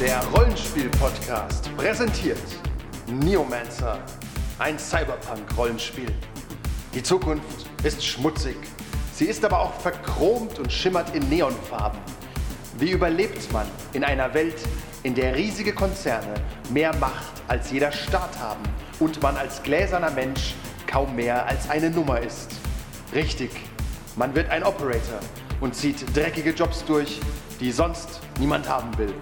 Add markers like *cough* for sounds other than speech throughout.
Der Rollenspiel-Podcast präsentiert Neomancer, ein Cyberpunk-Rollenspiel. Die Zukunft ist schmutzig, sie ist aber auch verchromt und schimmert in Neonfarben. Wie überlebt man in einer Welt, in der riesige Konzerne mehr Macht als jeder Staat haben und man als gläserner Mensch kaum mehr als eine Nummer ist? Richtig, man wird ein Operator und zieht dreckige Jobs durch, die sonst niemand haben will.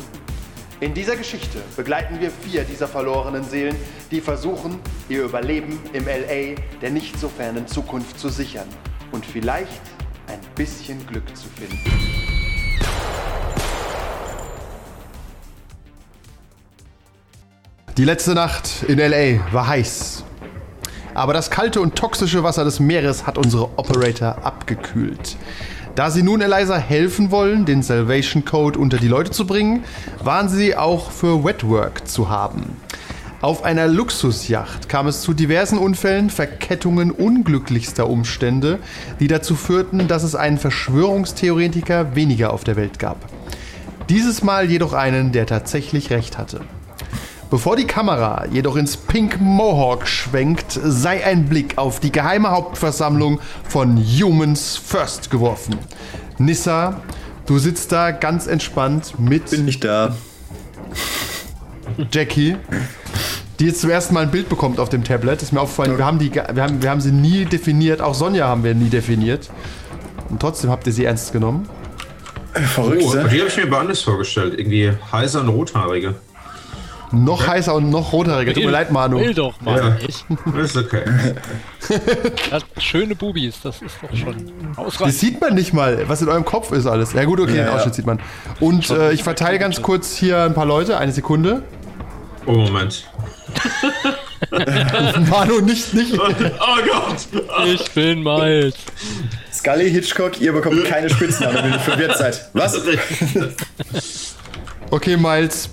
In dieser Geschichte begleiten wir vier dieser verlorenen Seelen, die versuchen, ihr Überleben im LA der nicht so fernen Zukunft zu sichern und vielleicht ein bisschen Glück zu finden. Die letzte Nacht in LA war heiß. Aber das kalte und toxische Wasser des Meeres hat unsere Operator abgekühlt. Da sie nun Eliza helfen wollen, den Salvation Code unter die Leute zu bringen, waren sie auch für Wetwork zu haben. Auf einer Luxusjacht kam es zu diversen Unfällen, Verkettungen unglücklichster Umstände, die dazu führten, dass es einen Verschwörungstheoretiker weniger auf der Welt gab. Dieses Mal jedoch einen, der tatsächlich recht hatte. Bevor die Kamera jedoch ins Pink Mohawk schwenkt, sei ein Blick auf die geheime Hauptversammlung von Humans First geworfen. Nissa, du sitzt da ganz entspannt mit Bin nicht da. Jackie, die jetzt zum ersten Mal ein Bild bekommt auf dem Tablet. Ist mir aufgefallen, wir haben, die, wir, haben, wir haben sie nie definiert, auch Sonja haben wir nie definiert. Und trotzdem habt ihr sie ernst genommen. Verrückt, Oh, ne? die habe ich mir aber anders vorgestellt. Irgendwie heiser und rothaarige. Noch heißer und noch rothaariger. Tut mir leid, Manu. Will doch mal Ja. Ist okay. *laughs* Das schöne Bubis, das ist doch schon Das ausreichend. sieht man nicht mal, was in eurem Kopf ist alles. Ja gut, okay, den ja. Ausschnitt sieht man. Und äh, ich verteile ganz kurz hier ein paar Leute. Eine Sekunde. Oh, Moment. *laughs* Manu, nicht, nicht. Oh Gott! Ich bin Miles. Scully, Hitchcock, ihr bekommt keine Spitznamen, wenn ihr verwirrt seid. Was? *laughs* Okay, Miles.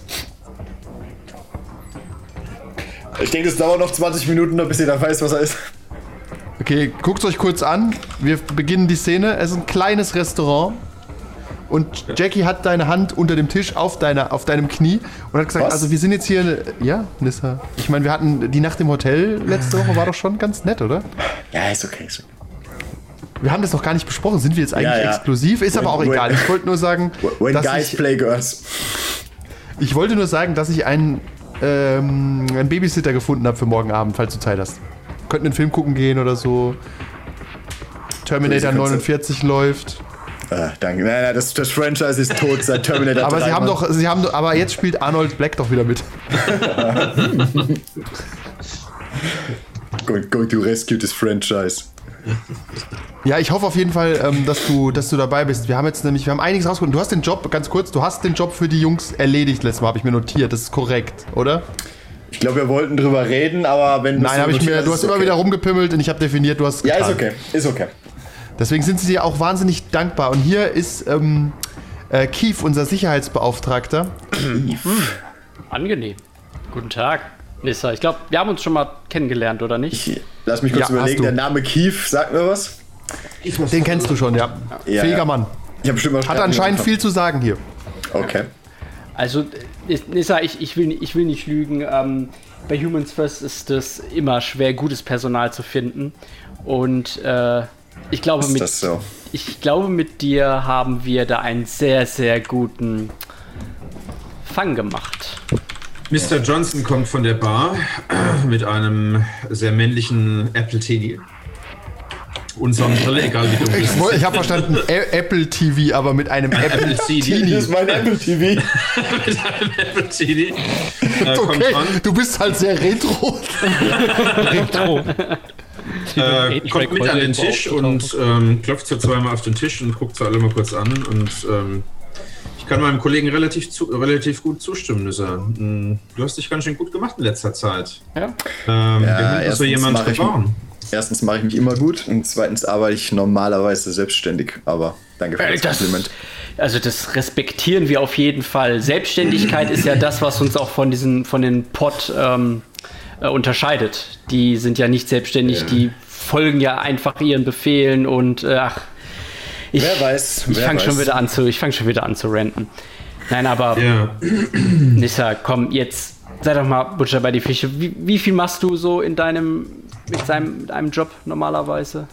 Ich denke, das dauert noch 20 Minuten, bis ihr da weiß, was er ist. Okay, guckt euch kurz an. Wir beginnen die Szene. Es ist ein kleines Restaurant. Und Jackie hat deine Hand unter dem Tisch auf, deiner, auf deinem Knie und hat gesagt, Was? also wir sind jetzt hier, ja, Nissa. Ich meine, wir hatten die Nacht im Hotel letzte Woche, war doch schon ganz nett, oder? Ja, ist okay. Ist okay. Wir haben das noch gar nicht besprochen. Sind wir jetzt eigentlich Ja, ja. exklusiv? Ist aber When- auch when- egal. Ich wollte nur sagen, When dass guys ich, play girls. ich wollte nur sagen, dass ich einen, ähm, einen Babysitter gefunden habe für morgen Abend, falls du Zeit hast. Wir könnten einen Film gucken gehen oder so. Terminator Crazy Concept. 49 läuft. Ah, danke. Nein, nein, das, das Franchise ist tot seit Terminator Aber 3, sie haben doch, sie haben, aber jetzt spielt Arnold Black doch wieder mit. *laughs* Going, going to rescue this franchise. Ja, ich hoffe auf jeden Fall, ähm, dass du, dass du dabei bist. Wir haben jetzt nämlich, wir haben einiges rausgefunden. Du hast den Job, ganz kurz, du hast den Job für die Jungs erledigt. Letztes Mal habe ich mir notiert. Das ist korrekt, oder? Ich glaube, wir wollten drüber reden, aber wenn Nein, habe ich mir. Du hast immer wieder rumgepimmelt und ich habe definiert. Du hast. Ja, ist okay. Ist okay. Deswegen sind sie dir auch wahnsinnig dankbar. Und hier ist ähm, äh, Keith, unser Sicherheitsbeauftragter. Angenehm. Guten Tag, Nissa. Ich glaube, wir haben uns schon mal kennengelernt, oder nicht? Ich, lass mich kurz Ja, überlegen. Der Name Keith, sagt mir was? Den kennst du schon, ja. Ja, Fähiger ja. Mann. Ich habe bestimmt mal Hat anscheinend viel zu sagen hier. Okay. Also, äh, Nissa, ich, ich, will, ich will nicht lügen. Ähm, bei Humans First ist es immer schwer, gutes Personal zu finden. Und äh, ich glaube, mit, so? ich glaube, mit dir haben wir da einen sehr, sehr guten Fang gemacht. Mr. Johnson kommt von der Bar mit einem sehr männlichen Apple TV. Und Sonnenbrille, egal wie dumm Ich, es woll- ist. ich habe verstanden, Apple TV, aber mit einem Apple Apple TV. Das ist mein Apple TV. *laughs* mit einem Apple TV. Äh, kommt Okay, du bist halt sehr retro. Retro. *laughs* äh, kommt mit an den Tisch und ähm, klopft so zweimal auf den Tisch und guckt so alle mal kurz an. Und ähm, ich kann meinem Kollegen relativ, zu, relativ gut zustimmen, Nissa. Mm, Du hast dich ganz schön gut gemacht in letzter Zeit. Ja. Ähm, wir haben so erstens jemand mache ich- gebaut. Erstens mache ich mich immer gut und zweitens arbeite ich normalerweise selbstständig. Aber danke für Äh, das das- Kompliment. Also das respektieren wir auf jeden Fall. Selbstständigkeit ist ja *laughs* das, was uns auch von diesen, von den Pod ähm, äh, unterscheidet. Die sind ja nicht selbstständig, Ja. die folgen ja einfach ihren Befehlen und äh, ach, ich, Wer weiß, ich wer fange schon weiß. wieder an zu, ich fange schon wieder an zu ranten. Nein, aber Ja, *clears throat* Nissa, komm, jetzt sei doch mal Butcher bei die Fische. Wie, wie viel machst du so in deinem, mit seinem, mit einem Job normalerweise?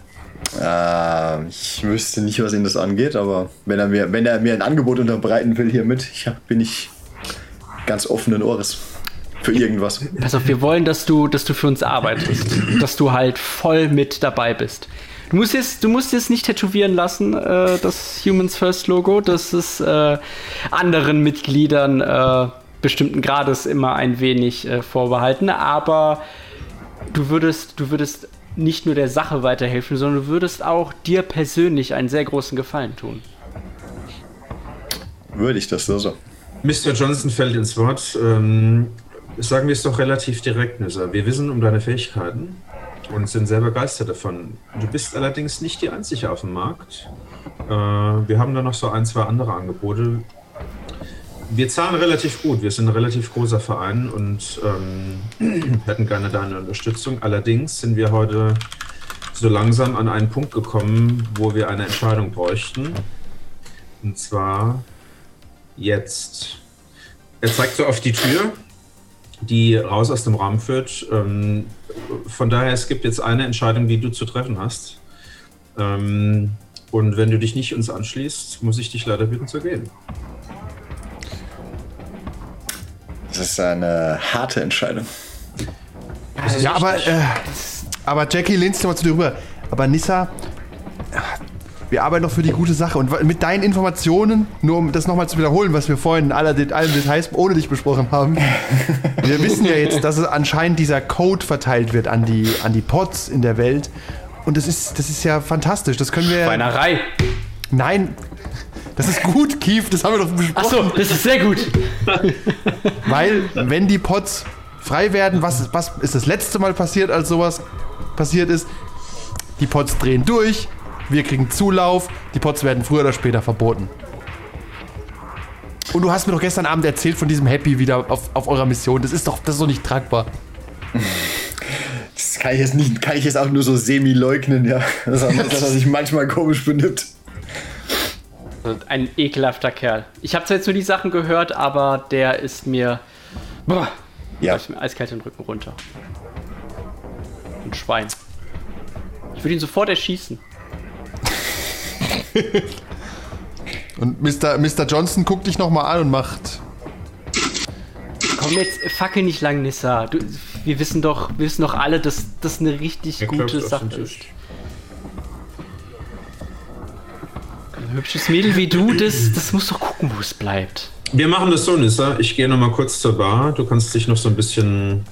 Äh, ich wüsste nicht, was ihn das angeht, aber wenn er mir, wenn er mir ein Angebot unterbreiten will hiermit, ich hab, bin ich ganz offenen Ohres für irgendwas. Pass auf, wir wollen, dass du, dass du für uns arbeitest. dass du halt voll mit dabei bist. Du musst jetzt, du musst jetzt nicht tätowieren lassen, äh, das Humans First Logo. Das ist äh, anderen Mitgliedern äh, bestimmten Grades immer ein wenig äh, vorbehalten. Aber du würdest, du würdest nicht nur der Sache weiterhelfen, sondern du würdest auch dir persönlich einen sehr großen Gefallen tun. Würde ich das so so. Mr. Johnson fällt ins Wort. Ähm, sagen wir es doch relativ direkt, Nissa. Wir wissen um deine Fähigkeiten und sind sehr begeistert davon. Du bist allerdings nicht die Einzige auf dem Markt. Äh, wir haben da noch so ein, zwei andere Angebote. Wir zahlen relativ gut. Wir sind ein relativ großer Verein und ähm, *clears throat* hätten gerne deine Unterstützung. Allerdings sind wir heute so langsam an einen Punkt gekommen, wo wir eine Entscheidung bräuchten. Und zwar jetzt. Er zeigt so auf die Tür, die raus aus dem Raum führt. Ähm, von daher, es gibt jetzt eine Entscheidung, die du zu treffen hast. Ähm, und wenn du dich nicht uns anschließt, muss ich dich leider bitten zu gehen. Das ist eine harte Entscheidung. Ja, aber, äh, aber Jackie, lehnst du mal zu dir rüber. Aber Nissa, wir arbeiten doch für die gute Sache. Und mit deinen Informationen, nur um das nochmal zu wiederholen, was wir vorhin in aller allen Details ohne dich besprochen haben. *laughs* wir wissen ja jetzt, dass es anscheinend dieser Code verteilt wird an die, an die Pods in der Welt. Und das ist, das ist ja fantastisch. Das können wir. Weinerei. Nein. Das ist gut, Kief, das haben wir doch besprochen. Achso, das ist sehr gut. *laughs* Weil, wenn die Pots frei werden, was, was ist das letzte Mal passiert, als sowas passiert ist? Die Pots drehen durch, wir kriegen Zulauf, die Pots werden früher oder später verboten. Und du hast mir doch gestern Abend erzählt von diesem Happy wieder auf, auf eurer Mission. Das ist doch, das ist doch nicht tragbar. Das kann ich jetzt nicht, kann ich jetzt auch nur so semi leugnen, ja. Das ist dass er sich manchmal komisch benimmt. Ein ekelhafter Kerl. Ich habe zwar jetzt nur die Sachen gehört, aber der ist mir. Boah, Ja. läuft mir eiskalt den Rücken runter. Ein Schwein. Ich würde ihn sofort erschießen. Und Mr. Mr. Johnson guckt dich nochmal an und macht. Komm jetzt, fackel nicht lang, Nissa. Du, wir wissen doch, wir wissen doch alle, dass das eine richtig Er gute Sache ist. Ein hübsches Mädel wie du, das, das muss doch gucken, wo es bleibt. Wir machen das so, Nissa. Ich gehe noch mal kurz zur Bar. Du kannst dich noch so ein bisschen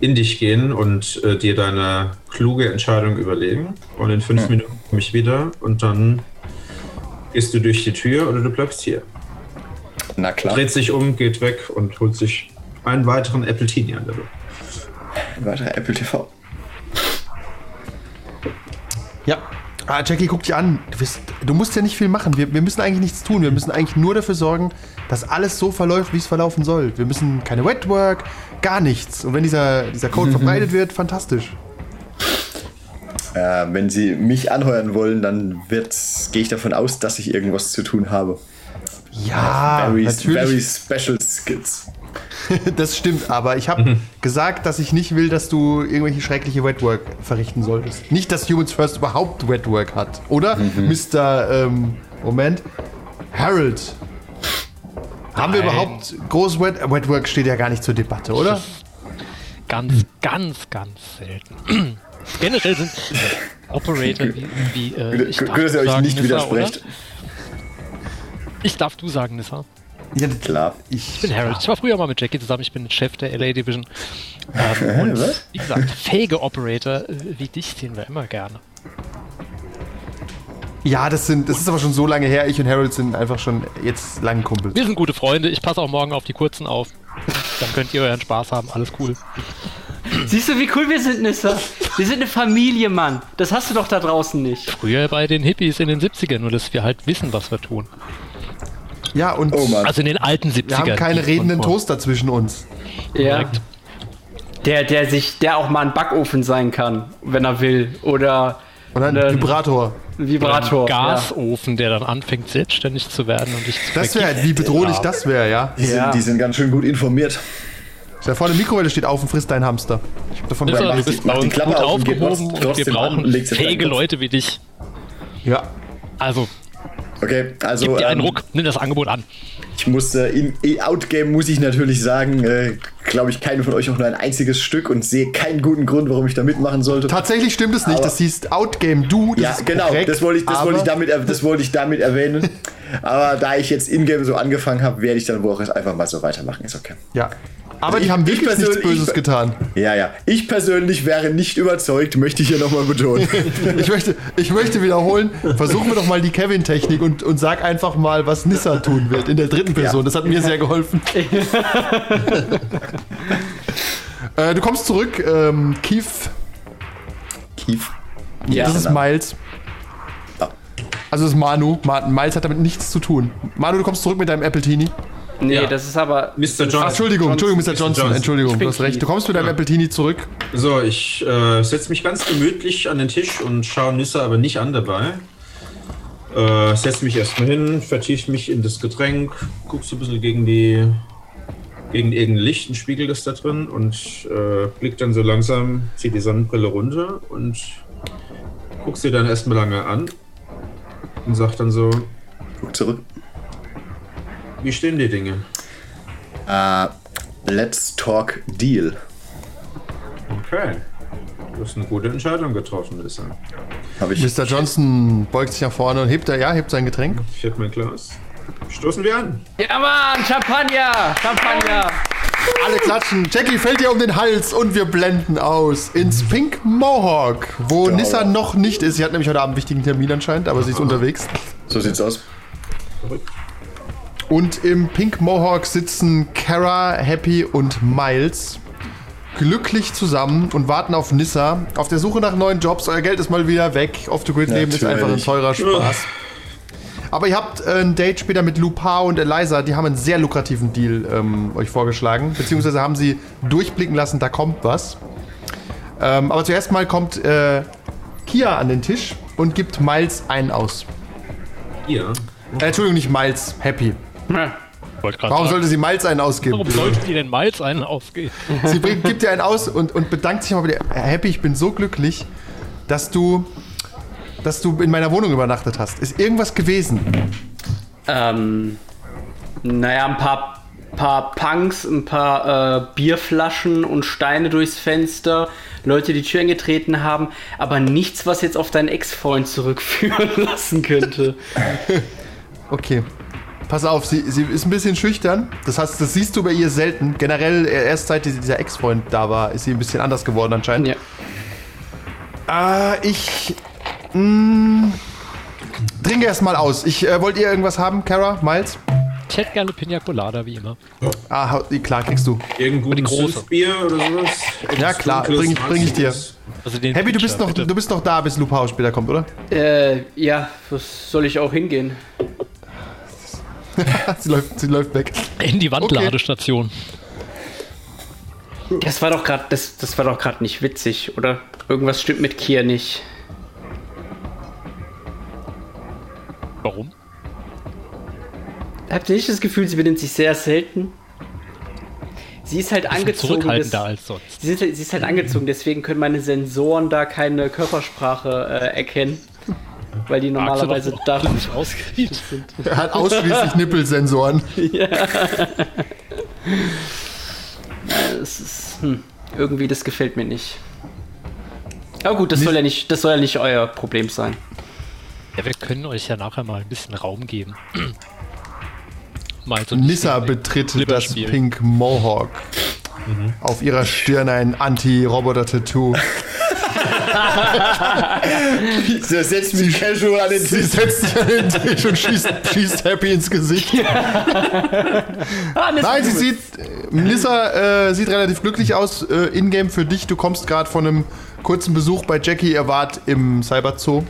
in dich gehen und äh, dir deine kluge Entscheidung überlegen. Und in fünf Minuten komme ich wieder und dann gehst du durch die Tür oder du bleibst hier. Na klar. Dreht sich um, geht weg und holt sich einen weiteren Apple Teenie an der Luft. Weiter Apple TV. Ja. Ah, Jackie, guck dich an. Du, wirst, du musst ja nicht viel machen. Wir, wir müssen eigentlich nichts tun. Wir müssen eigentlich nur dafür sorgen, dass alles so verläuft, wie es verlaufen soll. Wir müssen keine Wetwork, gar nichts. Und wenn dieser, dieser Code *laughs* verbreitet wird, fantastisch. Äh, wenn Sie mich anheuern wollen, dann gehe ich davon aus, dass ich irgendwas zu tun habe. Ja, very, natürlich. very special skills. *laughs* Das stimmt, aber ich habe gesagt, dass ich nicht will, dass du irgendwelche schreckliche Wetwork verrichten solltest. Nicht, dass Humans First überhaupt Wetwork hat. Oder, Mr. Ähm, Moment, Harold. Haben wir überhaupt groß Wet, Wetwork steht ja gar nicht zur Debatte, oder? Ganz, ganz, ganz selten. Generell sind Operator wie, wie äh, ich Gut, darf dass ihr euch sagen, nicht Nissa, widersprecht. oder? Ich darf du sagen, Nissa. Ja, Klar. ich Ich bin Harold. Ich war früher mal mit Jackie zusammen. Ich bin Chef der LA Division. Ähm, und Was? wie gesagt, fähige Operator äh, wie dich sehen wir immer gerne. Ja, das sind, das ist aber schon so lange her. Ich und Harold sind einfach schon jetzt lange Kumpels. Wir sind gute Freunde. Ich passe auch morgen auf die Kurzen auf. Dann könnt ihr euren Spaß haben. Alles cool. Siehst du, wie cool wir sind, Nissa? Wir sind eine Familie, Mann. Das hast du doch da draußen nicht. Früher bei den Hippies in den 70ern, nur dass wir halt wissen, was wir tun. Ja, und Oh. Also in den alten 70ern. wir haben keine redenden Toaster zwischen uns. Ja. Der, der sich, der auch mal ein Backofen sein kann, wenn er will. Oder Oder ein Vibrator. ein Vibrator. Ein ja. Gasofen, der dann anfängt, selbstständig zu werden und dich zu Das wäre, vergiften. wie bedrohlich das wäre, ja. Die, Ja. sind, die sind ganz schön gut informiert. Da vorne Mikrowelle steht auf und frisst dein Hamster. Ich hab davon die- bist mach bei die Klappe gut auf und geht aufgehoben trotzdem und wir brauchen jetzt fähige deinen. Leute wie dich. Ja. Also, Okay, also gib dir einen ähm, Ruck, nimm das Angebot an. ich musste in e Outgame muss ich natürlich sagen, äh, glaube ich, keinen von euch auch nur ein einziges Stück und sehe keinen guten Grund, warum ich da mitmachen sollte. Tatsächlich stimmt es nicht. Aber- das hieß Outgame Du. Das ja, ist genau, korrekt, das wollte ich, das wollte ich damit, das wollte ich damit erwähnen. *laughs* Aber da ich jetzt in-game so angefangen habe, werde ich dann wohl auch jetzt einfach mal so weitermachen. Ist okay. Ja. Aber die ich- haben ich wirklich nichts persönlich- Böses ich- getan. Ja, ja. Ich persönlich wäre nicht überzeugt, möchte ich hier nochmal betonen. *laughs* Ich möchte, ich möchte wiederholen, versuchen wir doch mal die Kevin-Technik und, und sag einfach mal, was Nissa tun wird in der dritten Person. Das hat mir sehr geholfen. *laughs* äh, du kommst zurück, ähm, Keith, Kief. Ja. das ist Miles. Ah. Also das ist Manu. Ma Miles hat damit nichts zu tun. Manu, du kommst zurück mit deinem Apple Teenie. Nee, Ja. das ist aber. Mr. Johnson. Entschuldigung, Entschuldigung, Mr. Johnson, Johnson. Entschuldigung, du hast recht. Du kommst mit deinem Apple Teenie zurück. So, ich äh, setze mich ganz gemütlich an den Tisch und schaue Nissa aber nicht an dabei. Äh, setze mich erstmal hin, vertiefe mich in das Getränk, guck so ein bisschen gegen die gegen irgendein Licht, ein Spiegel ist da drin und äh, blick dann so langsam, ziehe die Sonnenbrille runter und guck sie dann erstmal lange an und sag dann so, Guck zurück. Wie stehen die Dinge? Äh, let's talk Deal. Okay. Du hast eine gute Entscheidung getroffen, Nissa. Habe ich. Mr. Johnson beugt sich nach vorne und hebt, er, ja, hebt sein Getränk. Ich hätte mein Glas. Stoßen wir an. Ja, Mann, Champagner! Champagner! Alle klatschen. Jackie fällt dir um den Hals und wir blenden aus ins Pink Mohawk, wo Nissa noch nicht ist. Sie hat nämlich heute Abend einen wichtigen Termin anscheinend, aber sie ist unterwegs. So sieht's aus. Und im Pink Mohawk sitzen Kara, Happy und Miles glücklich zusammen und warten auf Nissa. Auf der Suche nach neuen Jobs. Euer Geld ist mal wieder weg. Off-the-Grid-Leben ist einfach ein teurer Spaß. Aber ihr habt äh, ein Date später mit Lupao und Eliza. Die haben einen sehr lukrativen Deal ähm, euch vorgeschlagen. Beziehungsweise haben sie durchblicken lassen, da kommt was. Ähm, aber zuerst mal kommt äh, Kia an den Tisch und gibt Miles einen aus. Hier. Äh, Entschuldigung, nicht Miles, Happy. Wollte gerade Warum sagen, sollte sie Miles einen ausgeben? warum sollte die denn Miles einen ausgehen? *laughs* Sie bringt, gibt dir einen aus und, und bedankt sich mal bei dir. Happy, ich bin so glücklich, dass du, dass du in meiner Wohnung übernachtet hast. Ist irgendwas gewesen? Ähm, naja, ein paar, paar Punks, ein paar äh, Bierflaschen und Steine durchs Fenster, Leute, die Türen getreten haben, aber nichts, was jetzt auf deinen Ex-Freund zurückführen *laughs* lassen könnte. Okay. Pass auf, sie, sie ist ein bisschen schüchtern. Das heißt, das siehst du bei ihr selten. Generell, äh, erst seit dieser Ex-Freund da war, ist sie ein bisschen anders geworden anscheinend. ja. Äh, ich. Mh, trinke erst mal aus. Ich, äh, wollt ihr irgendwas haben, Kara, Miles? Ich hätte gerne Pina Colada, wie immer. Ah, klar, kriegst du. Irgendwo die ein große. Süßbier oder sowas? Ja, klar, bring ich- bring ich dir. Also den Happy, du bist, noch, bitte. du bist noch da, bis Lupao später kommt, oder? Äh, ja, was soll ich auch hingehen? *laughs* sie, läuft, sie läuft weg. In die Wandladestation. Das war doch gerade, das, das war doch gerade nicht witzig, oder? Irgendwas stimmt mit Kia nicht. Warum? Habt ihr nicht das Gefühl, sie benimmt sich sehr selten? Sie ist halt angezogen. zurückhaltender des- als sonst. Sie ist, sie ist halt angezogen, deswegen können meine Sensoren da keine Körpersprache äh, erkennen. Weil die normalerweise da nicht ausgerichtet sind. Er hat ausschließlich Nippelsensoren. *laughs* Es ist, hm, irgendwie, das gefällt mir nicht. Aber gut, das soll ja nicht, das soll ja nicht euer Problem sein. Ja, wir können euch ja nachher mal ein bisschen Raum geben. mal so Nissa betritt das. Pink Mohawk. Auf ihrer Stirn ein Anti-Roboter-Tattoo. *laughs* Sie setzt mich casual an den Sie Tisch. setzt sich an den Tisch und schießt, schießt Happy ins Gesicht. *laughs* Ah, Nein, sie sieht, Melissa äh, sieht relativ glücklich aus. Äh, In-game für dich. Du kommst gerade von einem kurzen Besuch bei Jackie. Ihr wart im Cyberzoo.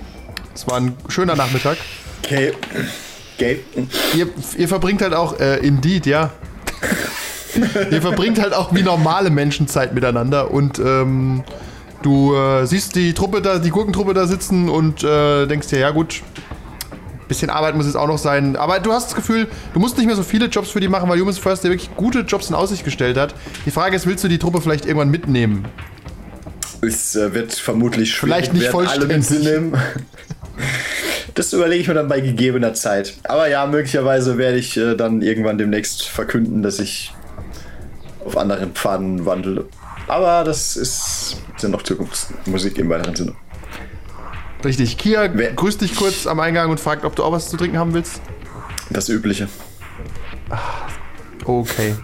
Es war ein schöner Nachmittag. Okay. Okay. Ihr, ihr verbringt halt auch, äh, Indeed, ja. ihr verbringt halt auch wie normale Menschen Zeit miteinander und ähm, du äh, siehst die Truppe da, die Gurkentruppe da sitzen und äh, denkst dir, ja gut, bisschen Arbeit muss es auch noch sein. Aber du hast das Gefühl, du musst nicht mehr so viele Jobs für die machen, weil Humans First dir wirklich gute Jobs in Aussicht gestellt hat. Die Frage ist, willst du die Truppe vielleicht irgendwann mitnehmen? Es äh, wird vermutlich schwierig Vielleicht nicht alle vollständig. mitzunehmen. Das überlege ich mir dann bei gegebener Zeit. Aber ja, möglicherweise werde ich äh, dann irgendwann demnächst verkünden, dass ich auf anderen Pfaden wandle. Aber das ist sind noch Zukunftsmusik im weiteren Sinne. Richtig. Kia Wer- grüßt dich kurz am Eingang und fragt, ob du auch was zu trinken haben willst. Das Übliche. Okay.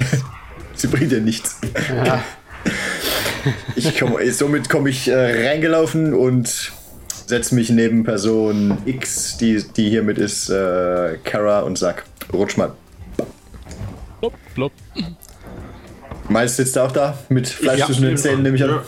*laughs* Sie bringt ja nichts. *laughs* Ich komm, somit komme ich äh, reingelaufen und setze mich neben Person X, die, die hier mit ist, äh, Kara, und sag, rutsch mal. Blop, blop. Miles sitzt auch da mit Fleisch Ja. zwischen den Zähnen, nehme ich an.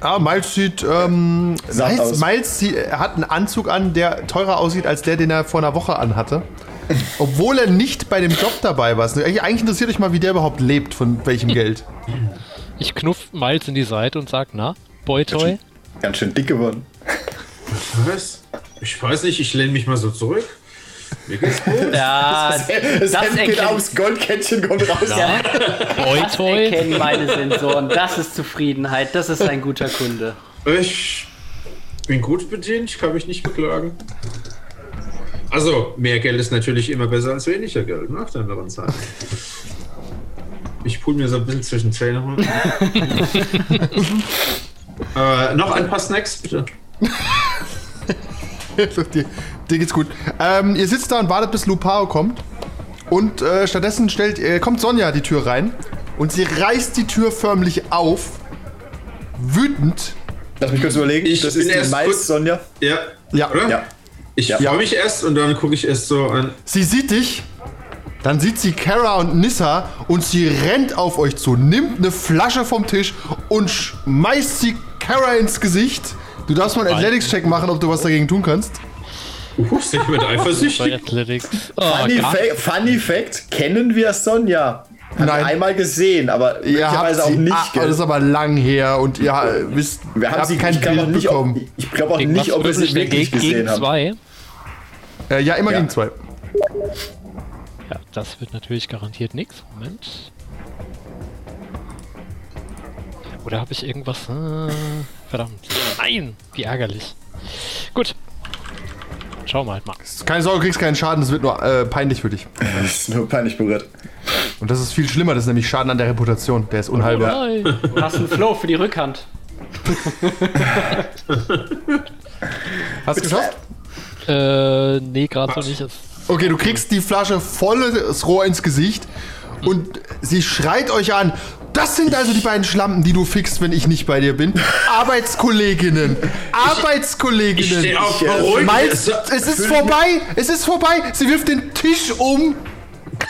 Ah, Miles sieht, ähm, Miles. Miles sie- er hat einen Anzug an, der teurer aussieht als der, den er vor einer Woche anhatte. *laughs* Obwohl er nicht bei dem Job dabei war. Eigentlich eigentlich interessiert euch mal, wie der überhaupt lebt, von welchem Geld. Ich knuff Miles in die Seite und sag, na, Boytoy? Ganz schön dick geworden. Was? Ich weiß nicht, ich lehne mich mal so zurück. Mir geht's gut. Ja, Das, das Hemd geht erkennt- aufs Goldkettchen kommt raus. Na, Boytoy? erkennen meine Sensoren. Das ist Zufriedenheit. Das ist ein guter Kunde. Ich bin gut bedient, ich kann mich nicht beklagen. Also, mehr Geld ist natürlich immer besser als weniger Geld, ne, auf der anderen Seite. Ich pull mir so ein bisschen zwischen Zähne rum. *laughs* äh, noch ein paar Snacks, bitte. *laughs* dir, dir geht's gut. Ähm, ihr sitzt da und wartet, bis Lupao kommt. Und äh, stattdessen stellt, äh, kommt Sonja die Tür rein. Und sie reißt die Tür förmlich auf. Wütend. Lass mich kurz überlegen. Ich das bin ist die erst Mais, kurz- Sonja. Ja. Ja. Oder? Ja. Ich Ja. freue mich erst und dann gucke ich erst so an. Sie sieht dich, dann sieht sie Kara und Nissa und sie rennt auf euch zu, nimmt eine Flasche vom Tisch und schmeißt sie Kara ins Gesicht. Du darfst mal einen Athletics-Check machen, ob du was dagegen tun kannst. Uh, sehe ich mit *laughs* Bei eifersüchtig. Athletics. Oh, Funny, Fa Funny Fact: Kennen wir Sonja? Haben Nein. einmal gesehen, aber Ihr habt möglicherweise auch nicht. ah, das ist aber lang her und ihr äh, wisst, wir haben sie kein Bild nicht, ob, bekommen. ich glaube auch Gegen nicht, ob wir sie wirklich gegen, gesehen gegen haben. zwei. Äh, ja, immer Ja. gegen zwei. Ja, das wird natürlich garantiert nichts. Moment. Oder habe ich irgendwas? Äh, verdammt. Nein! Wie ärgerlich. Gut. Schauen wir halt mal. Keine Sorge, du kriegst keinen Schaden, es wird nur äh, peinlich für dich. Das ist nur peinlich berührt. Und das ist viel schlimmer, das ist nämlich Schaden an der Reputation. Der ist unheilbar. Nein! Du hast einen Flow für die Rückhand. *laughs* Hast du geschafft? äh, nee, gerade so nicht. Es- Okay, du kriegst die Flasche volles Rohr ins Gesicht und sie schreit euch an. Das sind also die beiden Schlampen, die du fixst, wenn ich nicht bei dir bin. Arbeitskolleginnen. Arbeitskolleginnen. Ich stehe auf Ich, äh, beruhigt. Miles, es ist vorbei. Es ist vorbei. Sie wirft den Tisch um.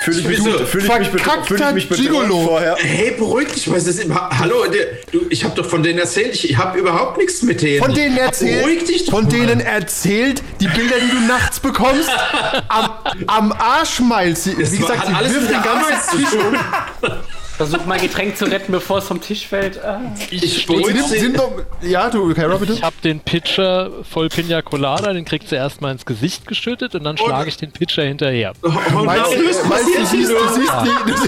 Fühle ich mich, Wieso? fühl ich mich, bedro- fühl ich mich bedroht Gigolo. vorher. Hey, beruhig dich, was ist immer. Hallo, du, ich habe doch von denen erzählt, ich, ich habe überhaupt nichts mit denen. Von denen Beruhig dich erzählt, doch von mal. denen erzählt, die Bilder, die du nachts bekommst, *laughs* am, am Arsch, Miles. Sie, Das wie gesagt, sie wirft den ganzen Tisch um. *laughs* Versuch mein Getränk zu retten, bevor es vom Tisch fällt. Ah. Ich, Nimm, doch, ja, du, Kara, bitte. ich habe den Pitcher voll Pina Colada, den kriegt sie erstmal ins Gesicht geschüttet und dann schlage ich den Pitcher hinterher. Oh was meinst, du, siehst, du,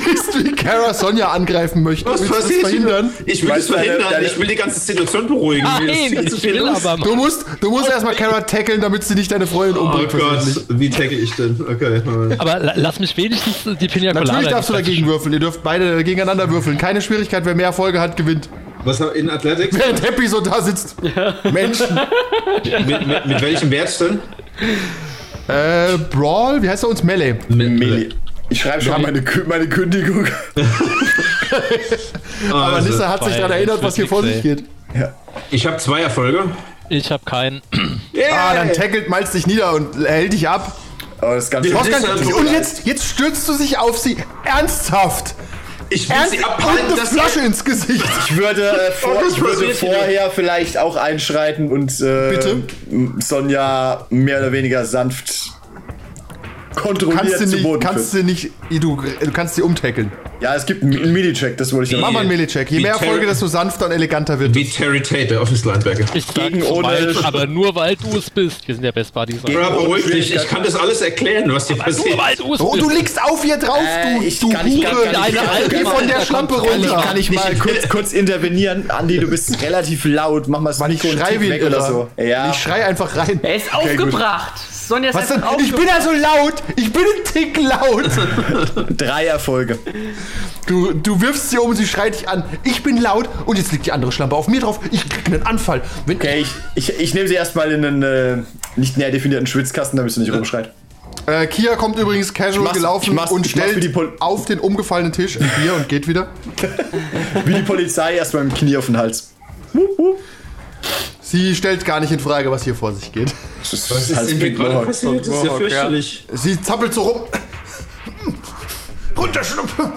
siehst, wie, Kara Sonja angreifen möchte. Was Willst du das passiert verhindern? Ich will es verhindern. deine- Ich will die ganze Situation beruhigen. Nein, ich viel will aber Du musst, du musst erstmal Kara tackeln, damit sie nicht deine Freundin Oh umbringt. persönlich. Gott, wie tackle ich denn? Okay. Aber la- lass mich wenigstens die Pina Colada. Natürlich darfst du dagegen würfeln. Ihr dürft beide gegeneinander würfeln. Keine Schwierigkeit, wer mehr Erfolge hat, gewinnt. Was in Athletics? Während Happy so da sitzt. Menschen. mit, mit, mit welchem Wert denn? Äh, Brawl, wie heißt er uns? Melee. Meli. Ich schreibe schon meine, meine Kündigung. *laughs* Aber Also, Nissa hat sich daran erinnert, was hier vor sich geht. Ich habe zwei Erfolge. Ich habe keinen. *clears throat* Ah, dann tackelt Miles dich nieder und hält dich ab. Aber das ist ganz Nissa, du- und jetzt, jetzt stürzt du sich auf sie. Ernsthaft. Ich will Ernst sie und abhalten, eine dass Flasche ins Gesicht. Ich würde, äh, *laughs* vor, ich würde vorher vielleicht auch einschreiten und äh, Bitte? Sonja mehr oder weniger sanft kontrolliert Kannst du zu nicht, Boden kannst du nicht, du, du kannst sie umtackeln. Ja, es gibt einen Mini-Check, das wollte ich Mach noch mal einen Melee-Check. Je Wie mehr Erfolge, desto sanfter und eleganter wird Wie es. Terry Tate, der Office Linebacker. Ich Gegen ohne- Wald, aber nur weil du es bist. Wir sind ja Best Buddies. Bra, beruhig dich, ich kann das alles erklären, was dir Nur passiert. weil du es Oh, bist. du liegst auf ihr drauf, Äh, du, ich du kann- ich kann- Hure. kann- ich kann- Geh kann- von der Schlampe kann- runter. Kann ich mal kurz, kurz intervenieren? Andi, du bist relativ laut. Mach mal das ich Mikro schrei wie weg oder so. Ja. Ich schrei einfach rein. Er ist aufgebracht. Sonja ist Was denn? Ich bin ja so laut. Ich bin ein Tick laut. *laughs* Drei Erfolge. Du, du wirfst sie um, sie schreit dich an. Ich bin laut und jetzt liegt die andere Schlampe auf mir drauf. Ich krieg einen Anfall. Wenn Okay, ich, ich, ich nehme sie erstmal in einen äh, nicht näher definierten Schwitzkasten, damit sie nicht rumschreit. Äh, Kia kommt übrigens casual gelaufen und stellt auf den umgefallenen Tisch ein Bier und geht wieder. *laughs* Wie die Polizei erstmal mit dem Knie auf den Hals. Sie stellt gar nicht in Frage, was hier vor sich geht. Das ist, Was ist passiert? Das ist ja fürchterlich. Sie zappelt so rum. Runterschnuppe.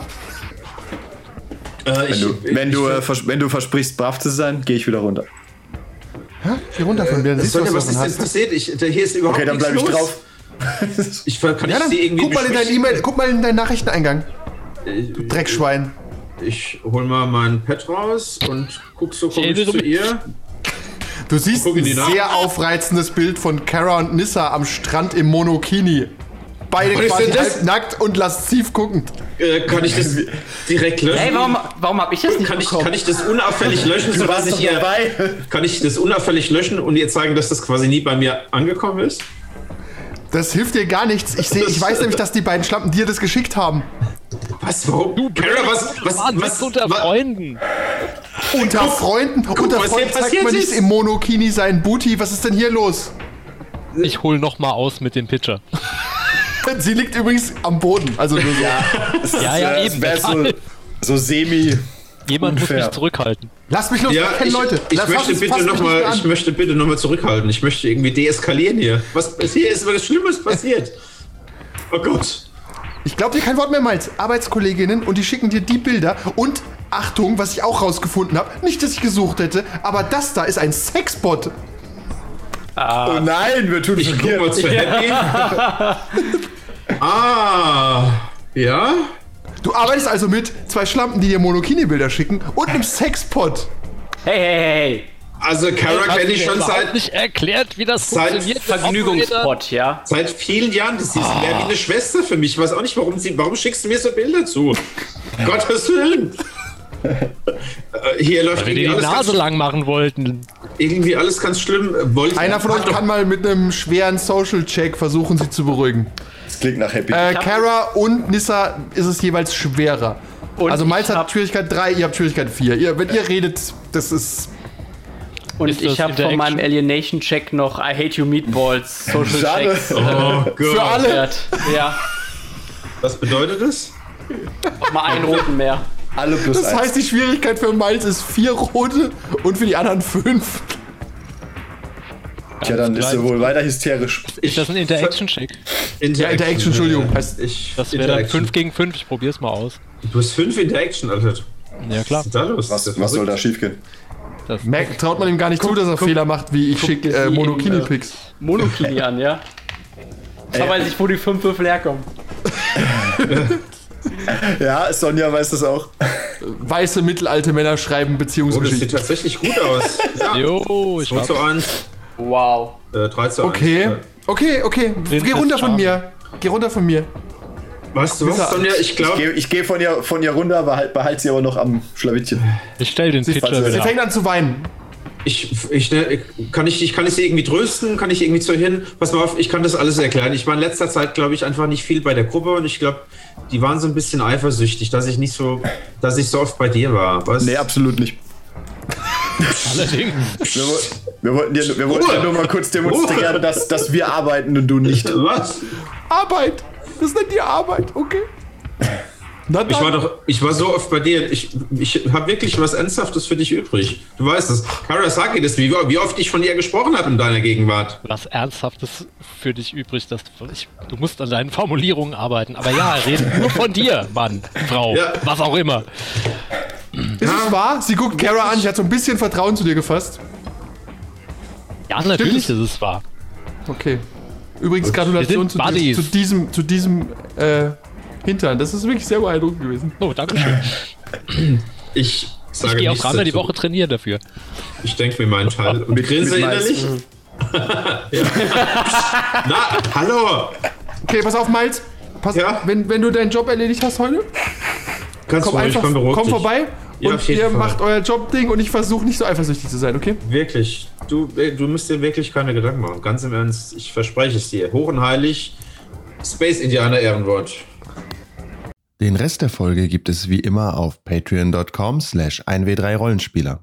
Äh, Wenn ich, du, wenn, du, ich, äh, vers wenn du versprichst, brav zu sein, gehe ich wieder runter. Geh runter von mir, dann siehst was was ist denn passiert? Ich, da, hier ist überhaupt Okay, dann nichts bleibe ich los. drauf. *laughs* Ich, kann ich Ja, dann sie irgendwie guck mal in dein? E-Mail, guck mal in deinen Nachrichteneingang. Du Dreckschwein. Ich hol mal mein Pad raus und guck so komisch zu ihr. Du siehst ein die Nach- sehr aufreizendes Bild von Kara und Nissa am Strand im Monokini. Beide quasi nackt und lasziv guckend. Äh, kann ich das direkt löschen? Hey, warum, warum hab ich das nicht kann, ich, bekommen? kann ich das unauffällig löschen, sodass warst ich ihr, dabei. kann ich das unauffällig löschen und ihr zeigen, dass das quasi nie bei mir angekommen ist? Das hilft dir gar nichts. Ich, seh, ich weiß nämlich, dass die beiden Schlampen dir das geschickt haben. Was? Warum? Du, Kara, was? Was? Mann, was, unter Freunden. Unter Freunden. unter was hier Freunden zeigt passiert man nicht im Monokini seinen Booty. Was ist denn hier los? Ich hol noch mal aus mit dem Pitcher. *laughs* Sie liegt übrigens am Boden. Also nur so. Ja, ja, Äh, eben. es wär so, so semi. Jemand unfair. muss mich zurückhalten. Lass mich los, Ja, wir kennen ich, Leute. ich, Lass- möchte fass- bitte noch mal, ich möchte bitte nochmal zurückhalten. Ich möchte irgendwie deeskalieren hier. Was hier ist was Schlimmes passiert? Oh Gott. Ich glaube dir kein Wort mehr, Miles. Arbeitskolleginnen und die schicken dir die Bilder. Und Achtung, was ich auch rausgefunden habe. Nicht, dass ich gesucht hätte, aber das da ist ein Sexbot. Oh nein, wir tun Ich guck mal zu Happy. *laughs* ah, ja? Du arbeitest also mit zwei Schlampen, die dir Monokini-Bilder schicken und einem Sexbot. Hey, hey, hey, hey. Also Kara Hast kenne du ich mir schon seit, nicht erklärt, wie das Seit? Vergnügungsspot, ja. seit vielen Jahren. Das ist mehr wie eine Schwester für mich. Ich weiß auch nicht, warum, sie, warum schickst du mir so Bilder zu? Gottes Willen. Äh, Hier läuft Weil wir die Nase lang machen wollten. irgendwie alles ganz schlimm. Wollte Einer von euch kann mal mit einem schweren Social-Check versuchen, sie zu beruhigen. Das klingt nach Happy. Äh, Kara und Nissa ist es jeweils schwerer. Und also Miles hat Schwierigkeit 3, ihr habt Schwierigkeit 4. Ihr, wenn ihr redet, das ist. Und ich habe von Interaction? meinem Alienation-Check noch I Hate You Meatballs Social Schade. Checks Oh Für alle. Ja, Was bedeutet das? mal einen roten mehr. Alle plus Das eins. heißt, die Schwierigkeit für Miles ist 4 rote und für die anderen 5. Tja, dann ist er wohl weiter hysterisch. Ist das ein Interaction-Check? Ja, Interaction, Entschuldigung. Heißt, Ich, Das wäre dann Interaction. 5 gegen 5. Ich probier's mal aus. Du hast fünf Interaction, Alter. Ja, klar. Was ist da los? Was, soll da schiefgehen? Das merkt, traut man ihm gar nicht zu, dass er Fehler macht, wie ich schicke äh, sie Monokini-Pics. Monokini an, ja. Da weiß ich, wo die fünf Würfel herkommen. *laughs* Ja, Sonja weiß das auch. weiße mittelalte Männer schreiben Oh, das sieht Beziehungsgeschichten. tatsächlich gut aus. *laughs* Ja. Jo, ich 2 zu war 1, Wow. äh, 3 zu 1. Okay, okay, okay. Geh runter von mir. Geh runter von mir. Weißt du was, Sonja? Ich Ich glaube, gehe ich geh von, ihr, von ihr runter, behalt, behalt sie aber noch am Schlawittchen. Ich stell den Sie Pitcher Sie wieder ab. fängt an zu weinen. ich, ich, ne, kann, ich, ich, kann ich sie irgendwie trösten? Kann ich irgendwie zu ihr hin? Pass mal auf, ich kann das alles erklären. Ich war in letzter Zeit, glaube ich, einfach nicht viel bei der Gruppe und ich glaube, die waren so ein bisschen eifersüchtig, dass ich nicht so, dass ich so oft bei dir war. Was? Nee, absolut nicht. Allerdings. *laughs* Wir, wir wollten dir, wir wollten dir nur mal kurz demonstrieren, dass, dass wir arbeiten und du nicht. Was? Arbeit. Das nennt ihr Arbeit, okay? Na Ich war doch, ich war so oft bei dir. Ich, ich habe wirklich was Ernsthaftes für dich übrig. Du weißt es. Karasaki, das, wie, wie oft ich von ihr gesprochen habe in deiner Gegenwart. Was Ernsthaftes für dich übrig, dass du, ich, du musst an deinen Formulierungen arbeiten. Aber ja, reden nur von dir, Mann, Frau, Ja. was auch immer. Ist es wahr? Sie guckt Kara an, sie hat so ein bisschen Vertrauen zu dir gefasst. Ja, natürlich ist es wahr. Okay. Übrigens Gratulation zu, di- zu diesem, zu diesem äh, Hintern. Das ist wirklich sehr beeindruckend gewesen. Oh, danke schön. Ich Ich sage gehe auch dreimal die. Woche trainieren dafür. Ich denke mir meinen Teil und grinse innerlich. *laughs* ja. Na, hallo! Okay, pass auf, Miles. Pass, Ja? wenn, wenn du deinen Job erledigt hast heute, Kannst komm du einfach komm, vorbei Ja, und ihr Fall. macht euer Jobding und ich versuche nicht so eifersüchtig zu sein, okay? Wirklich. Du, du musst dir wirklich keine Gedanken machen. Ganz im Ernst, ich verspreche es dir. Hoch und heilig, Space Indianer Ehrenwort. Den Rest der Folge gibt es wie immer auf patreon.com slash 1w3rollenspieler.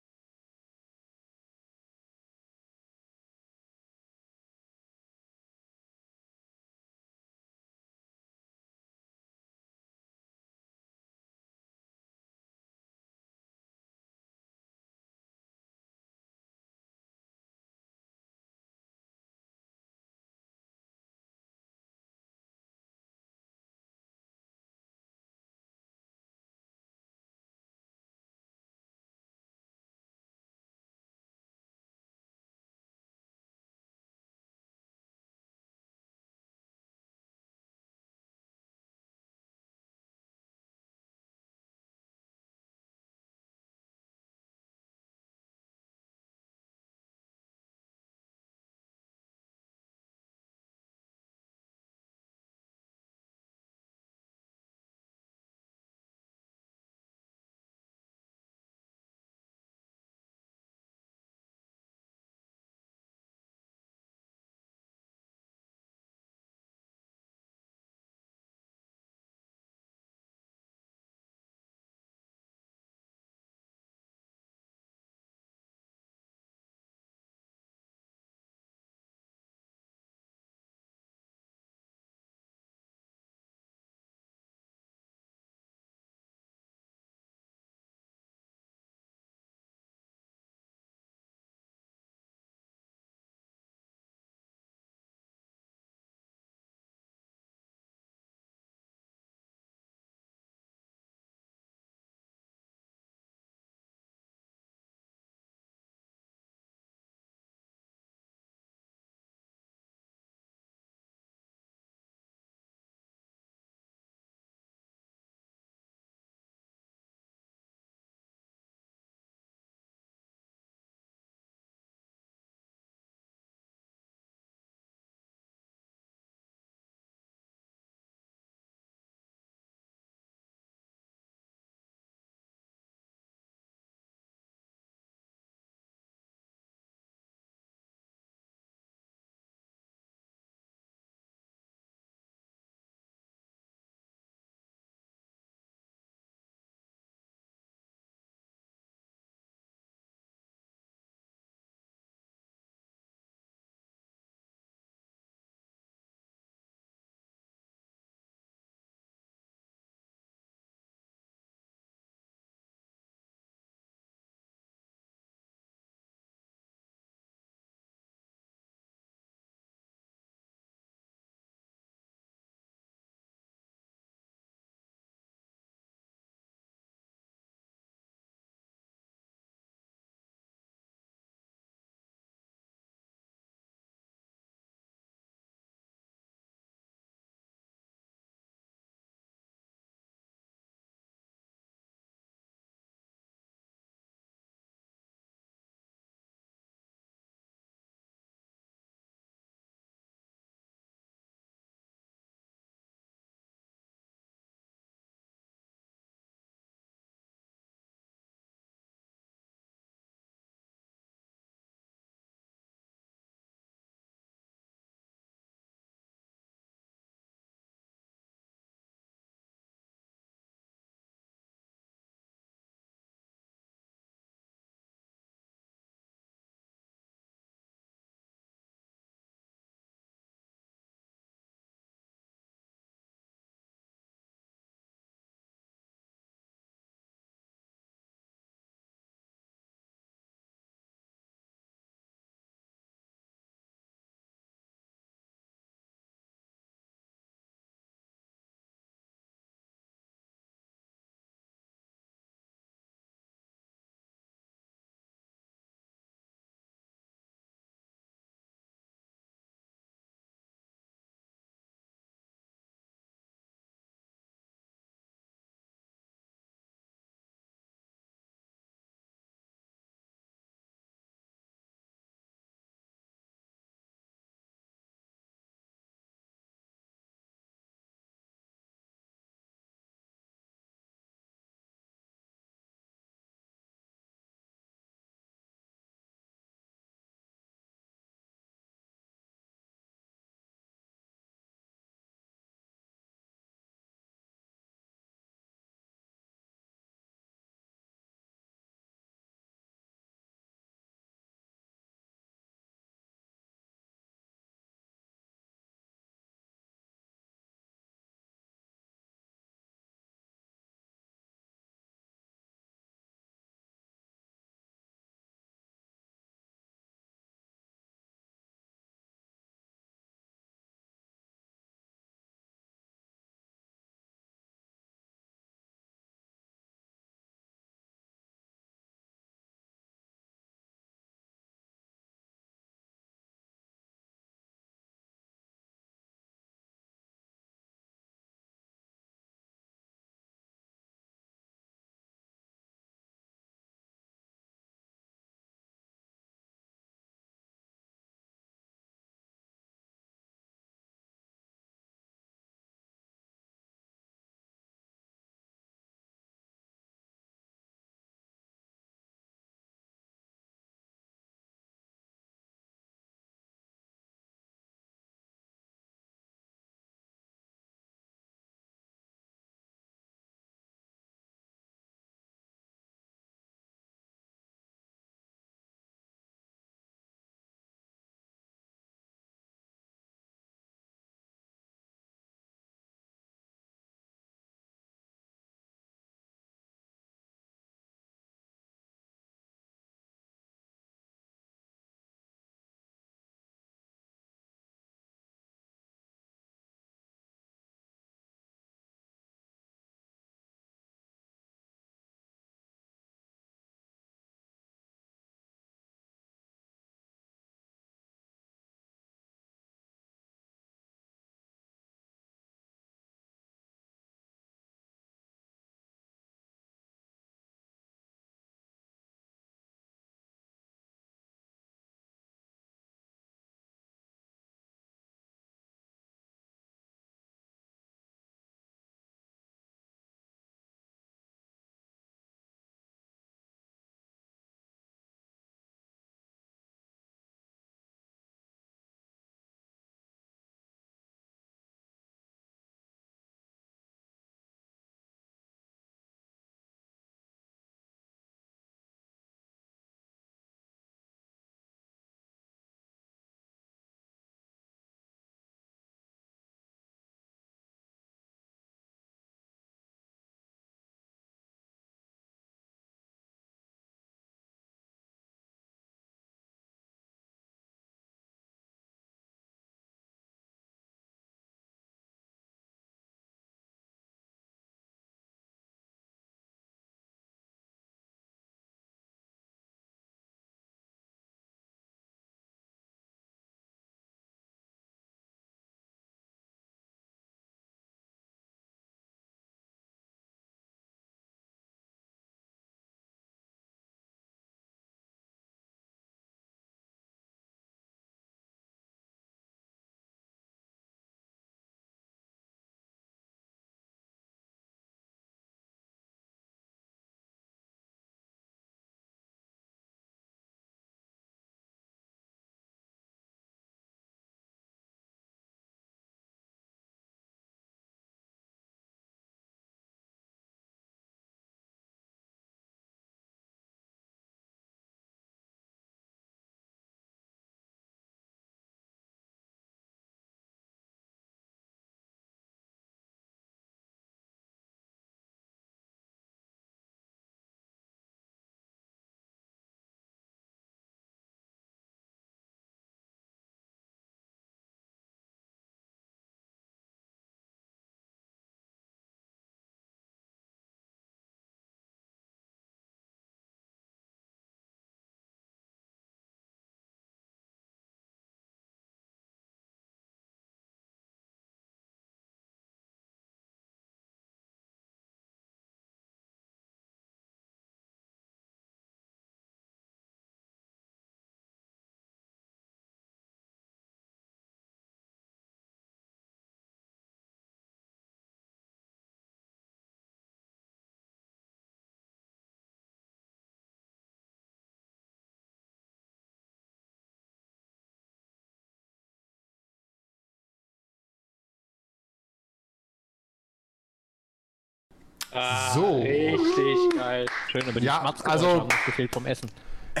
So. Richtig geil. Schön, aber die Ja, Schmatzgeräusche also- haben noch gefehlt vom Essen. *laughs*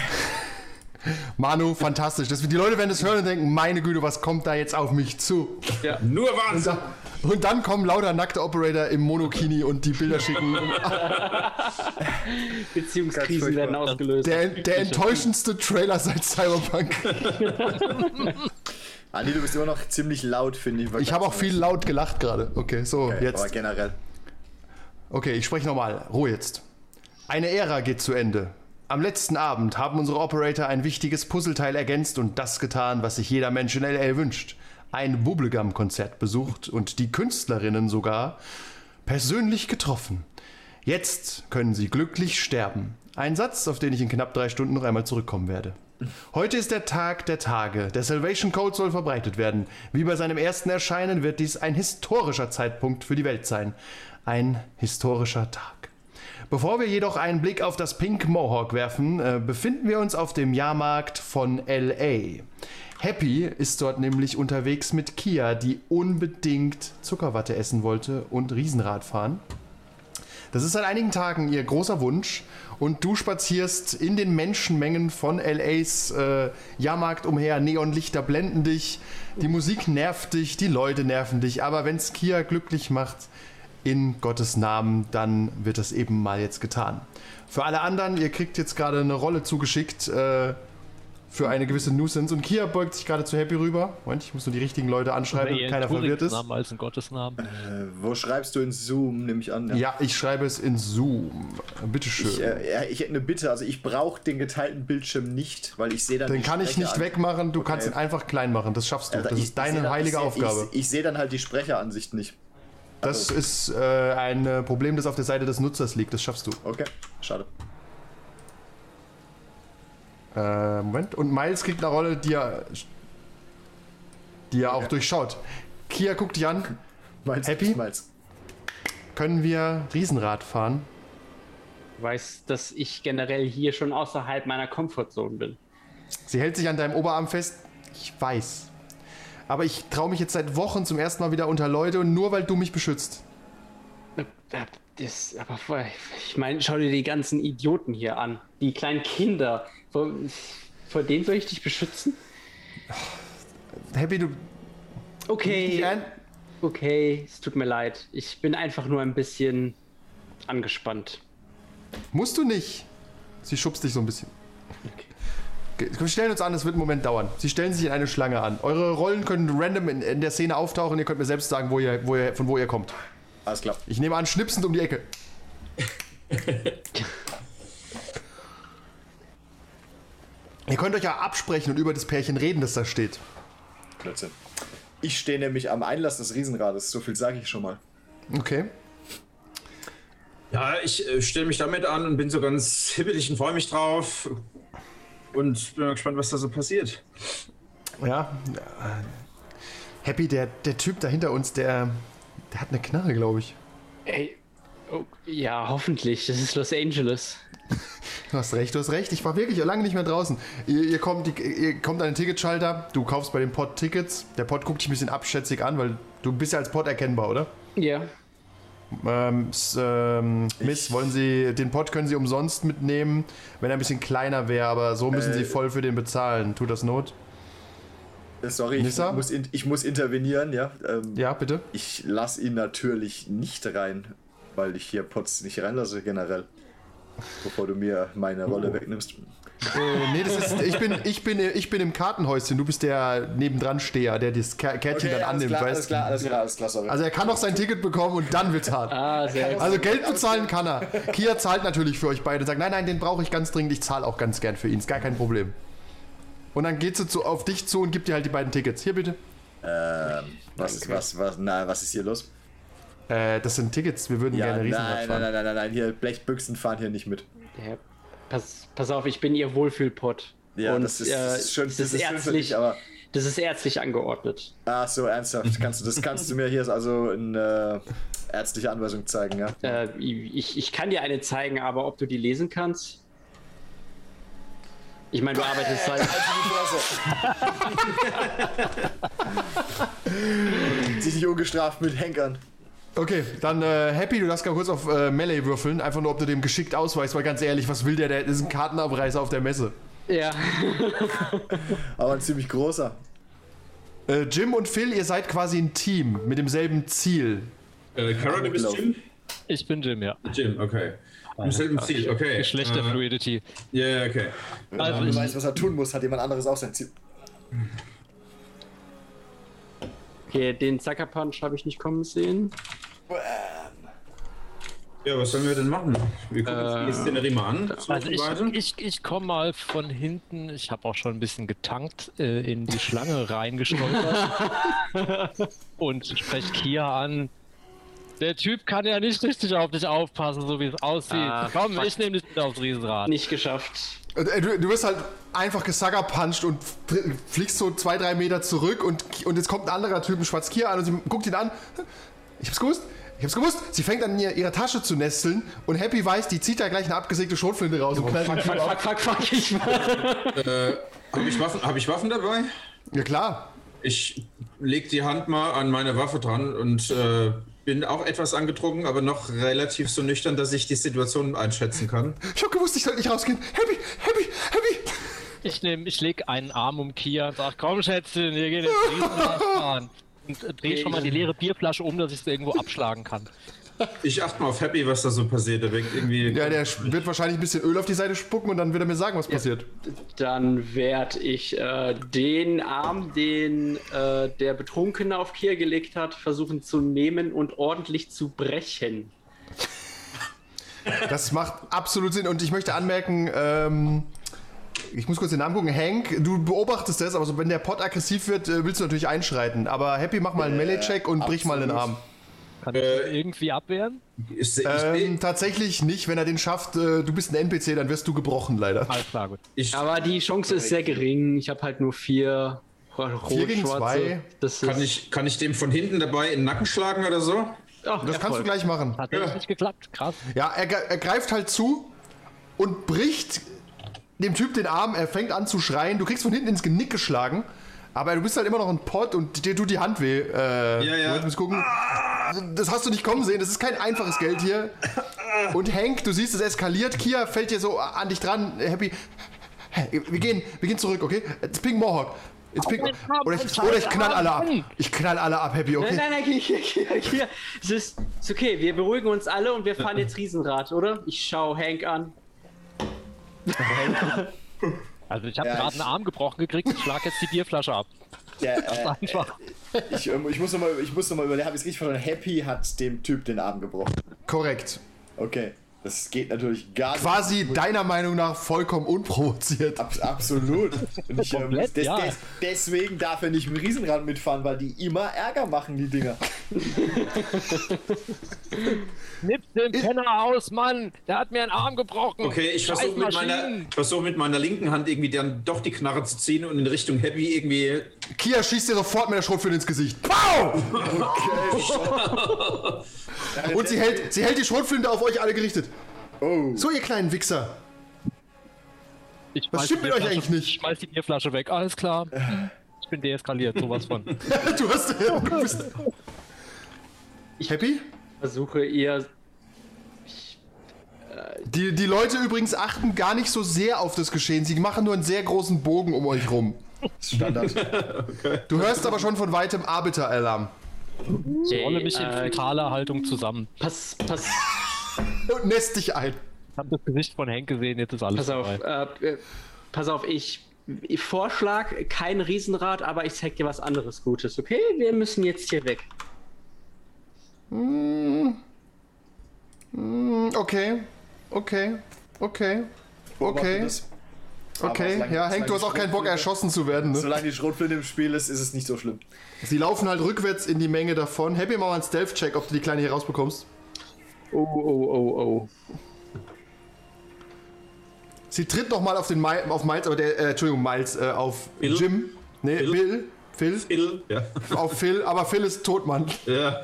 Manu, fantastisch. Das, die Leute werden das hören und denken, meine Güte, was kommt da jetzt auf mich zu? Nur Und, Wahnsinn! da, und dann kommen lauter nackte Operator im Monokini und die Bilder schicken. *laughs* *laughs* Beziehungskrisen werden ausgelöst. Der, der enttäuschendste Trailer seit Cyberpunk. Andi, du bist immer noch ziemlich laut, finde ich. Ich habe auch viel laut gelacht gerade. Okay, so, Okay, Aber jetzt. generell. Okay, ich spreche nochmal. Ruhe jetzt. Eine Ära geht zu Ende. Am letzten Abend haben unsere Operator ein wichtiges Puzzleteil ergänzt und das getan, was sich jeder Mensch in LA wünscht. Ein Bubblegum-Konzert besucht und die Künstlerinnen sogar persönlich getroffen. Jetzt können sie glücklich sterben. Ein Satz, auf den ich in knapp drei Stunden noch einmal zurückkommen werde. Heute ist der Tag der Tage. Der Salvation Code soll verbreitet werden. Wie bei seinem ersten Erscheinen wird dies ein historischer Zeitpunkt für die Welt sein. Ein historischer Tag. Bevor wir jedoch einen Blick auf das Pink Mohawk werfen, äh, befinden wir uns auf dem Jahrmarkt von LA. Happy ist dort nämlich unterwegs mit Kia, die unbedingt Zuckerwatte essen wollte und Riesenrad fahren. Das ist seit einigen Tagen ihr großer Wunsch und du spazierst in den Menschenmengen von LAs äh, Jahrmarkt umher. Neonlichter blenden dich, die Musik nervt dich, die Leute nerven dich, aber wenn's Kia glücklich macht, in Gottes Namen, dann wird das eben mal jetzt getan. Für alle anderen, ihr kriegt jetzt gerade eine Rolle zugeschickt äh, für eine gewisse Nuisance und Kia beugt sich gerade zu Happy rüber. Moment, ich muss nur die richtigen Leute anschreiben, damit keiner ein verwirrt ist. Namen als ein Gottesnamen. Äh, wo schreibst du in Zoom, nehme ich an? Ja, ich schreibe es in Zoom. Bitteschön. Ich, äh, ja, ich hätte eine Bitte. Also ich brauche den geteilten Bildschirm nicht, weil ich sehe dann. Den die kann ich Sprecher nicht an. wegmachen, du kannst ihn Okay. einfach klein machen, das schaffst du. Also Das ich- ist ich deine dann- heilige ich sehe- Aufgabe. Ich, ich sehe dann halt die Sprecheransicht nicht. Das ist äh, ein äh, Problem, das auf der Seite des Nutzers liegt, das schaffst du. Okay, schade. Äh, Moment. Und Miles kriegt eine Rolle, die er, die er auch durchschaut. Kia guckt dich an. Miles, Happy? Miles. Können wir Riesenrad fahren? Du weißt, dass ich generell hier schon außerhalb meiner Comfortzone bin. Sie hält sich an deinem Oberarm fest. Ich weiß. Aber ich traue mich jetzt seit Wochen zum ersten Mal wieder unter Leute und nur weil du mich beschützt. Das, aber ich meine, schau dir die ganzen Idioten hier an. Die kleinen Kinder. Vor, vor denen soll ich dich beschützen? Happy, du. Okay. Okay, es tut mir leid. Ich bin einfach nur ein bisschen angespannt. Musst du nicht. Sie schubst dich so ein bisschen. Wir stellen uns an, es wird einen Moment dauern. Sie stellen sich in eine Schlange an. Eure Rollen können random in, in der Szene auftauchen. Ihr könnt mir selbst sagen, wo ihr, wo ihr, von wo ihr kommt. Alles klar. Ich nehme an, schnipsend um die Ecke. *laughs* ihr könnt euch ja absprechen und über das Pärchen reden, das da steht. Blödsinn. Ich stehe nämlich am Einlass des Riesenrades. So viel sage ich schon mal. Okay. Ja, ich äh, stelle mich damit an und bin so ganz hibbelig und freue mich drauf. Und bin mal gespannt, was da so passiert. Ja. äh, Happy, der, der Typ da hinter uns, der, der hat eine Knarre, glaube ich. Ey. Oh, ja, hoffentlich. Das ist Los Angeles. Du hast recht, du hast recht. Ich war wirklich lange nicht mehr draußen. Ihr, ihr, kommt, ihr kommt an den Ticketschalter, du kaufst bei dem Pod Tickets. Der Pod guckt dich ein bisschen abschätzig an, weil du bist ja als Pod erkennbar, oder? Ja. Ähm, ähm, Miss, wollen Sie, den Pod können Sie umsonst mitnehmen, wenn er ein bisschen kleiner wäre, aber so müssen Äh, Sie voll für den bezahlen. Tut das Not? Äh, Sorry, ich muss, in, ich muss intervenieren, ja. Ähm, Ja, bitte? Ich lasse ihn natürlich nicht rein, weil ich hier Pots nicht reinlasse generell. Bevor du mir meine Rolle Oh. wegnimmst. Äh, nee, das ist, ich bin, ich bin, ich bin im Kartenhäuschen, du bist der nebendran Steher, der das Kä- Kärtchen dann alles annimmt, klar, alles klar, alles klar, alles klar, sorry. Also er kann noch sein Ticket bekommen und dann wird's hart. Ah, sehr Also Geld bezahlen kann er. Kia zahlt natürlich für euch beide. Sagt, nein, nein, den brauche ich ganz dringend. Ich zahle auch ganz gern für ihn. Ist gar kein Problem. Und dann geht sie zu, auf dich zu und gibt dir halt die beiden Tickets. Hier bitte. was, ist, was, was, na, was ist hier los? Äh, das sind Tickets. Wir würden Ja, gerne Riesenrad nein, fahren. nein, nein, nein, nein, hier Blechbüchsen fahren hier nicht mit. Ja, pass, pass auf, ich bin ihr Wohlfühlpot. Ja, Und, das ist- das ist schön- das das ist ist ärztlich, dich, aber- das ist ärztlich angeordnet. Ach so, ernsthaft, kannst du, das kannst du mir hier also in äh, ärztliche Anweisung zeigen, ja? Äh, ich, ich kann dir eine zeigen, aber ob du die lesen kannst? Ich meine, du arbeitest halt. Sieh *laughs* dich ungestraft mit Henkern. Okay, dann äh, Happy, du darfst gerade kurz auf äh, Melee würfeln, einfach nur, ob du dem geschickt ausweichst, weil ganz ehrlich, was will der? Der ist ein Kartenabreißer auf der Messe. Ja. *laughs* Aber ein ziemlich großer. Äh, Jim und Phil, ihr seid quasi ein Team mit demselben Ziel. Äh, Kara, du bist Jim? Ich bin Jim, ja. Jim, okay. Im selben Ziel, okay. Geschlechterfluidity. Äh, Ja, ja, okay. Also du ich, weißt, was er tun muss, hat jemand anderes auch sein Ziel. Okay, den Sucker Punch habe ich nicht kommen sehen. Ja, was sollen wir denn machen? Wir gucken uns die Szenerie mal an. So also ich, ich, ich komme mal von hinten. Ich habe auch schon ein bisschen getankt äh, in die Schlange *laughs* reingestolpert und spreche Kia an. Der Typ kann ja nicht richtig auf dich aufpassen, so wie es aussieht. Ah, Komm, fuck. ich nehme dich mit aufs Riesenrad. Nicht geschafft. Äh, Du, du wirst halt einfach gesuggerpunched und fl- fliegst so zwei, drei Meter zurück und, und jetzt kommt ein anderer Typ in Schwarz-Kia an und sie guckt ihn an. Ich hab's gewusst. Ich hab's gewusst. Sie fängt an, in ihr- ihrer Tasche zu nesteln und Happy weiß, die zieht da gleich eine abgesägte Schrotflinte raus und knallt Fuck, fuck, fuck, fuck, fuck, ich war. Habe ich, Waffen, hab ich Waffen dabei? Ja klar. Ich leg die Hand mal an meine Waffe dran und äh, bin auch etwas angetrunken, aber noch relativ so nüchtern, dass ich die Situation einschätzen kann. Ich hab gewusst, ich soll nicht rausgehen. Happy, Happy, Happy. Ich nehme, ich leg einen Arm um Kia und sag, komm Schätzchen, wir gehen jetzt *laughs* Riesenrad fahren. Und äh, dreh schon mal die leere Bierflasche um, dass ich sie irgendwo abschlagen kann. Ich achte mal auf Happy, was da so passiert. Der wirkt irgendwie. Ja, der wird wahrscheinlich ein bisschen Öl auf die Seite spucken und dann wird er mir sagen, was passiert. Dann werde ich äh, den Arm, den äh, der Betrunkene auf Kier gelegt hat, versuchen zu nehmen und ordentlich zu brechen. Das macht absolut Sinn. Und ich möchte anmerken, ähm, ich muss kurz den Namen gucken. Hank, du beobachtest das, aber so, wenn der Pot aggressiv wird, äh, willst du natürlich einschreiten. Aber Happy, mach mal einen Melee-Check und brich mal den Arm. Kann ich Äh, irgendwie abwehren? Ich, ich, Ähm, tatsächlich nicht. Wenn er den schafft, äh, du bist ein NPC, dann wirst du gebrochen, leider. Alles klar, gut. ich, Aber die Chance ist sehr gering. Ich habe halt nur vier Vier gegen zwei. Das ist, kann, ich, kann ich dem von hinten dabei in den Nacken schlagen oder so? Ach, Das kannst du gleich machen. Hat ja. nicht geklappt, krass. Ja, er, er greift halt zu und bricht dem Typ den Arm. Er fängt an zu schreien. Du kriegst von hinten ins Genick geschlagen. Aber du bist halt immer noch ein Pot und dir tut die Hand weh. Äh, Ja, ja. Du musst gucken. Das hast du nicht kommen sehen. Das ist kein einfaches Geld hier. Und Hank, du siehst, es eskaliert. Kia fällt dir so an dich dran. Happy. Hey, Wir gehen, wir gehen zurück, okay? It's Ping Mohawk. It's Ping. Oder ich, oder ich knall alle ab. Ich knall alle ab, Happy, Nein, okay? nein, nein, hier, hier, hier, hier. Es ist, ist okay, wir beruhigen uns alle und wir fahren jetzt Riesenrad, oder? Ich schau Hank an. Also ich habe Ja, gerade ich- einen Arm gebrochen gekriegt, ich schlag jetzt die Bierflasche ab. Ja, äh, Einfach. ich, ähm, ich muss nochmal ich muss noch mal überlegen, habe ich es richtig verstanden? Happy hat dem Typ den Arm gebrochen. Korrekt. Okay. Das geht natürlich gar nicht. Quasi deiner Meinung nach vollkommen unprovoziert. Abs absolut. Und ich, ähm, Komplett, des, ja. des, deswegen darf er nicht im Riesenrad mitfahren, weil die immer Ärger machen, die Dinger. *laughs* Nimm den Penner aus, Mann! Der hat mir einen Arm gebrochen! Okay, ich versuche mit, meiner, versuch mit meiner linken Hand irgendwie dann doch die Knarre zu ziehen und in Richtung Happy irgendwie. Kia schießt dir sofort mit der Schrotflinte ins Gesicht. Pow! *laughs* *laughs* *laughs* Und sie hält, sie hält die Schrotflinte auf euch alle gerichtet. Oh. So, ihr kleinen Wichser. Ich Was stimmt mit euch Bierflasche- eigentlich nicht? Ich schmeiß die Bierflasche weg, alles klar. Ich bin deeskaliert, sowas von. *laughs* Du hast. Du bist, Happy? Versuche ihr. Die, die Leute übrigens achten gar nicht so sehr auf das Geschehen. Sie machen nur einen sehr großen Bogen um euch rum. Standard. Du hörst aber schon von weitem Arbeiteralarm. Ich rolle mich in äh, frontaler Haltung zusammen. Pass, pass, *laughs* Und nässt dich ein. Ich habe das Gesicht von Henk gesehen, jetzt ist alles pass auf. Äh, äh, pass auf, ich. ich Vorschlag, kein Riesenrad, aber ich zeig dir was anderes Gutes, okay? Wir müssen jetzt hier weg. Okay. Okay. Okay. Okay. Okay. solange- Ja, Hank, du hast auch keinen Bock, erschossen zu werden. Ne? Solange die Schrotflinte im Spiel ist, ist es nicht so schlimm. Sie laufen halt rückwärts in die Menge davon. Happy, mach mal einen Stealth-Check, ob du die Kleine hier rausbekommst. Oh, oh, oh, oh. Sie tritt noch mal auf den Mi auf Miles, aber der, äh, Entschuldigung, Miles, äh, auf Phil? Jim. Nee, Phil? Bill. Phil. Phil? Ja. Auf Phil, aber Phil ist tot, Mann. ja.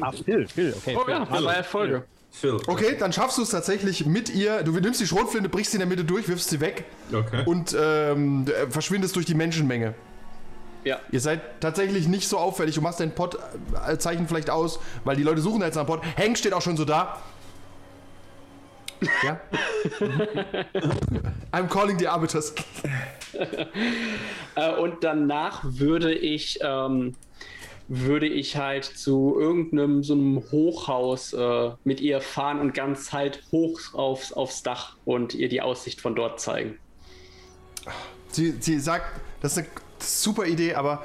Ach, Phil, Phil, okay. Oh Phil. ja, aber Erfolge. Phil. Okay, dann schaffst du es tatsächlich mit ihr. Du nimmst die Schrotflinte, brichst sie in der Mitte durch, wirfst sie weg Okay. und ähm, äh, verschwindest durch die Menschenmenge. Ja. Ihr seid tatsächlich nicht so auffällig. Du machst dein Pod-Zeichen vielleicht aus, weil die Leute suchen jetzt nach Pod. Hank steht auch schon so da. Ja? *laughs* I'm calling the arbiters. Äh, und danach würde ich, ähm, würde ich halt zu irgendeinem so einem Hochhaus äh, mit ihr fahren und ganz halt hoch aufs, aufs Dach und ihr die Aussicht von dort zeigen. Sie, sie sagt, das ist eine super Idee, aber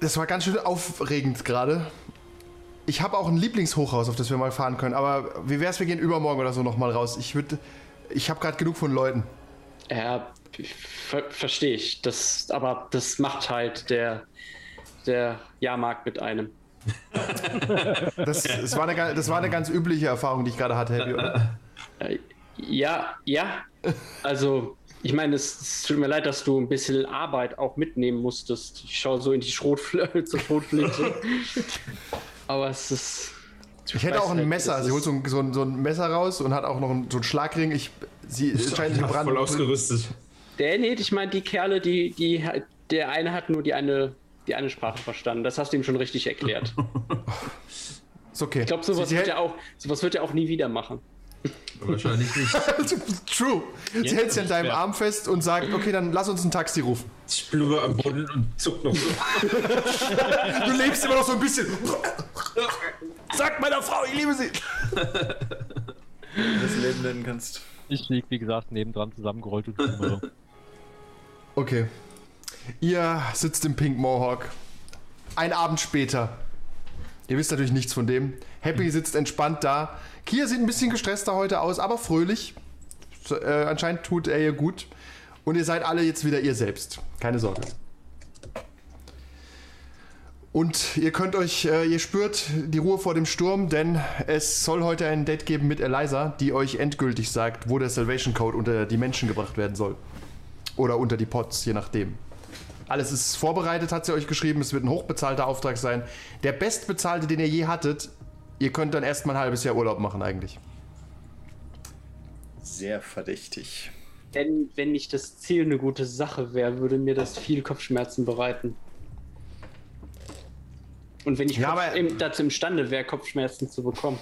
das war ganz schön aufregend gerade. Ich habe auch ein Lieblingshochhaus, auf das wir mal fahren können, aber wie wär's, wir gehen übermorgen oder so nochmal raus? Ich würde. Ich habe gerade genug von Leuten. Ja, ver verstehe ich. Das, aber das macht halt der, der Jahrmarkt mit einem. *laughs* Das, das, war, eine, das war eine ganz übliche Erfahrung, die ich gerade hatte, Happy, oder? Äh, ja, ja. Also, ich meine, es, es tut mir leid, dass du ein bisschen Arbeit auch mitnehmen musstest. Ich schaue so in die *laughs* Schrotflinte. Aber es ist. Ich hätte weiß auch ein halt, Messer. Sie holt so ein, so, ein, so ein Messer raus und hat auch noch einen, so einen Schlagring. Ich, sie scheint gebrannt. voll ausgerüstet. Der, nee, ich meine, die Kerle, die, die, der eine hat nur die eine, die eine Sprache verstanden. Das hast du ihm schon richtig erklärt. *laughs* Ist okay. Ich glaube, sowas, sie, wird sie er auch, sowas wird er auch nie wieder machen. Wahrscheinlich nicht. *laughs* True. Sie Jetzt hält sich an deinem ja. Arm fest und sagt, okay, dann lass uns ein Taxi rufen. Ich blubber am Boden und zuck noch so. *laughs* Du lebst immer noch so ein bisschen. Sag meiner Frau, ich liebe sie. das Leben nennen kannst. Ich lieg, wie gesagt, nebendran zusammengerollt und kümmere. Okay. Ihr sitzt im Pink Mohawk. Ein Abend später. Ihr wisst natürlich nichts von dem. Happy sitzt entspannt da. Kia sieht ein bisschen gestresster heute aus, aber fröhlich. Äh, anscheinend tut er ihr gut. Und ihr seid alle jetzt wieder ihr selbst. Keine Sorge. Und ihr könnt euch, äh, ihr spürt die Ruhe vor dem Sturm, denn es soll heute ein Date geben mit Eliza, die euch endgültig sagt, wo der Salvation Code unter die Menschen gebracht werden soll. Oder unter die Pots, je nachdem. Alles ist vorbereitet, hat sie euch geschrieben. Es wird ein hochbezahlter Auftrag sein. Der bestbezahlte, den ihr je hattet. Ihr könnt dann erst mal ein halbes Jahr Urlaub machen, eigentlich. Sehr verdächtig. Wenn, wenn nicht das Ziel eine gute Sache wäre, würde mir das viel Kopfschmerzen bereiten. Und wenn ich Ja, Kopf, im, dazu imstande wäre, Kopfschmerzen zu bekommen.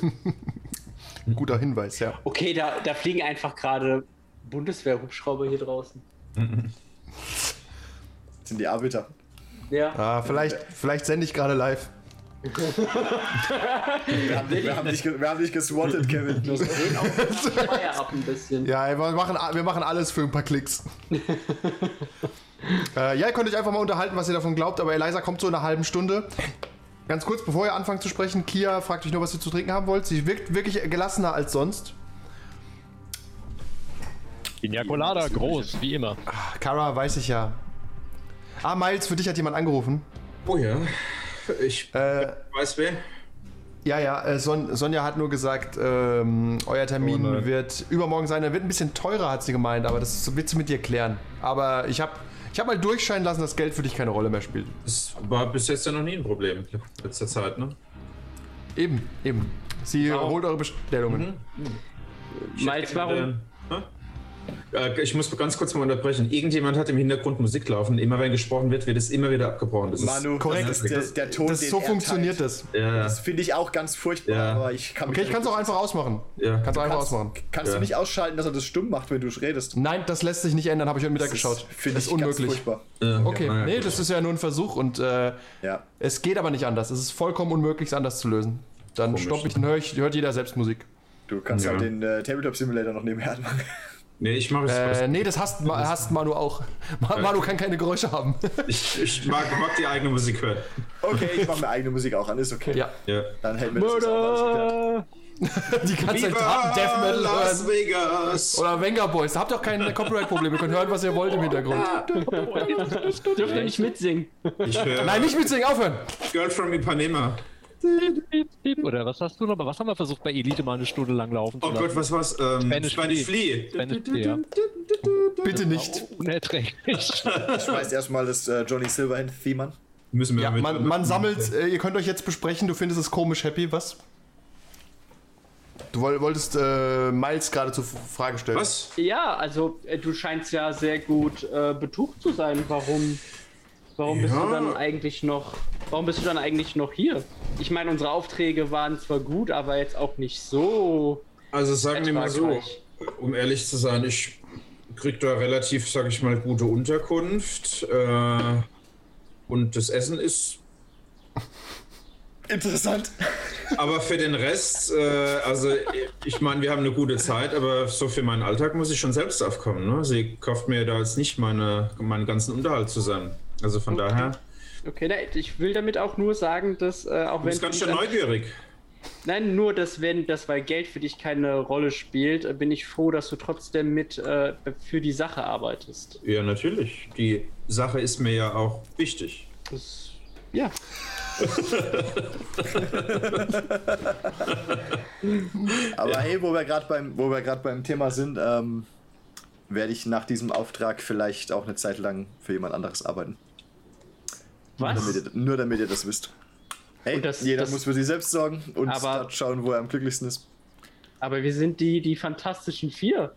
*laughs* Guter Hinweis, ja. Okay, da, da fliegen einfach gerade Bundeswehr-Hubschrauber hier draußen. *laughs* Das sind die Arbeiter. Ja. Ah, vielleicht, vielleicht sende ich gerade live. Wir haben, wir haben, dich, ge- wir haben dich geswattet, Kevin. Die drehen auch ab ein bisschen. Ja, wir machen, wir machen alles für ein paar Klicks. *laughs* äh, ja, ihr könnt euch einfach mal unterhalten, was ihr davon glaubt, aber Eliza kommt so in einer halben Stunde. Ganz kurz, bevor ihr anfangt zu sprechen, Kia fragt euch nur, was ihr zu trinken haben wollt. Sie wirkt wirklich gelassener als sonst. Pina Colada, groß, wie immer. Kara weiß ich ja. Ah, Miles, für dich hat jemand angerufen. Oh ja. Ich Äh, weiß wer. Ja, ja, äh, Son Sonja hat nur gesagt, ähm, euer Termin Oh wird übermorgen sein. Er wird ein bisschen teurer, hat sie gemeint, aber das wird sie mit dir klären. Aber ich habe ich hab mal durchscheinen lassen, dass Geld für dich keine Rolle mehr spielt. Das war bis jetzt ja noch nie ein Problem in letzter Zeit, ne? Eben, eben. Sie holt eure Bestellungen. Miles, warum? Äh, Ich muss ganz kurz mal unterbrechen. Irgendjemand hat im Hintergrund Musik laufen. Immer wenn gesprochen wird, wird es immer wieder abgebrochen. Das Manu, korrekt. das ist der, der Ton, Das, so er funktioniert teilt. das. ja, Das finde ich auch ganz furchtbar, Ja. aber ich kann Okay, ich kann es auch einfach ausmachen. Ja. Kannst du einfach kannst, ausmachen. kannst Ja. du nicht ausschalten, dass er das stumm macht, wenn du redest? Nein, das lässt sich nicht ändern, habe ich heute Mittag geschaut. Finde das ich ist ganz unmöglich. furchtbar. Ja, Okay, naja, nee, gut. das ist ja nur ein Versuch und äh, Ja. es geht aber nicht anders. Es ist vollkommen unmöglich, es anders zu lösen. Dann Komisch. stopp ich, dann hör ich, hört jeder selbst Musik. Du kannst Ja. halt den äh, Tabletop Simulator noch nebenher machen. Nee, ich mache es. Äh, nee, das hasst, Ma- hasst Manu auch. Ma- Manu kann keine Geräusche haben. Ich, ich mag, mag die eigene Musik hören. Okay, ich mache mir eigene Musik auch an, ist okay. Ja, Ja. Dann hält mir das geklärt. *laughs* die ganze Zeit Death Metal Las hören. Vegas! Oder Venga Boys. Da habt ihr auch keine Copyright-Probleme. Ihr könnt hören, was ihr wollt im Hintergrund. *laughs* Dürft ihr nicht mitsingen? Ich höre Nein, nicht mitsingen, aufhören! Girl from Ipanema. Oder was hast du noch? Was haben wir versucht bei Elite mal eine Stunde lang laufen zu Oh lassen? Gott, was war's? Ähm, Spanish Spanish Flea. Flea. Spanish Flea, Bitte nicht. Unerträglich. *laughs* Schmeißt erstmal das äh, Johnny Silverhand-Theme an. Müssen wir Ja, mit, man, man sammelt, äh, ihr könnt euch jetzt besprechen, du findest es komisch, Happy, was? Du woll- wolltest äh, Miles gerade zur Frage stellen. Was? Ja, also äh, du scheinst ja sehr gut äh, betucht zu sein. Warum Warum bist Ja. du dann eigentlich noch. Warum bist du dann eigentlich noch hier? Ich meine, unsere Aufträge waren zwar gut, aber jetzt auch nicht so. Also sagen wir mal so, um ehrlich zu sein, ich krieg da relativ, sag ich mal, gute Unterkunft. Äh, und das Essen ist. *laughs* Interessant. Aber für den Rest, äh, also ich meine, wir haben eine gute Zeit, aber so für meinen Alltag muss ich schon selbst aufkommen. Ne? Sie kauft mir da jetzt nicht meine, meinen ganzen Unterhalt zusammen. Also von daher, Okay, na, ich will damit auch nur sagen, dass äh, auch du wenn. bist ganz du schön neugierig. Nein, nur dass wenn das, weil Geld für dich keine Rolle spielt, äh, bin ich froh, dass du trotzdem mit äh, für die Sache arbeitest. Ja, natürlich. Die Sache ist mir ja auch wichtig. Das, ja. *laughs* Aber hey, wo wir gerade beim, wo wir gerade beim Thema sind, ähm, werde ich nach diesem Auftrag vielleicht auch eine Zeit lang für jemand anderes arbeiten. Was? Damit ihr, nur damit ihr das wisst. Hey, Und das- jeder das- muss für sich selbst sorgen und Aber- dort schauen, wo er am glücklichsten ist. Aber wir sind die, die fantastischen vier.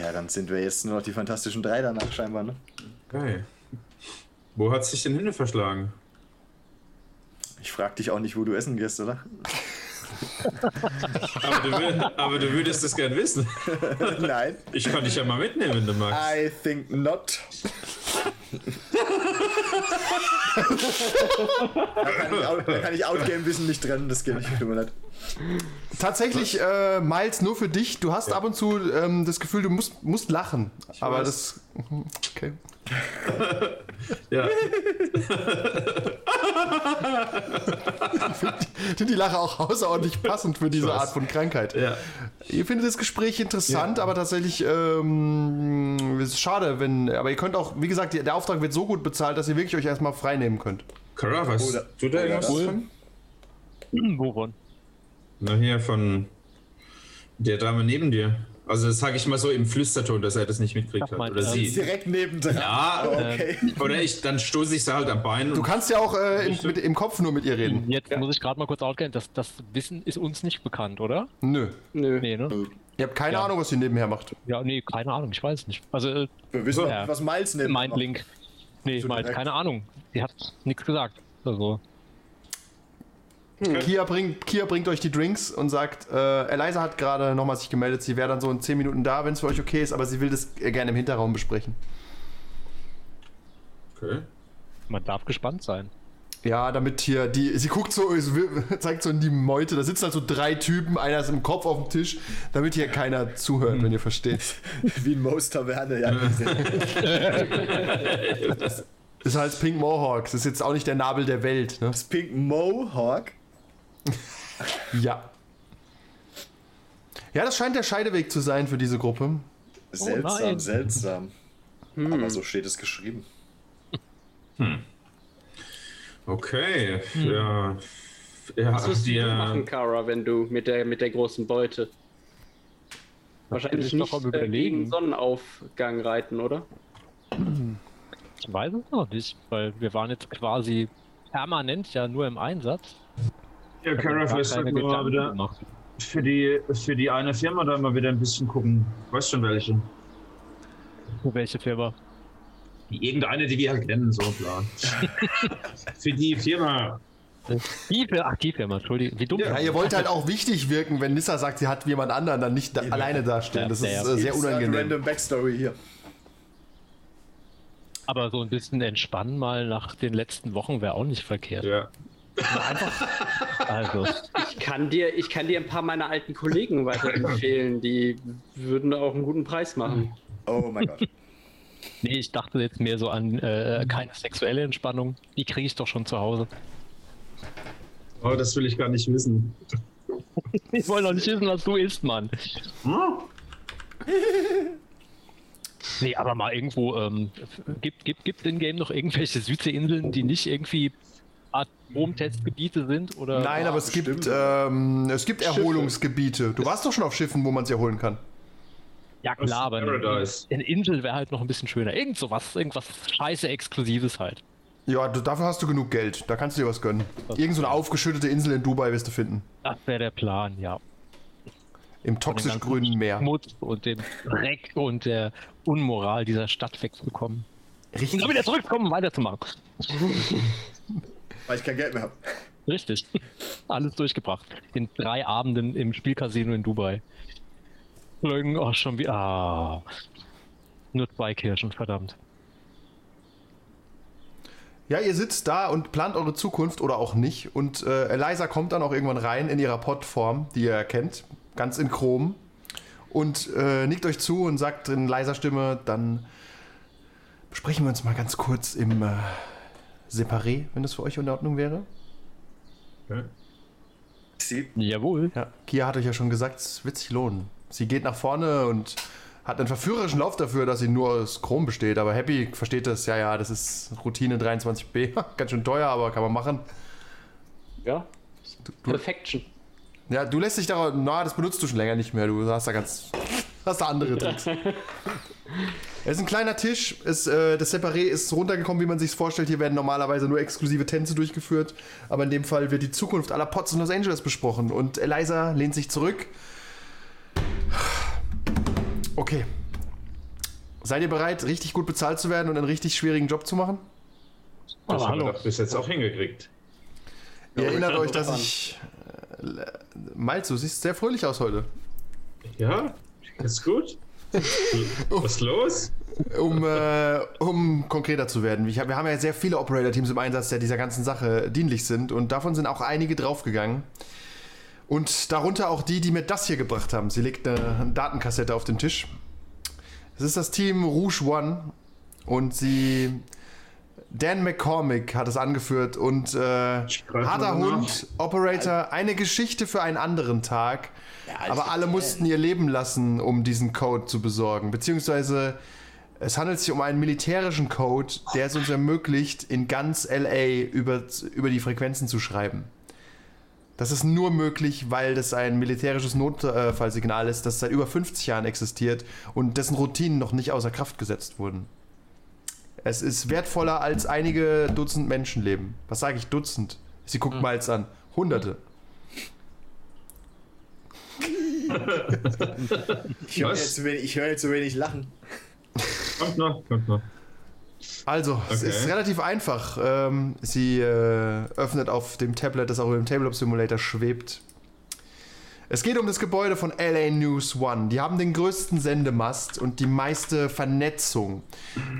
Ja, dann sind wir jetzt nur noch die fantastischen drei danach scheinbar, ne? Okay. Wo hat sich denn Hände verschlagen? Ich frag dich auch nicht, wo du essen gehst, oder? Aber du, wür- aber du würdest es gern wissen. *laughs* Nein. Ich kann dich ja mal mitnehmen, wenn du magst. I think not. da, kann ich, ich Outgame-Wissen nicht trennen, das geht nicht, tut mir leid. Tatsächlich, äh, Miles, nur für dich. Du hast ab und zu ähm, das Gefühl, du musst, musst lachen. Aber weiß. das. Mhm, Okay. *laughs* Ja. *laughs* Ich finde die Lache auch außerordentlich passend für diese. Art von Krankheit. ja. Ihr findet das Gespräch interessant, aber tatsächlich ähm, es ist schade, wenn. Aber ihr könnt auch, wie gesagt, der Auftrag wird so gut bezahlt, dass ihr wirklich euch erstmal frei nehmen könnt. Kara, weißt Oder- du da irgendwas von? Wovon? Na, hier von der Dame neben dir. Also, das sage ich mal so im Flüsterton, dass er das nicht mitkriegt hat. Oder ähm, sie. Direkt nebendran. Ja, Okay. oder ich, dann stoße ich sie halt am Bein. Du kannst ja auch äh, im, mit, im Kopf nur mit ihr reden. Jetzt muss ich gerade mal kurz outgehen. Das, das Wissen ist uns nicht bekannt, oder? Nö. Nö. Nee, ne? Ihr habt keine Ja. Ahnung, was sie nebenher macht. Ja, nee, keine Ahnung. Ich weiß nicht. Also, äh, Wir wissen, Ja. was Miles nimmt. Mindlink. Nee, Miles, keine Ahnung. Die hat nichts gesagt. Also, Kia, bringt, Kia bringt euch die Drinks und sagt, äh, Eliza hat gerade nochmal sich gemeldet, sie wäre dann so in 10 Minuten da, wenn es für euch okay ist, aber sie will das äh, gerne im Hinterraum besprechen. Okay. man darf gespannt sein. Ja, damit hier die. Sie guckt so, *laughs* zeigt so in die Meute. Da sitzen halt so drei Typen, einer ist im Kopf auf dem Tisch, damit hier keiner zuhört, wenn ihr versteht. *laughs* Wie in Moos Taverne, ja. *laughs* Das ist halt Pink Mohawks. Das ist jetzt auch nicht der Nabel der Welt, ne? Das Pink Mohawk. *laughs* Ja. Ja, das scheint der Scheideweg zu sein für diese Gruppe. Seltsam, nein. seltsam. Aber so steht es geschrieben. Okay. Ja. Ja, Was wirst du machen, Kara, wenn du mit der, mit der großen Beute? Wahrscheinlich nicht noch äh, gegen Sonnenaufgang reiten, oder? Ich weiß es noch nicht, weil wir waren jetzt quasi permanent ja nur im Einsatz. Ja, Kara, Gar vielleicht keine sollten wir mal wieder gemacht. für die, für die eine Firma da mal wieder ein bisschen gucken. Weißt schon welche? Für welche Firma? Irgendeine, die wir halt kennen, so klar. *laughs* für die Firma. Die Firma, ach, die Firma, Entschuldigung. Wie dumm. Ja, ihr wollt halt auch wichtig wirken, wenn Nissa sagt, sie hat jemand anderen, dann nicht da, alleine dastehen. Das ist Ja, äh, sehr Insert unangenehm. Random Backstory hier. Aber so ein bisschen entspannen mal nach den letzten Wochen wäre auch nicht verkehrt. ja. Also, Ich kann dir, ich kann dir ein paar meiner alten Kollegen weiterempfehlen, die würden auch einen guten Preis machen. Oh mein Gott. nee, ich dachte jetzt mehr so an äh, keine sexuelle Entspannung. Die kriege ich doch schon zu Hause. Oh, das will ich gar nicht wissen. Ich wollte doch nicht wissen, was du isst, Mann. Nee, aber mal irgendwo, ähm, gibt, gibt, gibt in Game noch irgendwelche Südseeinseln, die nicht irgendwie Atomtestgebiete sind? Oder Nein, aber es gibt, ähm, es gibt Erholungsgebiete. Du warst doch schon auf Schiffen, wo man sie erholen kann. ja klar, aber eine, Paradise. eine Insel wäre halt noch ein bisschen schöner. Irgend sowas, irgendwas scheiße Exklusives halt. Ja, du, dafür hast du genug Geld. Da kannst du dir was gönnen. Irgend so eine aufgeschüttete Insel in Dubai wirst du finden. Das wäre der Plan, ja. Im toxisch grünen Meer. Schmutz und dem Dreck und der Unmoral dieser Stadt wegzukommen. Richtig. Und dann wieder zurückkommen, um weiterzumachen. *laughs* Weil ich kein Geld mehr habe. Richtig. Alles durchgebracht. In drei Abenden im Spielcasino in Dubai. Flögen, oh, schon wie. Ah. Nur zwei Kirschen, verdammt. Ja, ihr sitzt da und plant eure Zukunft oder auch nicht. Und äh, Eliza kommt dann auch irgendwann rein in ihrer Podform, die ihr kennt, ganz in Chrom. Und äh, nickt euch zu und sagt in leiser Stimme, dann besprechen wir uns mal ganz kurz im äh, Separé, wenn das für euch in Ordnung wäre. Sie, Jawohl. Ja, Kia hat euch ja schon gesagt, es wird sich lohnen. Sie geht nach vorne und hat einen verführerischen Lauf dafür, dass sie nur aus Chrom besteht. Aber Happy versteht das, ja, ja, das ist Routine 23b. *laughs* Ganz schön teuer, aber kann man machen. Ja. Perfection. Ja, du lässt dich da, na, das benutzt du schon länger nicht mehr. Du hast da ganz, hast da andere Tricks. *laughs* Es ist ein kleiner Tisch. Es, äh, das Separé ist runtergekommen, wie man sich vorstellt. Hier werden normalerweise nur exklusive Tänze durchgeführt. Aber in dem Fall wird die Zukunft aller Pots in Los Angeles besprochen. Und Eliza lehnt sich zurück. Okay. Seid ihr bereit, richtig gut bezahlt zu werden und einen richtig schwierigen Job zu machen? Das haben wir doch bis jetzt auch hingekriegt. Ihr erinnert kann euch, dass ich. Äh, Miles, du siehst sehr fröhlich aus heute. Ja, ist gut. *laughs* Was ist los? Um, äh, um konkreter zu werden. Ich hab, wir haben ja sehr viele Operator-Teams im Einsatz, die dieser ganzen Sache dienlich sind. Und davon sind auch einige draufgegangen. Und darunter auch die, die mir das hier gebracht haben. Sie legt eine Datenkassette auf den Tisch. Es ist das Team Rouge One. Und sie. Dan McCormick hat es angeführt. Und äh, harter nach. Hund, Operator, eine Geschichte für einen anderen Tag. Aber alle mussten ihr Leben lassen, um diesen Code zu besorgen. Beziehungsweise es handelt sich um einen militärischen Code, der es uns ermöglicht, in ganz LA über, über die Frequenzen zu schreiben. Das ist nur möglich, weil das ein militärisches Notfallsignal ist, das seit über 50 Jahren existiert und dessen Routinen noch nicht außer Kraft gesetzt wurden. Es ist wertvoller als einige Dutzend Menschenleben. Was sage ich Dutzend? Sie guckt mal jetzt an. Hunderte. ich höre jetzt, wenig- ich höre jetzt zu wenig lachen. Kommt noch, kommt noch. Also, es Okay. ist relativ einfach. Ähm, sie äh, öffnet auf dem Tablet, das auch im Tabletop Simulator schwebt. Es geht um das Gebäude von LA News One. Die haben den größten Sendemast und die meiste Vernetzung.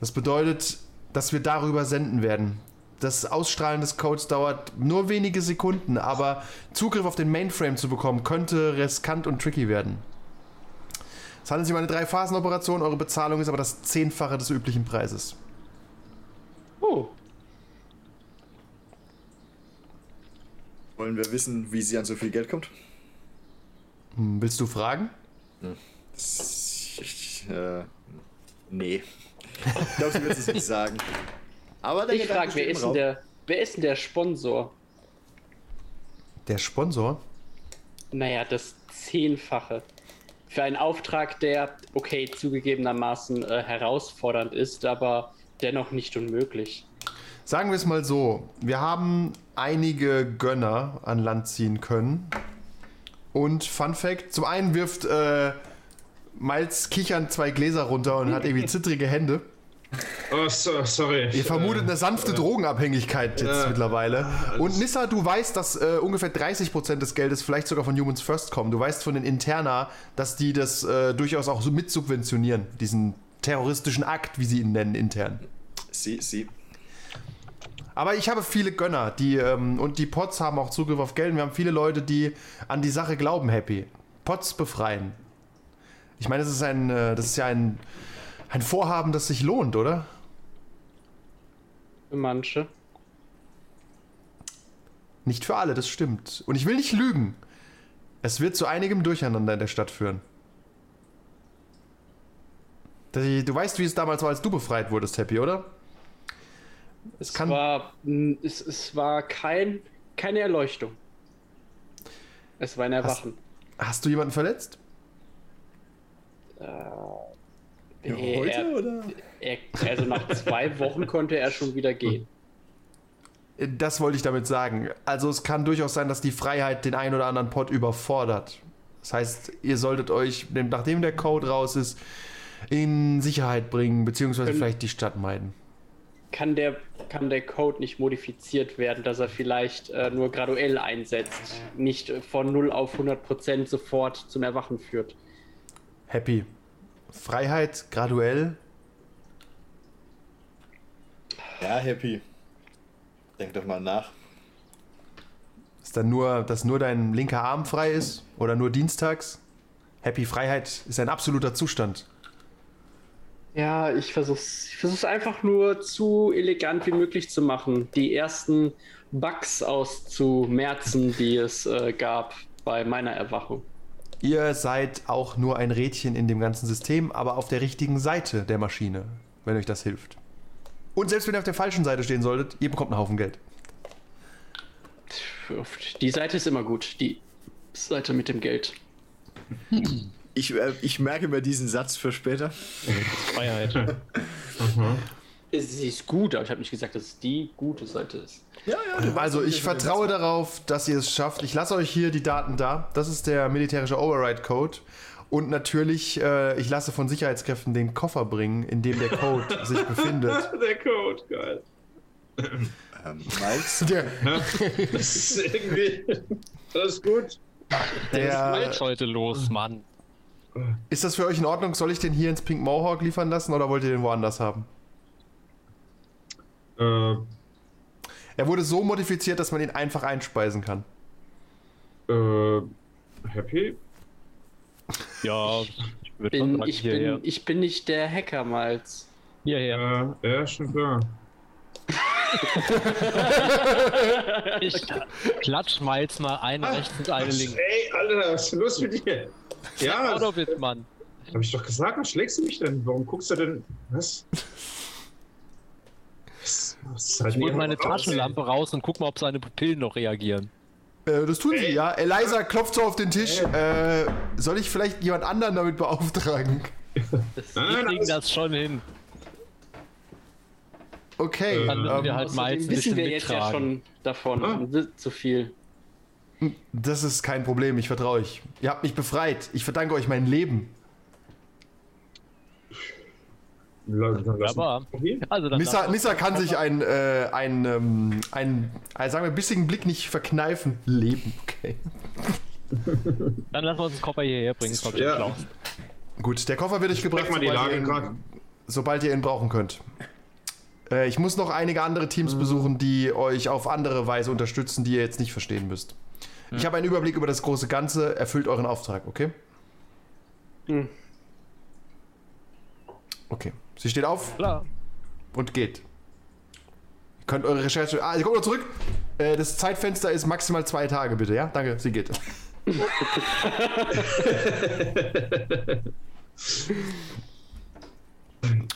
Das bedeutet, dass wir darüber senden werden. Das Ausstrahlen des Codes dauert nur wenige Sekunden, aber Zugriff auf den Mainframe zu bekommen, könnte riskant und tricky werden. Es handelt sich um eine Drei-Phasen-Operation, eure Bezahlung ist aber das Zehnfache des üblichen Preises. Oh, Wollen wir wissen, wie sie an so viel Geld kommt? Hm, Willst du fragen? Das, ich, äh, nee. Ich glaube, sie wird es nicht sagen. Aber der ich frage, wer ist der, wer ist denn der Sponsor? Der Sponsor? Naja, das Zehnfache. Für einen Auftrag, der, okay, zugegebenermaßen äh, herausfordernd ist, aber dennoch nicht unmöglich. Sagen wir es mal so: Wir haben einige Gönner an Land ziehen können. Und Fun Fact: Zum einen wirft äh, Miles kichern zwei Gläser runter und hat irgendwie zittrige Hände. Oh, so, sorry. Ihr vermutet eine sanfte Drogenabhängigkeit jetzt äh, mittlerweile. Und Nissa, du weißt, dass äh, ungefähr 30% des Geldes vielleicht sogar von Humans First kommen. Du weißt von den Interna, dass die das äh, durchaus auch so mit subventionieren. Diesen terroristischen Akt, wie sie ihn nennen, intern. Sie, sie. Aber ich habe viele Gönner, die ähm, und die Pots haben auch Zugriff auf Geld. Wir haben viele Leute, die an die Sache glauben, Happy. Pots befreien. Ich meine, das ist ein, äh, das ist ja ein, ein Vorhaben, das sich lohnt, oder? Für manche. Nicht für alle, das stimmt. Und ich will nicht lügen. Es wird zu einigem Durcheinander in der Stadt führen. Du weißt, wie es damals war, als du befreit wurdest, Happy, oder? Es kann- war, es, es war kein, keine Erleuchtung. Es war ein Erwachen. Hast du jemanden verletzt? Nee, Heute er, oder? er, also nach zwei Wochen konnte er schon wieder gehen. Das wollte ich damit sagen. Also es kann durchaus sein, dass die Freiheit den einen oder anderen Pod überfordert. Das heißt, ihr solltet euch, nachdem der Code raus ist, in Sicherheit bringen, beziehungsweise Können- vielleicht die Stadt meiden. kann, der, kann der Code nicht modifiziert werden, dass er vielleicht äh, nur graduell einsetzt, nicht äh, von 0 auf 100% sofort zum Erwachen führt? Happy. Freiheit graduell. Ja, happy. Denk doch mal nach. Ist dann nur, dass nur dein linker Arm frei ist oder nur dienstags? Happy Freiheit ist ein absoluter Zustand. Ja, ich versuch's, ich versuch's einfach nur zu elegant wie möglich zu machen. Die ersten Bugs auszumerzen, die es äh, gab bei meiner Erwachung. Ihr seid auch nur ein Rädchen in dem ganzen System, aber auf der richtigen Seite der Maschine, wenn euch das hilft. Und selbst wenn ihr auf der falschen Seite stehen solltet, ihr bekommt einen Haufen Geld. Die Seite ist immer gut. Die Seite mit dem Geld. *laughs* Ich, äh, ich merke mir diesen Satz für später. Freiheit. *laughs* Sie ist gut, aber ich habe nicht gesagt, dass es die gute Seite ist. Also ich vertraue darauf, dass ihr es schafft. Ich lasse euch hier die Daten da. Das ist der militärische Override-Code. Und natürlich, äh, ich lasse von Sicherheitskräften den Koffer bringen, in dem der Code *laughs* sich befindet. Der Code, geil. Ähm, Miles? *laughs* Der, Das ist irgendwie. Das ist gut. der, Was heute los, Mann? ist das für euch in Ordnung? Soll ich den hier ins Pink Mohawk liefern lassen oder wollt ihr den woanders haben? Äh, Er wurde so modifiziert, dass man ihn einfach einspeisen kann. äh, happy? Ja, ich würde Bin, ich, hierher. bin, ich bin nicht der Hacker, hierher. Ja, ja, schon klar. *laughs* Ich klatsch mal jetzt mal eine rechts und eine links. Ey, Alter, was ist denn los mit dir? Ja, Auto mit, Mann. hab ich doch gesagt, was schlägst du mich denn? Warum guckst du denn? Was? Was, was ist halt Ich hol nicht meine Taschenlampe raus und guck mal, ob seine Pupillen noch reagieren. Äh, das tun sie, ja. Eliza klopft so auf den Tisch. Äh, soll ich vielleicht jemand anderen damit beauftragen? Das, Nein, wir kriegen das- das schon hin. Okay. Dann müssen wir ähm, halt meins ein wissen bisschen wir jetzt ja mittragen. schon davon. Ah. Zu viel. das ist kein Problem, ich vertraue euch. Ihr habt mich befreit. Ich verdanke euch mein Leben. Uns- Okay. also dann Nissa, Nissa kann sich ein, äh, ein, ähm, ein, äh, sagen wir, bissigen Blick nicht verkneifen. Leben, okay. *laughs* dann lassen wir uns den Koffer hierher bringen. Ja. Gut, der Koffer wird euch gebracht, Check mal die sobald, Lage ihr ihn, sobald ihr ihn brauchen könnt. Äh, ich muss noch einige andere Teams Mhm. besuchen, die euch auf andere Weise unterstützen, die ihr jetzt nicht verstehen müsst. Ich habe einen Überblick über das große Ganze. Erfüllt euren Auftrag, okay? Hm. Okay. Sie steht auf Klar. und geht. Ihr könnt eure Recherche. Ah, sie kommt noch zurück. Äh, das Zeitfenster ist maximal zwei Tage, bitte, ja? Danke, sie geht. *laughs*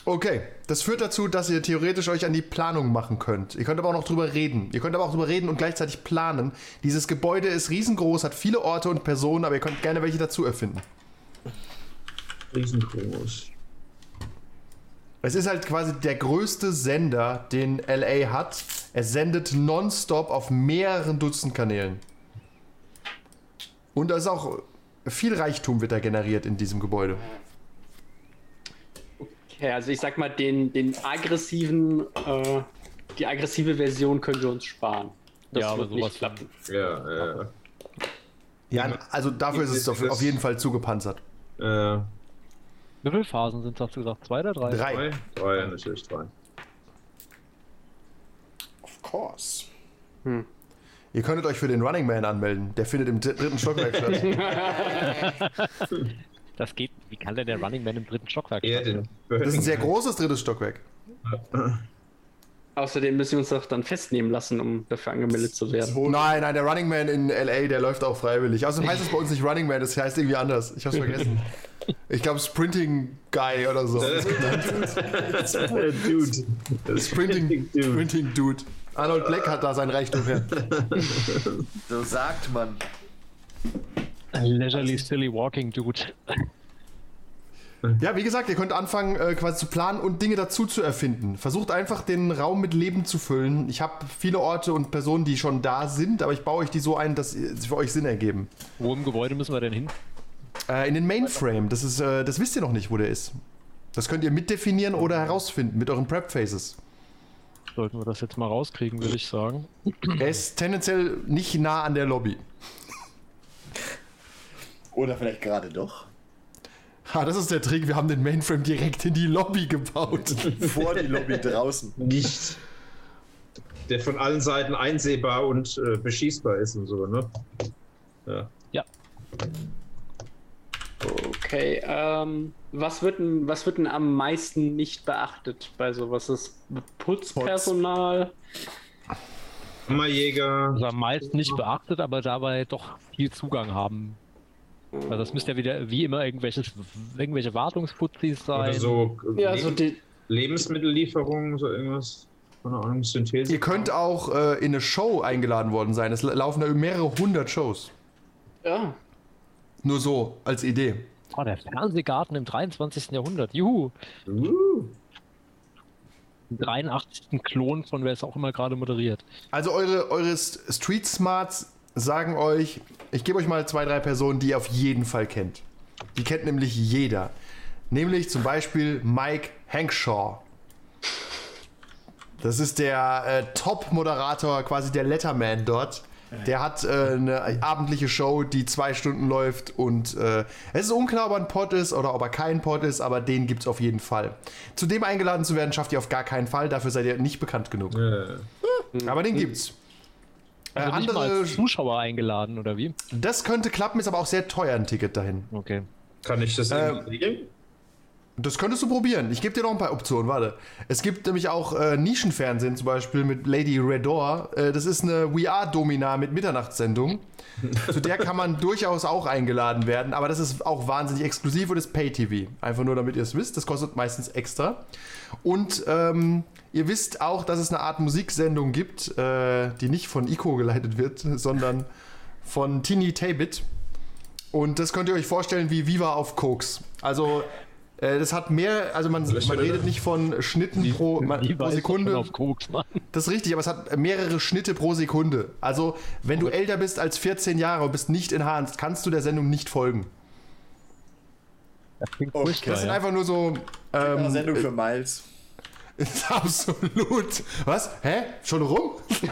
Okay, das führt dazu, dass ihr theoretisch euch an die Planung machen könnt. Ihr könnt aber auch noch drüber reden. Ihr könnt aber auch drüber reden und gleichzeitig planen. Dieses Gebäude ist riesengroß, hat viele Orte und Personen, aber ihr könnt gerne welche dazu erfinden. Riesengroß. Es ist halt quasi der größte Sender, den LA hat. Er sendet nonstop auf mehreren Dutzend Kanälen. Und da ist auch viel Reichtum wird da generiert in diesem Gebäude. Okay, also ich sag mal, den, den aggressiven, äh, die aggressive Version können wir uns sparen. Das Ja, aber wird nicht klappen. Ja, äh, Ja, also dafür ist es auf, auf jeden Fall zugepanzert. äh, Wie viele Phasen sind das gesagt? Zwei oder drei? Drei. drei? Natürlich drei. Of course. Ihr könntet euch für den Running Man anmelden. Der findet im dr- dritten Stockwerk statt. *laughs* Das geht. Wie kann denn der Running Man im dritten Stockwerk Er den. Das ist ein sehr großes drittes Stockwerk. *laughs* Außerdem müssen wir uns doch dann festnehmen lassen, um dafür angemeldet zu werden. Nein, nein, der Running Man in LA, der läuft auch freiwillig. Außerdem heißt es bei uns nicht Running Man, das heißt irgendwie anders. Ich hab's vergessen. Ich glaube Sprinting Guy oder so. Dude. Sprinting, Sprinting Dude. Arnold Black hat da sein Reichtum her. So sagt man. Leisurely Silly Walking Dude. Ja, wie gesagt, ihr könnt anfangen, äh, quasi zu planen und Dinge dazu zu erfinden. Versucht einfach, den Raum mit Leben zu füllen. Ich habe viele Orte und Personen, die schon da sind, aber ich baue euch die so ein, dass sie für euch Sinn ergeben. Wo im Gebäude müssen wir denn hin? Äh, in den Mainframe, das, ist, äh, das wisst ihr noch nicht, wo der ist. Das könnt ihr mitdefinieren oder herausfinden mit euren Prep-Phases. sollten wir das jetzt mal rauskriegen, würde ich sagen. Er ist tendenziell nicht nah an der Lobby. Oder vielleicht gerade doch. Ha, das ist der Trick. Wir haben den Mainframe direkt in die Lobby gebaut. *laughs* Vor die Lobby draußen. Nicht. Der von allen Seiten einsehbar und äh, beschießbar ist und so, ne? Ja. Ja. Okay, ähm, was wird, denn, was wird denn am meisten nicht beachtet bei sowas? Das Putzpersonal? Hammerjäger. Also am meisten nicht beachtet, aber dabei doch viel Zugang haben. Also das müsste ja wieder wie immer irgendwelches, irgendwelche Wartungsputzis sein. Oder so, äh, Ja, Leb- so die, Lebenmittellieferung, so irgendwas. Keine Ahnung, Synthese. Ihr könnt auch äh, in eine Show eingeladen worden sein. Es la- laufen da mehrere hundert Shows. ja. Nur so, als Idee. Oh, der Fernsehgarten im 23. Jahrhundert. Juhu. Uh, 83. Klon von wer es auch immer gerade moderiert. Also eure, eure Street Smarts sagen euch, ich gebe euch mal zwei, drei Personen, die ihr auf jeden Fall kennt. Die kennt nämlich jeder. Nämlich zum Beispiel Mike Hankshaw. Das ist der äh, Top-Moderator, quasi der Letterman dort. Der hat äh, eine abendliche Show, die zwei Stunden läuft und äh, es ist unklar, ob er ein Pod ist oder ob er kein Pod ist, aber den gibt's auf jeden Fall. Zu dem eingeladen zu werden, schafft ihr auf gar keinen Fall, dafür seid ihr nicht bekannt genug. äh, Aber den gibt's. Äh, Also nicht mal andere, als Zuschauer eingeladen, oder wie? das könnte klappen, ist aber auch sehr teuer, ein Ticket dahin. Okay. kann ich das irgendwie regeln? Das könntest du probieren. Ich gebe dir noch ein paar Optionen. Warte. Es gibt nämlich auch äh, Nischenfernsehen, zum Beispiel mit Lady Redor. Äh, das ist eine We Are Domina mit Mitternachtssendung. *laughs* Zu der kann man durchaus auch eingeladen werden, aber das ist auch wahnsinnig exklusiv und ist Pay-TV. Einfach nur, damit ihr es wisst. Das kostet meistens extra. Und ähm, ihr wisst auch, dass es eine Art Musiksendung gibt, äh, die nicht von Ico geleitet wird, sondern von Tini Tabit. Und das könnt ihr euch vorstellen wie Viva auf Koks. Also, äh, das hat mehr, also man, man redet nicht von Schnitten pro, man, pro Sekunde. Koks, Mann. Das ist richtig, aber es hat mehrere Schnitte pro Sekunde. Also, wenn du älter bist als 14 Jahre und bist nicht enhanced, kannst du der Sendung nicht folgen. Das klingt Okay. furchtbar, Das sind einfach nur so. Eine Ähm, Sendung für Miles. Ist absolut. Was? Hä? Schon rum? *laughs*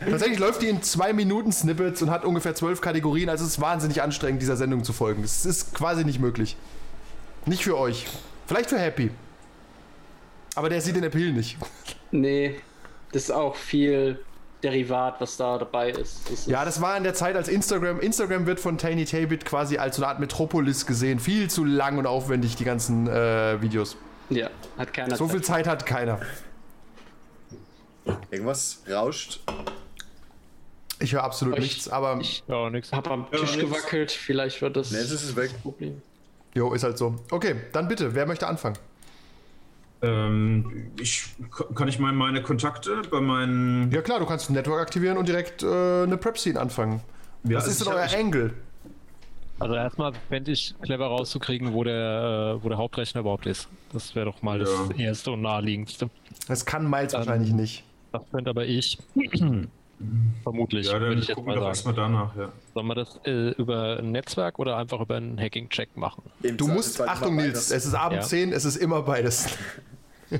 Tatsächlich läuft die in zwei Minuten Snippets und hat ungefähr zwölf Kategorien. Also es ist wahnsinnig anstrengend, dieser Sendung zu folgen. Das ist quasi nicht möglich. Nicht für euch. Vielleicht für Happy. Aber der sieht den Appeal nicht. Nee, das ist auch viel Derivat, was da dabei ist. Das ist Ja, das war in der Zeit, als Instagram. Instagram wird von Tiny Tabit quasi als so eine Art Metropolis gesehen. Viel zu lang und aufwendig, die ganzen äh, Videos. ja, hat keiner So viel Zeit hat keiner. Irgendwas rauscht. Ich höre absolut Ich- nichts, aber Ja, nix. Hab am Ja, Tisch nix. gewackelt, vielleicht wird das Ne, jetzt ist es weg. Problem. jo, ist halt so. Okay, dann bitte, wer möchte anfangen? Ähm, ich, kann ich mal meine Kontakte bei meinen. Ja klar, du kannst ein Network aktivieren und direkt äh, eine Prep-Scene anfangen. Ja, Was also ist denn euer Angle? Also erstmal fände ich clever rauszukriegen, wo der, äh, wo der Hauptrechner überhaupt ist. Das wäre doch mal Ja. das erste und naheliegendste. Das kann Miles Ähm, wahrscheinlich nicht. Das könnte aber ich. Vermutlich, Ja, würde dann ich jetzt gucken wir doch erstmal danach, ja. Sollen wir das äh, über ein Netzwerk oder einfach über einen Hacking-Check machen? Im Du musst, Achtung Nils, es ist Abend Ja. 10, es ist immer beides. *laughs*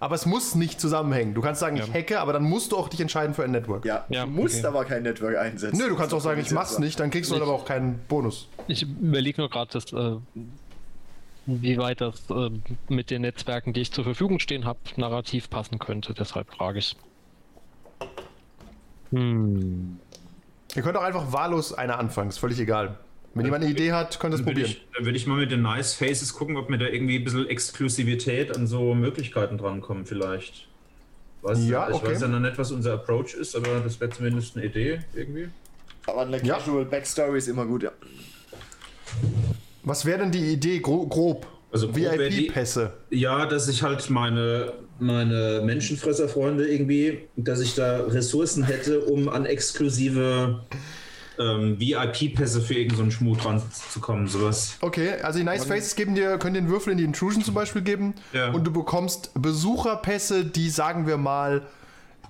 aber es muss nicht zusammenhängen. Du kannst sagen, ich Ja. hacke, aber dann musst du auch dich entscheiden für ein Network. Ja, Ja, du musst okay. aber kein Network einsetzen. Nö, du kannst auch sagen, ich mach's nicht, dann kriegst du Nicht. aber auch keinen Bonus. Ich überlege nur gerade, dass, äh, wie weit das äh, mit den Netzwerken, die ich zur Verfügung stehen habe, narrativ passen könnte. Deshalb frage ich. Hm. Ihr könnt auch einfach wahllos einer anfangen, ist völlig egal. Wenn jemand eine Idee hat, könnt ihr es probieren. ich, dann würde ich mal mit den Nice Faces gucken, ob mir da irgendwie ein bisschen Exklusivität an so Möglichkeiten drankommen, vielleicht. Weiß, Ja, ich okay. weiß ja noch nicht, was unser Approach ist, aber das wäre zumindest eine Idee irgendwie. Aber eine Ja. Casual Backstory ist immer gut, ja. Was wäre denn die Idee gro grob? Also grob die- VIP-Pässe. Ja, dass ich halt meine, meine Menschenfresserfreunde irgendwie, dass ich da Ressourcen hätte, um an exklusive ähm, VIP-Pässe für irgendeinen so Schmut dran zu kommen, sowas. Okay, also die Nice Faces geben dir, können dir einen Würfel in die Intrusion zum Beispiel geben Ja. und du bekommst Besucherpässe, die, sagen wir mal,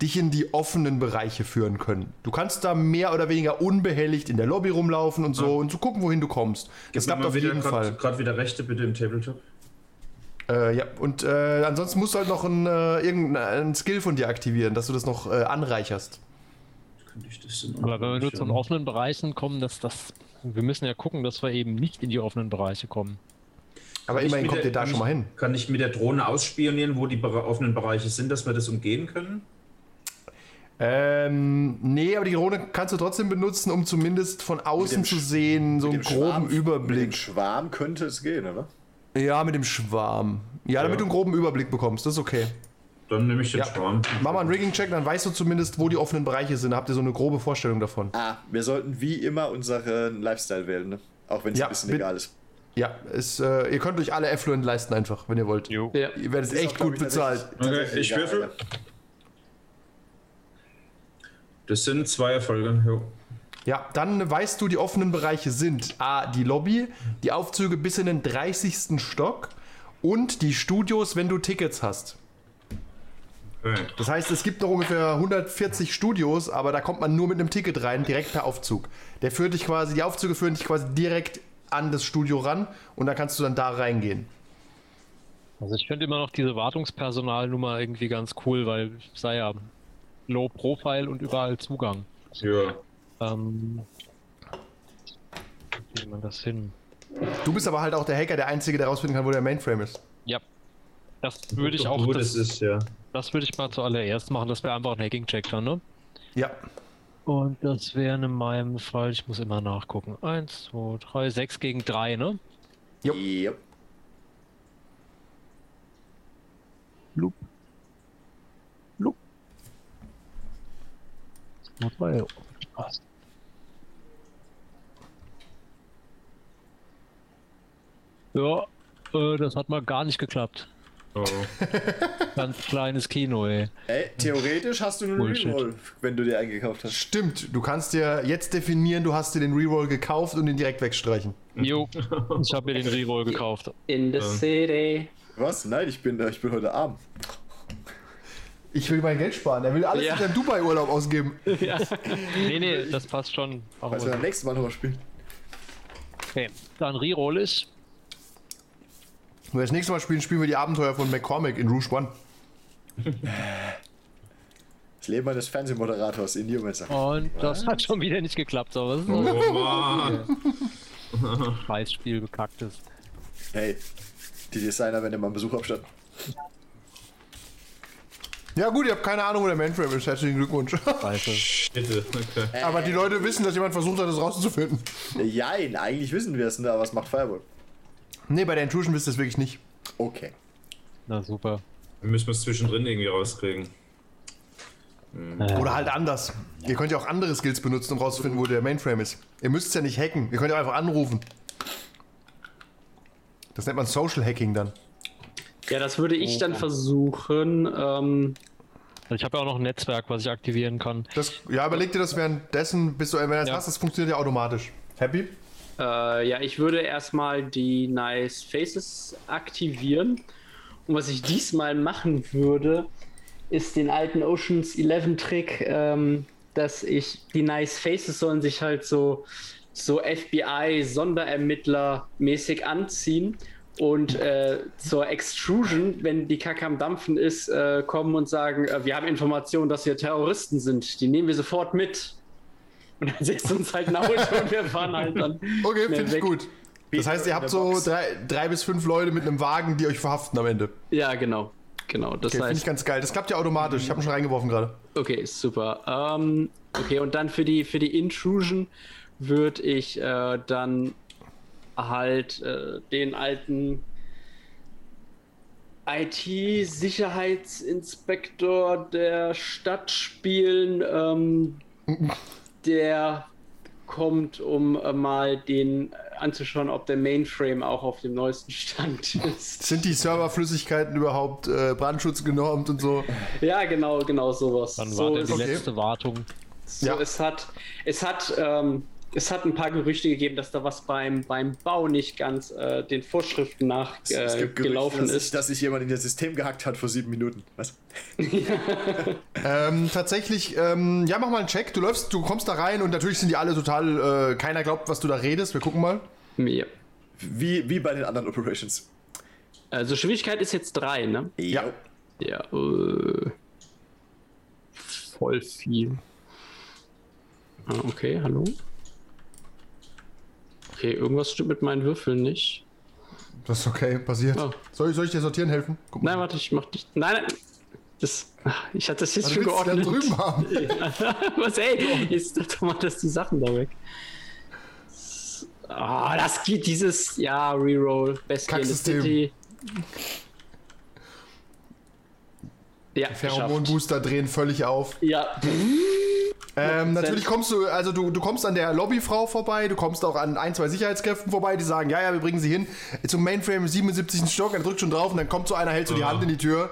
dich in die offenen Bereiche führen können. Du kannst da mehr oder weniger unbehelligt in der Lobby rumlaufen und so und zu gucken, wohin du kommst. Das klappt auf jeden Fall. Gerade wieder Rechte bitte im Tabletop. Äh, ja, und äh, ansonsten musst du halt noch ein, äh, irgendeinen Skill von dir aktivieren, dass du das noch äh, anreicherst. Könnte ich das denn Aber wenn wir nur zu den offenen Bereichen kommen, dass das. Wir müssen ja gucken, dass wir eben nicht in die offenen Bereiche kommen. Aber Kann immerhin kommt der- ihr da schon mal hin. Kann ich mit der Drohne ausspionieren, wo die offenen Bereiche sind, dass wir das umgehen können? Ähm, nee, aber die Drohne kannst du trotzdem benutzen, um zumindest von außen zu sehen, so einen groben Schwarm- Mit dem Überblick. Schwarm könnte es gehen, oder? Ja, mit dem Schwarm. Ja, damit Ja. du einen groben Überblick bekommst, das ist okay. Dann nehme ich den Ja. Schwarm. Mach mal einen Rigging-Check, dann weißt du zumindest, wo die offenen Bereiche sind. Habt ihr so eine grobe Vorstellung davon. Ah, wir sollten wie immer unseren Lifestyle wählen, ne? Auch wenn es Ja, ein bisschen mit- egal ist. Ja, es, äh, ihr könnt euch alle Affluent leisten einfach, wenn ihr wollt. Ja. Ihr werdet Ist auch, echt glaub gut ich, bezahlt. Okay, ich würfel. ja. Das sind zwei Erfolge. Jo. Ja, dann weißt du, die offenen Bereiche sind A, die Lobby, die Aufzüge bis in den 30. Stock und die Studios, wenn du Tickets hast. Das heißt, es gibt noch ungefähr 140 Studios, aber da kommt man nur mit einem Ticket rein, direkt per Aufzug. Der führt dich quasi, die Aufzüge führen dich quasi direkt an das Studio ran und dann kannst du dann da reingehen. Also ich finde immer noch diese Wartungspersonalnummer irgendwie ganz cool, weil sei ja Low Profile und überall Zugang. Ja. Ähm, wie man das hin? Du bist aber halt auch der Hacker, der Einzige, der rausfinden kann, wo der Mainframe ist. Ja. Das würde ich auch. Wo Das, das ist, ja. das würde ich mal zuallererst machen. Das wäre einfach ein Hacking-Check dann, ne? Ja. Und das wäre in meinem Fall, ich muss immer nachgucken. Eins, zwei, drei, sechs gegen drei, ne? Jo. Yep. Loop. Loop. Zwei, drei. Passt. Ja, äh, das hat mal gar nicht geklappt. Oh. *laughs* Ganz kleines Kino, ey. Ey, theoretisch hast du einen Bullshit. Reroll, wenn du dir eingekauft hast. Stimmt, du kannst dir jetzt definieren, du hast dir den Reroll gekauft und ihn direkt wegstreichen. Jo, ich habe mir den Reroll gekauft. In the city. Was? Nein, ich bin, ich bin heute arm. Ich will mein Geld sparen. Er will alles Ja. für seinen Dubai-Urlaub ausgeben. *laughs* *laughs* Nee, nee, das passt schon. Machen Weißt du, wir beim nächsten Mal nochmal spielen. Okay, dann Reroll ich. Wenn wir das nächste Mal spielen, spielen wir die Abenteuer von McCormick in Rouge One. *laughs* Das Leben eines Fernsehmoderators in Newmancer. Und das hat schon wieder nicht geklappt. Aber das ist oh Mann. ein *laughs* Scheißspiel gekackt ist. Hey, die Designer, wenn ihr mal einen Besuch abstatten. Ja gut, ihr habt keine Ahnung, wo der Mainframe ist. Herzlichen Glückwunsch. *laughs* Scheiße. Bitte. Okay. Aber die Leute wissen, dass jemand versucht hat, das rauszufinden. Jein, eigentlich wissen wir es, ne? aber was macht Firewall? Nee, bei der Intrusion wisst ihr es wirklich nicht. Okay. Na super. Wir müssen es zwischendrin irgendwie rauskriegen. Oder halt anders. Ihr könnt ja auch andere Skills benutzen, um rauszufinden, wo der Mainframe ist. Ihr müsst es ja nicht hacken. Ihr könnt ja einfach anrufen. Das nennt man Social Hacking dann. Ja, das würde ich dann versuchen. Ähm, Also ich habe ja auch noch ein Netzwerk, was ich aktivieren kann. Das, ja, überleg dir das währenddessen, bis du, wenn du das Ja. hast, das funktioniert ja automatisch. Happy? Äh, ja, ich würde erstmal die Nice Faces aktivieren. Und was ich diesmal machen würde, ist den alten Oceans 11 Trick, ähm, dass ich die Nice Faces sollen sich halt so, so FBI Sonderermittler mäßig anziehen und äh, zur Extrusion, wenn die Kacke am Dampfen ist, äh, kommen und sagen, äh, wir haben Informationen, dass wir Terroristen sind. Die nehmen wir sofort mit. Und dann setzt uns halt ein Auto und wir fahren halt dann. Okay, finde ich gut. Das heißt, ihr habt so drei, drei bis fünf Leute mit einem Wagen, die euch verhaften am Ende. Ja, genau. Genau. Das Okay, finde ich ganz geil. Das klappt ja automatisch. Ich habe ihn schon reingeworfen gerade. okay, super. Ähm, okay, und dann für die, für die Intrusion würde ich äh, dann halt äh, den alten IT-Sicherheitsinspektor der Stadt spielen, ähm, *laughs* der kommt, um äh, mal den anzuschauen, ob der Mainframe auch auf dem neuesten *laughs* Stand ist. Sind die Serverflüssigkeiten überhaupt äh, brandschutzgenormt und so? Ja, genau, genau sowas. Dann so war der die okay. letzte Wartung. So, Ja. es hat, es hat, ähm, es hat ein paar Gerüchte gegeben, dass da was beim, beim Bau nicht ganz äh, den Vorschriften nach Es äh, gibt Gerüchte, gelaufen dass, sich- ist. dass sich jemand in das System gehackt hat vor sieben Minuten. Was? *laughs* Ähm, tatsächlich, ähm, ja, mach mal einen Check. Du läufst, du kommst da rein und natürlich sind die alle total, äh, keiner glaubt, was du da redest. Wir gucken mal. Ja. Wie, wie bei den anderen Operations. Also Schwierigkeit ist jetzt 3, ne? Ja. Ja. Äh, voll viel. Ah, okay, hallo? Okay, irgendwas stimmt mit meinen Würfeln nicht. Das ist okay, passiert. Oh. Soll, ich, soll ich dir sortieren helfen? Guck Nein, warte, ich mach dich. Nein, nein. Das, ich hatte das jetzt Was schon willst du geordnet. drüben haben? *laughs* Was, ey? Jetzt doch mal das die Sachen da weg. Ah, das geht dieses, ja, Reroll. Best Kacksystem. City. Ja. Pheromonbooster drehen völlig auf. Ja, Ähm, natürlich kommst du, also du, du kommst an der Lobbyfrau vorbei, du kommst auch an ein, zwei Sicherheitskräften vorbei, die sagen, ja, ja, wir bringen sie hin zum Mainframe im 77. Stock, er drückt schon drauf und dann kommt so einer, hält so die Hand in die Tür.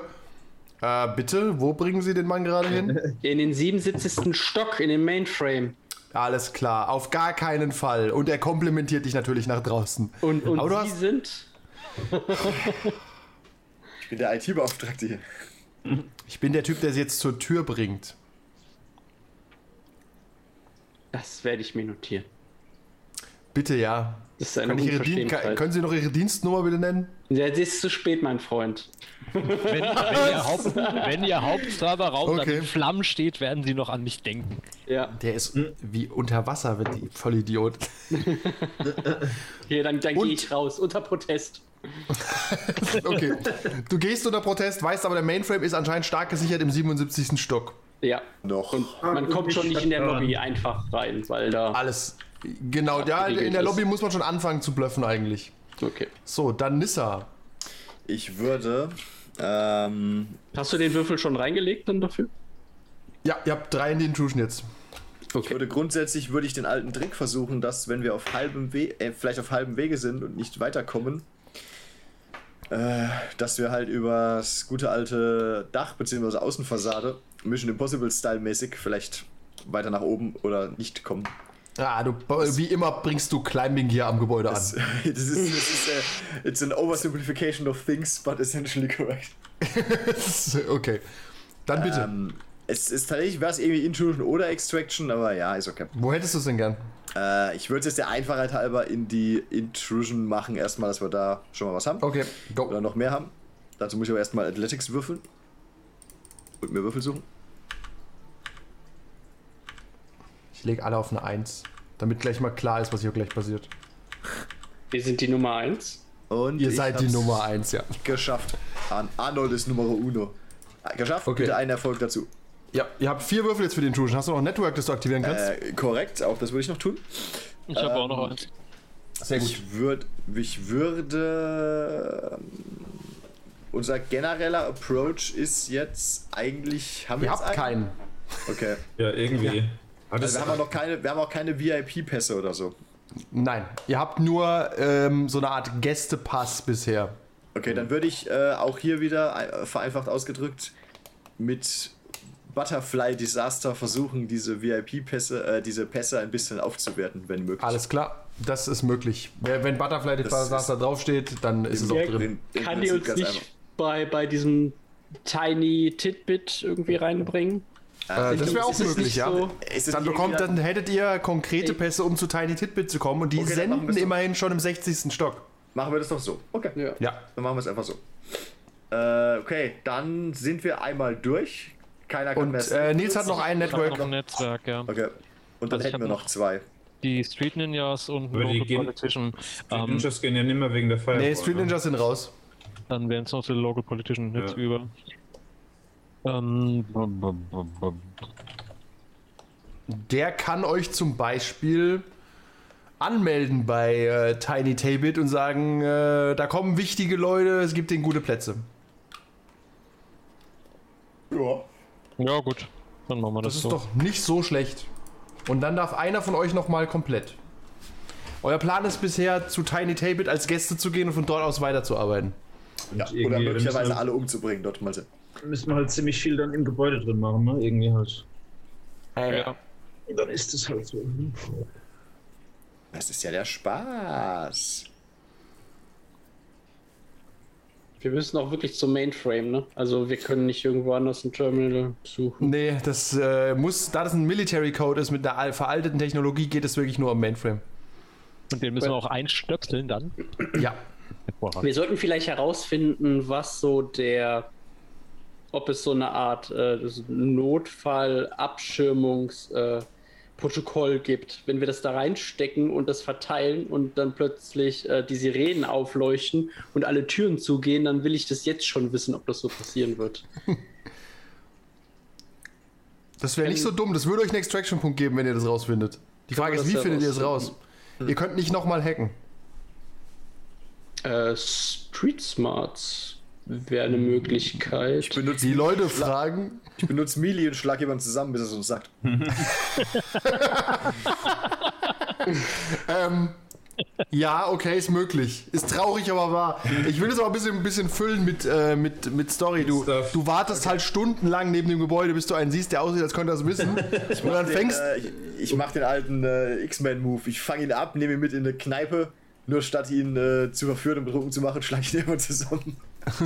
Äh, bitte, wo bringen sie den Mann gerade hin? *laughs* in den 77. Stock, in den Mainframe. Alles klar, auf gar keinen Fall. Und er komplimentiert dich natürlich nach draußen. Und, und Aber du Sie hast- sind. Ich bin der IT-Beauftragte hier. Ich bin der Typ, der sie jetzt zur Tür bringt. Das werde ich mir notieren. Bitte, ja. Das ist eine Dien können Sie noch Ihre Dienstnummer bitte nennen? Ja, es ist zu spät, mein Freund. Wenn, wenn, ihr, Haupt, wenn ihr Hauptserverraum Okay. in Flammen steht, werden sie noch an mich denken. Ja. Der ist wie unter Wasser, wird die Vollidiot. Hier, *laughs* dann, dann gehe ich raus, unter Protest. *laughs* Okay. Du gehst unter Protest, weißt aber, der Mainframe ist anscheinend stark gesichert im 77. Stock. Ja. Noch. Man kommt schon nicht in der Lobby einfach rein, weil da. Alles. Genau, ja, in der ist. Lobby muss man schon anfangen zu bluffen eigentlich. Okay. So, dann Nissa. Ich würde. Ähm, Hast du den Würfel schon reingelegt dann dafür? Ja, ihr habt drei in die Intrusion jetzt. ich würde grundsätzlich würde ich den alten Trick versuchen, dass wenn wir auf halbem Wege, äh, vielleicht auf halbem Wege sind und nicht weiterkommen, äh, dass wir halt übers gute alte Dach bzw. Außenfassade Mission Impossible Style mäßig vielleicht weiter nach oben oder nicht kommen. Ah, du, wie immer bringst du Climbing hier am Gebäude Das, an. *laughs* das ist, das ist äh, it's an oversimplification of things, but essentially correct. *laughs* okay. Dann bitte. Ähm, es ist tatsächlich, wäre es irgendwie Intrusion oder Extraction, aber ja, ist okay. Wo hättest du es denn gern? Äh, ich würde es jetzt der Einfachheit halber in die Intrusion machen, erstmal, dass wir da schon mal was haben. Okay, go. Oder noch mehr haben. Dazu muss ich aber erstmal Athletics würfeln. Und mir Würfel suchen. Ich lege alle auf eine Eins. Damit gleich mal klar ist, was hier gleich passiert. Wir sind die Nummer 1. Und Ihr seid die Nummer eins, ja. Geschafft. An Arnold ist Nummer uno. Äh, Geschafft, Okay. bitte einen Erfolg dazu. Ja, ihr habt vier Würfel jetzt für die Intrusion. Hast du noch ein Network, das du aktivieren kannst? Äh, korrekt, auch das würde ich noch tun. Ich habe auch Ähm, noch eins. Sehr Ich, würd, ich würde. Unser genereller Approach ist jetzt eigentlich. Haben wir habt einen? keinen. Okay. Ja, irgendwie. Hat Also wir haben, auch noch keine, wir haben auch keine VIP-Pässe oder so. Nein. Ihr habt nur ähm, so eine Art Gästepass bisher. Okay, dann würde ich äh, auch hier wieder äh, vereinfacht ausgedrückt mit Butterfly Disaster versuchen, diese VIP-Pässe, äh, diese Pässe ein bisschen aufzuwerten, wenn möglich. Alles klar, das ist möglich. Wenn Butterfly Disaster draufsteht, dann ist es auch Ja, drin. Den- den Kann die uns nicht einfach. Bei, bei diesem Tiny Titbit irgendwie reinbringen? Äh, das wäre auch möglich, nicht ja. so- Dann, bekommt, dann hättet ihr konkrete Pässe, um zu Tiny Titbit zu kommen und die Okay, senden wir's so. immerhin schon im 60. Stock. Machen wir das doch so. Okay. Ja. Ja. Dann machen wir es einfach so. Äh, okay, dann sind wir einmal durch. Keiner kann Und mehr. äh, Nils hat noch ein habe noch Network. ein Netzwerk, ja. okay. Und dann Also hätten wir noch noch- zwei. Die Street Ninjas und Aber die gehen- Politician. die Ähm, Ninjas gehen ja nimmer wegen der Firewall. Nee, Street ne? Ninjas sind raus. Dann wären es noch die Local Politician jetzt Ja. über. Ähm. Der kann euch zum Beispiel anmelden bei äh, Tiny Taybit und sagen, äh, da kommen wichtige Leute, es gibt denen gute Plätze. Ja. ja, gut. Dann machen wir das, Das ist so. doch nicht so schlecht. Und dann darf einer von euch nochmal komplett. Euer Plan ist bisher, zu Tiny Taybit als Gäste zu gehen und von dort aus weiterzuarbeiten. Ja. irgendwie- Oder möglicherweise alle umzubringen dort mal. Müssen wir halt ziemlich viel dann im Gebäude drin machen, ne? Irgendwie halt. ja. Und dann ist es halt so. Das ist ja der Spaß. Wir müssen auch wirklich zum Mainframe, ne? Also wir können nicht irgendwo anders ein Terminal suchen. Nee, das äh, muss, da das ein Military Code ist mit einer al- veralteten Technologie, geht es wirklich nur um Mainframe. Und den müssen wir auch einstöpseln dann. Ja. Wir sollten vielleicht herausfinden, was so der, ob es so eine Art äh, Notfall-Abschirmungs- äh, gibt, wenn wir das da reinstecken und das verteilen und dann plötzlich äh, die Sirenen aufleuchten und alle Türen zugehen, dann will ich das jetzt schon wissen, ob das so passieren wird. *laughs* Das wäre nicht so dumm. Das würde euch einen Extraction-Punkt geben, wenn ihr das rausfindet. Die Frage ist, wie findet ihr es raus? rausfinden? Ihr könnt nicht nochmal hacken. Äh, Street Smarts wäre eine Möglichkeit. Ich benutze Die Leute fragen, ich benutze Melee und schlag jemanden zusammen, bis er es uns sagt. *laughs* *laughs* ähm, ja, okay, ist möglich. Ist traurig, aber wahr. Ich will das aber ein bisschen, ein bisschen füllen mit, äh, mit, mit Story. Du, Stuff. du wartest halt stundenlang neben dem Gebäude, bis du einen siehst, der aussieht, als könnte er das wissen. Und dann Den, fängst äh, ich ich mache den alten äh, X-Men-Move. Ich fange ihn ab, nehme ihn mit in eine Kneipe. Nur statt ihn äh, zu verführen und betrunken zu machen, *laughs* schlage ich den immer zusammen.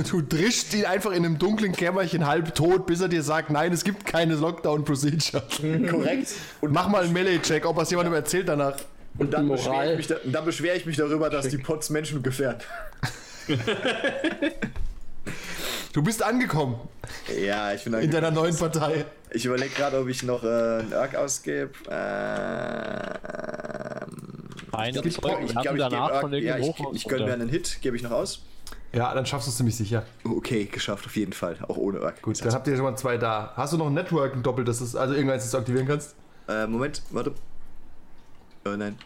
Du drischst ihn einfach in einem dunklen Kämmerchen halb tot, bis er dir sagt, nein, es gibt keine Lockdown-Procedure. *laughs* Korrekt. Und mach mal einen Melee-Check, ob er es jemandem erzählt danach. Und dann beschwere ich, mich da- dann beschwer ich mich darüber, dass die Pots Menschen gefährden. *laughs* Du bist angekommen Ja, ich bin in deiner neuen Partei. Ich überlege gerade, ob ich noch äh, einen Erg ausgebe. Ähm, Eine ich ich glaube, ich, gebe von Erg- ja, ich, ich gönne mir einen Hit, gebe ich noch aus. Ja, dann schaffst du es ziemlich sicher. Okay, geschafft, auf jeden Fall. Auch ohne Erg. Gut, dann habt ihr schon mal zwei da. Hast du noch ein Network, ein doppeltes, das also irgendwann das du aktivieren kannst? Äh, Moment, warte. Oh nein.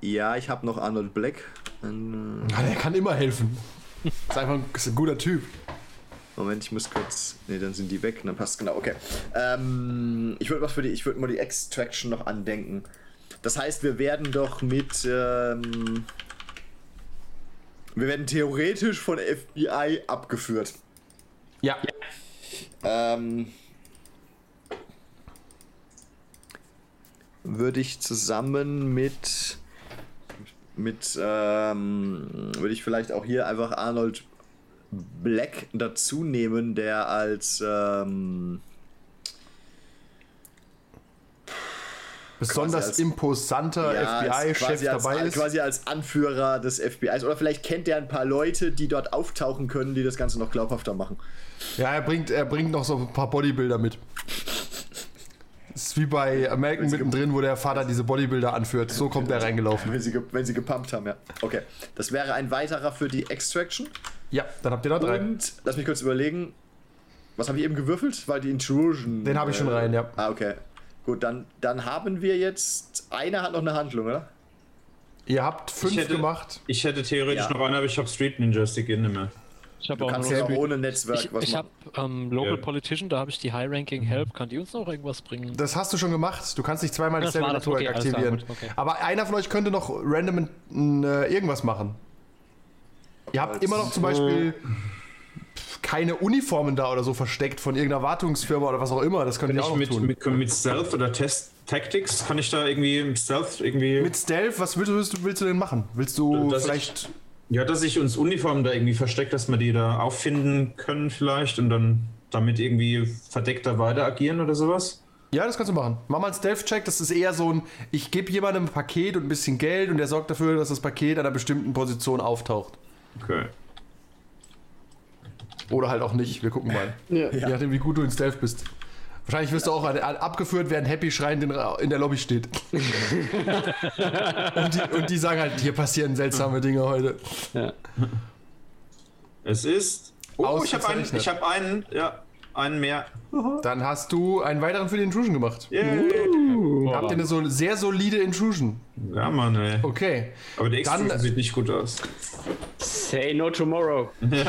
Ja, ich habe noch Arnold Black. Ähm, Ja, der kann immer helfen. Ist einfach ein, ist ein guter Typ. Moment, ich muss kurz. Ne, dann sind die weg. Dann passt genau. Okay. Ähm, ich würde was für die. Ich würde mal die Extraction noch andenken. Das heißt, wir werden doch mit. Ähm, wir werden theoretisch von FBI abgeführt. Ja. Ähm, würde ich zusammen mit mit ähm, würde ich vielleicht auch hier einfach Arnold Black dazu nehmen, der als ähm, Besonders als- imposanter ja, FBI-Chef quasi als, dabei ist. quasi als Anführer des FBIs oder vielleicht kennt er ein paar Leute, die dort auftauchen können, die das Ganze noch glaubhafter machen. Ja, er bringt, er bringt noch so ein paar Bodybuilder mit. Das ist wie bei American mittendrin, wo der Vater diese Bodybuilder anführt. So kommt er reingelaufen. Wenn sie, wenn sie gepumpt haben, ja. Okay. Das wäre ein weiterer für die Extraction. Ja, dann habt ihr noch drei. Und lass mich kurz überlegen. Was habe ich eben gewürfelt? Weil die Intrusion. Den habe ich schon rein, ja. Ah, okay. Gut, dann, dann haben wir jetzt. Einer hat noch eine Handlung, oder? Ihr habt fünf Ich hätte- gemacht. Ich hätte theoretisch Ja. noch einen, aber ich habe Street Ninja Stick in nicht mehr. Ich habe Du auch ja noch auch ohne Netzwerk ich, was ich habe ähm, Local Ja. Politician, da habe ich die High Ranking Help. Kann die uns noch irgendwas bringen? Das hast du schon gemacht. Du kannst nicht zweimal Das dasselbe das, Network okay, klar, aktivieren. gut, okay. Aber einer von euch könnte noch random äh, irgendwas machen. Ihr habt immer noch zum Beispiel keine Uniformen da oder so versteckt von irgendeiner Wartungsfirma oder was auch immer. Das könnt Kann ihr ich auch mit, tun. mit, mit Stealth oder Test Tactics, kann ich da irgendwie mit Stealth irgendwie. Mit Stealth, was willst du, willst du, willst du denn machen? Willst du Dass ich- vielleicht. ja, dass ich uns Uniformen da irgendwie versteckt, dass wir die da auffinden können vielleicht und dann damit irgendwie verdeckter weiter agieren oder sowas. Ja, das kannst du machen. Mach mal einen Stealth-Check. Das ist eher so ein, ich gebe jemandem ein Paket und ein bisschen Geld und der sorgt dafür, dass das Paket an einer bestimmten Position auftaucht. Okay. Oder halt auch nicht. Wir gucken mal. Ja. Je nachdem, wie gut du in Stealth bist. Wahrscheinlich wirst du auch abgeführt, während Happy schreiend in, der Lobby steht. *laughs* und, die, und die sagen halt, hier passieren seltsame Dinge heute. Ja. Es ist. Oh, ich habe einen, ich habe einen, ja, einen mehr. Dann hast du einen weiteren für die Intrusion gemacht. Yay. Habt ihr eine so sehr solide Intrusion? Ja, Mann, ey. Okay. Aber die Dann- Extrusion sieht nicht gut aus. Say no tomorrow. *laughs* Ihr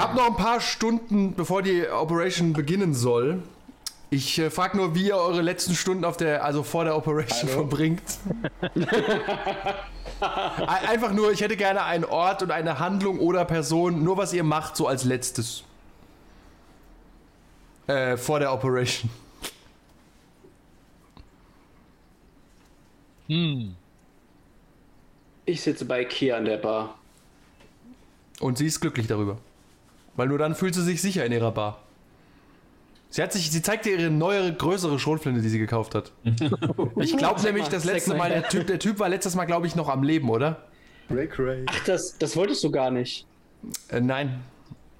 habt noch ein paar Stunden, bevor die Operation beginnen soll. Ich äh, frage nur, wie ihr eure letzten Stunden auf der, also vor der Operation verbringt. *laughs* Ein- Einfach nur, ich hätte gerne einen Ort und eine Handlung oder Person, nur was ihr macht, so als letztes. Äh, vor der Operation. Hm. Ich sitze bei Kia an der Bar. Und sie ist glücklich darüber. Weil nur dann fühlt sie sich sicher in ihrer Bar. Sie hat sich, sie zeigt dir ihre neuere, größere Schrotflinte, die sie gekauft hat. *laughs* Ich glaube nämlich, das letzte Mal, der Typ, der Typ war letztes Mal, glaube ich, noch am Leben, oder? Ray Cray. Ach, das, das wolltest du gar nicht. Äh, nein.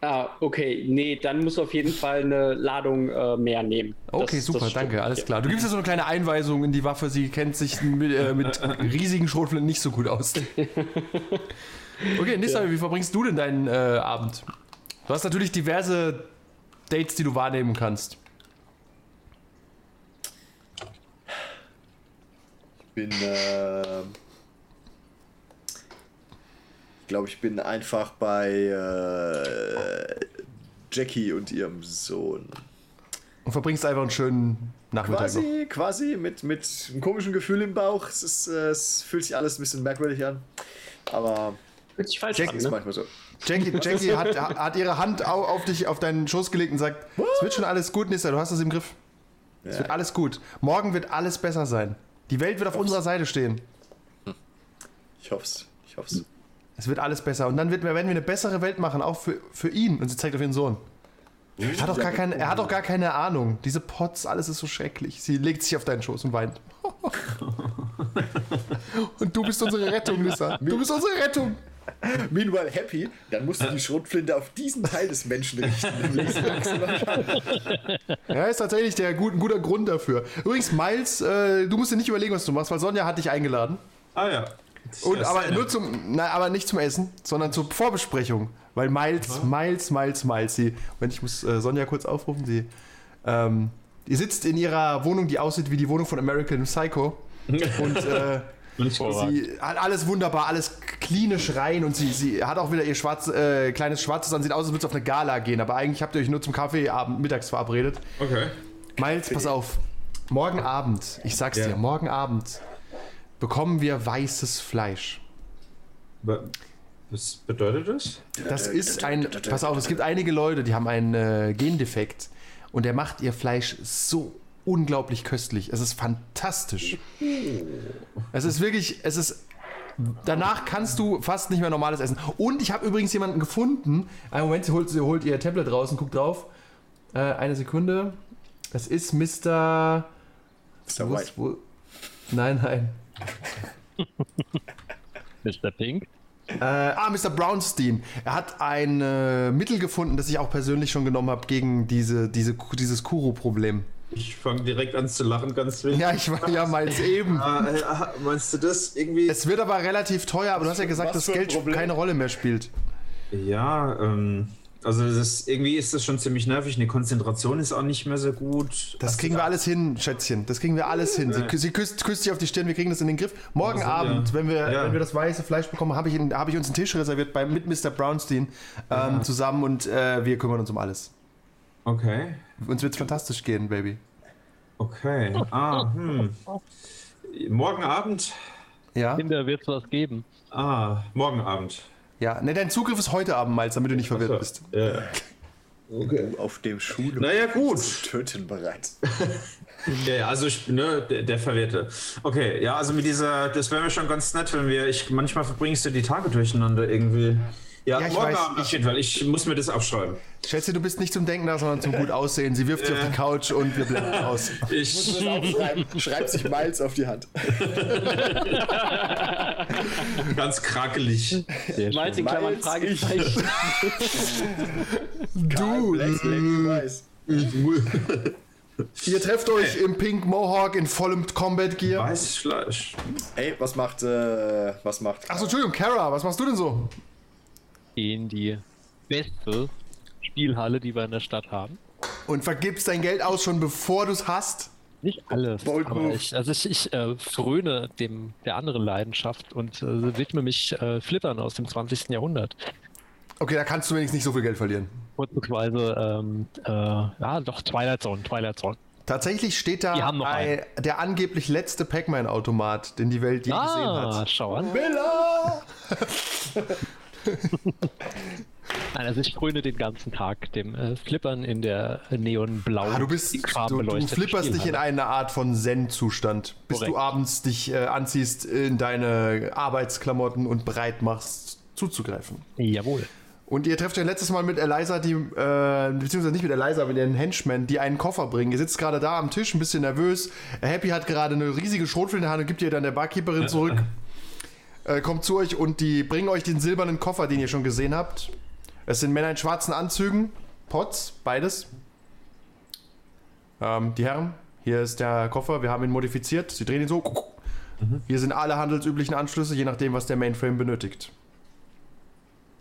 Ah, okay. Nee, dann musst du auf jeden Fall eine Ladung äh, mehr nehmen. Okay, Das- super, das danke, alles Ja. klar. Du gibst ja so eine kleine Einweisung in die Waffe. Sie kennt sich mit, äh, mit *laughs* riesigen Schrotflinten nicht so gut aus. *laughs* Okay, Nissa, wie verbringst du denn deinen äh, Abend? Du hast natürlich diverse Dates, die du wahrnehmen kannst. bin, äh, ich glaube, ich bin einfach bei äh, Jackie und ihrem Sohn. Und verbringst einfach einen schönen Nachmittag noch. Quasi, quasi mit, mit einem komischen Gefühl im Bauch. Es, ist, äh, es fühlt sich alles ein bisschen merkwürdig an. Aber Fühlt sich falsch Jack an, ist ne? manchmal so. Jackie, *laughs* Jackie hat, hat ihre Hand au- auf dich, auf deinen Schoß gelegt und sagt: Es wird schon alles gut, Nissa, du hast das im Griff. Es wird alles gut. Morgen wird alles besser sein. Die Welt wird auf unserer Seite stehen. Ich hoff's. Ich hoff's. Es wird alles besser. Und dann wird, werden wir eine bessere Welt machen, auch für, für ihn. Und sie zeigt auf ihren Sohn. Er hat, doch gar keine, er hat doch gar keine Ahnung. Diese Pots, alles ist so schrecklich. Sie legt sich auf deinen Schoß und weint. *laughs* und du bist unsere Rettung, Nissa. Du bist unsere Rettung. Meanwhile happy, dann musst du die Schrotflinte auf diesen Teil des Menschen richten. Ja, ist tatsächlich der gut, ein guter Grund dafür. Übrigens, Miles, äh, du musst dir nicht überlegen, was du machst, weil Sonja hat dich eingeladen. Ah ja. Und, aber nur zum, na, aber nicht zum Essen, sondern zur Vorbesprechung. Weil Miles, Miles, Miles, Miles, sie, wenn ich muss äh, Sonja kurz aufrufen, sie, ähm, die sitzt in ihrer Wohnung, die aussieht wie die Wohnung von American Psycho. Und äh, *laughs* sie hat alles wunderbar, alles klinisch rein und sie, sie hat auch wieder ihr schwarz, äh, kleines Schwarzes an, sieht aus, als würde es auf eine Gala gehen, aber eigentlich habt ihr euch nur zum Kaffeeabend mittags verabredet. Okay. Miles, pass auf. Morgen Abend, ich sag's Ja. dir, morgen Abend bekommen wir weißes Fleisch. Wa- Was bedeutet das? Das ist ein. Pass auf, es gibt einige Leute, die haben einen äh, Gendefekt und der macht ihr Fleisch so unglaublich köstlich. Es ist fantastisch. Es ist wirklich, es ist. Danach kannst du fast nicht mehr normales essen. Und ich habe übrigens jemanden gefunden. Einen Moment, sie holt, sie holt ihr Tablet raus und guckt drauf. Äh, eine Sekunde. Das ist Mr. Mr. White. wo- Nein, nein. *laughs* Mr. Pink. Äh, ah, Mr. Brownstein. Er hat ein äh, Mittel gefunden, das ich auch persönlich schon genommen habe gegen diese, diese, dieses Kuro-Problem. Ich fange direkt an zu lachen, ganz wild. Ja, ich war ja mal eben. Ah, äh, ah, meinst du das irgendwie? Es wird aber relativ teuer, aber du hast ja gesagt, dass Geld keine Rolle mehr spielt. Ja, ähm, also das ist, irgendwie ist das schon ziemlich nervig. Eine Konzentration ist auch nicht mehr so gut. Das kriegen wir alles hin, Schätzchen. Das kriegen wir alles hin. Sie, sie küsst, küsst dich auf die Stirn, wir kriegen das in den Griff. Morgen Also, Abend, ja. wenn, wir, Ja. wenn wir das weiße Fleisch bekommen, habe ich, hab ich uns einen Tisch reserviert bei, mit Mr. Brownstein ähm, zusammen und äh, wir kümmern uns um alles. Okay. Uns wird's fantastisch gehen, Baby. Okay. Ah, hm. Morgen Abend. Ja? Kinder wird es was geben. Ah, morgen Abend. Ja, ne, dein Zugriff ist heute Abend, Miles, damit du nicht verwirrt bist. Ja. Auf dem Schule. Naja, gut. Töten bereit. Ja, *laughs* ja, also ich, ne, der, der Verwirrte. Okay, ja, also mit dieser, das wäre mir schon ganz nett, wenn wir, ich, manchmal verbringst du die Tage durcheinander irgendwie. Ja, Ja, ich morgen weiß, Abend auf ich- jeden Fall. Ich muss mir das aufschreiben. Schätze, du bist nicht zum Denken da, sondern zum gut aussehen. Sie wirft sich auf die Couch und wir blenden *laughs* aus. Ich, Aufschreiben, schreibt sich Miles auf die Hand. *laughs* ganz krakelig. Miles in Klammern Fragezeichen. Du, Black Weiß. ihr trefft euch im Pink Mohawk in vollem Combat Gear. Weißes Fleisch. Ey, was macht, äh, was macht? Achso, Entschuldigung, Kara, was machst du denn so? In die beste Spielhalle, die wir in der Stadt haben. Und vergibst dein Geld aus schon bevor du es hast? Nicht alles, ich, also ich, ich äh, fröne dem der anderen Leidenschaft und äh, widme mich äh, Flippern aus dem 20. Jahrhundert. Okay, da kannst du wenigstens nicht so viel Geld verlieren. Vorzugsweise, ähm, äh, ja, doch Twilight Zone, Twilight Zone. Tatsächlich steht da Die haben noch ein, der angeblich letzte Pac-Man-Automat, den die Welt je gesehen Ah, hat. schau an. Miller! *laughs* *laughs* Nein, also ich fröne den ganzen Tag dem äh, Flippern in der neonblau. Ah, du bist, du, du flipperst dich in eine Art von Zen-Zustand, bis du Korrekt. abends dich äh, anziehst in deine Arbeitsklamotten und bereit machst, zuzugreifen. Jawohl. Und ihr trefft euch letztes Mal mit Eliza, die, äh, beziehungsweise nicht mit Eliza, mit ihren Henchmen, die einen Koffer bringen. Ihr sitzt gerade da am Tisch, ein bisschen nervös. Happy hat gerade eine riesige Schrotflinte in der Hand und gibt ihr dann der Barkeeperin zurück. äh, kommt zu euch und die bringen euch den silbernen Koffer, den ihr schon gesehen habt. Es sind Männer in schwarzen Anzügen, Pots, beides. Ähm, die Herren, hier ist der Koffer, wir haben ihn modifiziert. Sie drehen ihn so. Hier sind alle handelsüblichen Anschlüsse, je nachdem, was der Mainframe benötigt.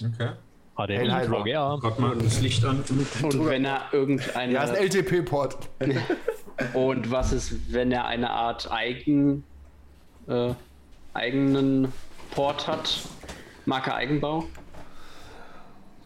Okay. Ah, der Hydra. ja. Gott mal das Licht an. Und wenn er irgendeine. Ja, ist ein LTP-Port. *laughs* und was ist, wenn er eine Art eigen, äh, eigenen Port hat? Marke Eigenbau?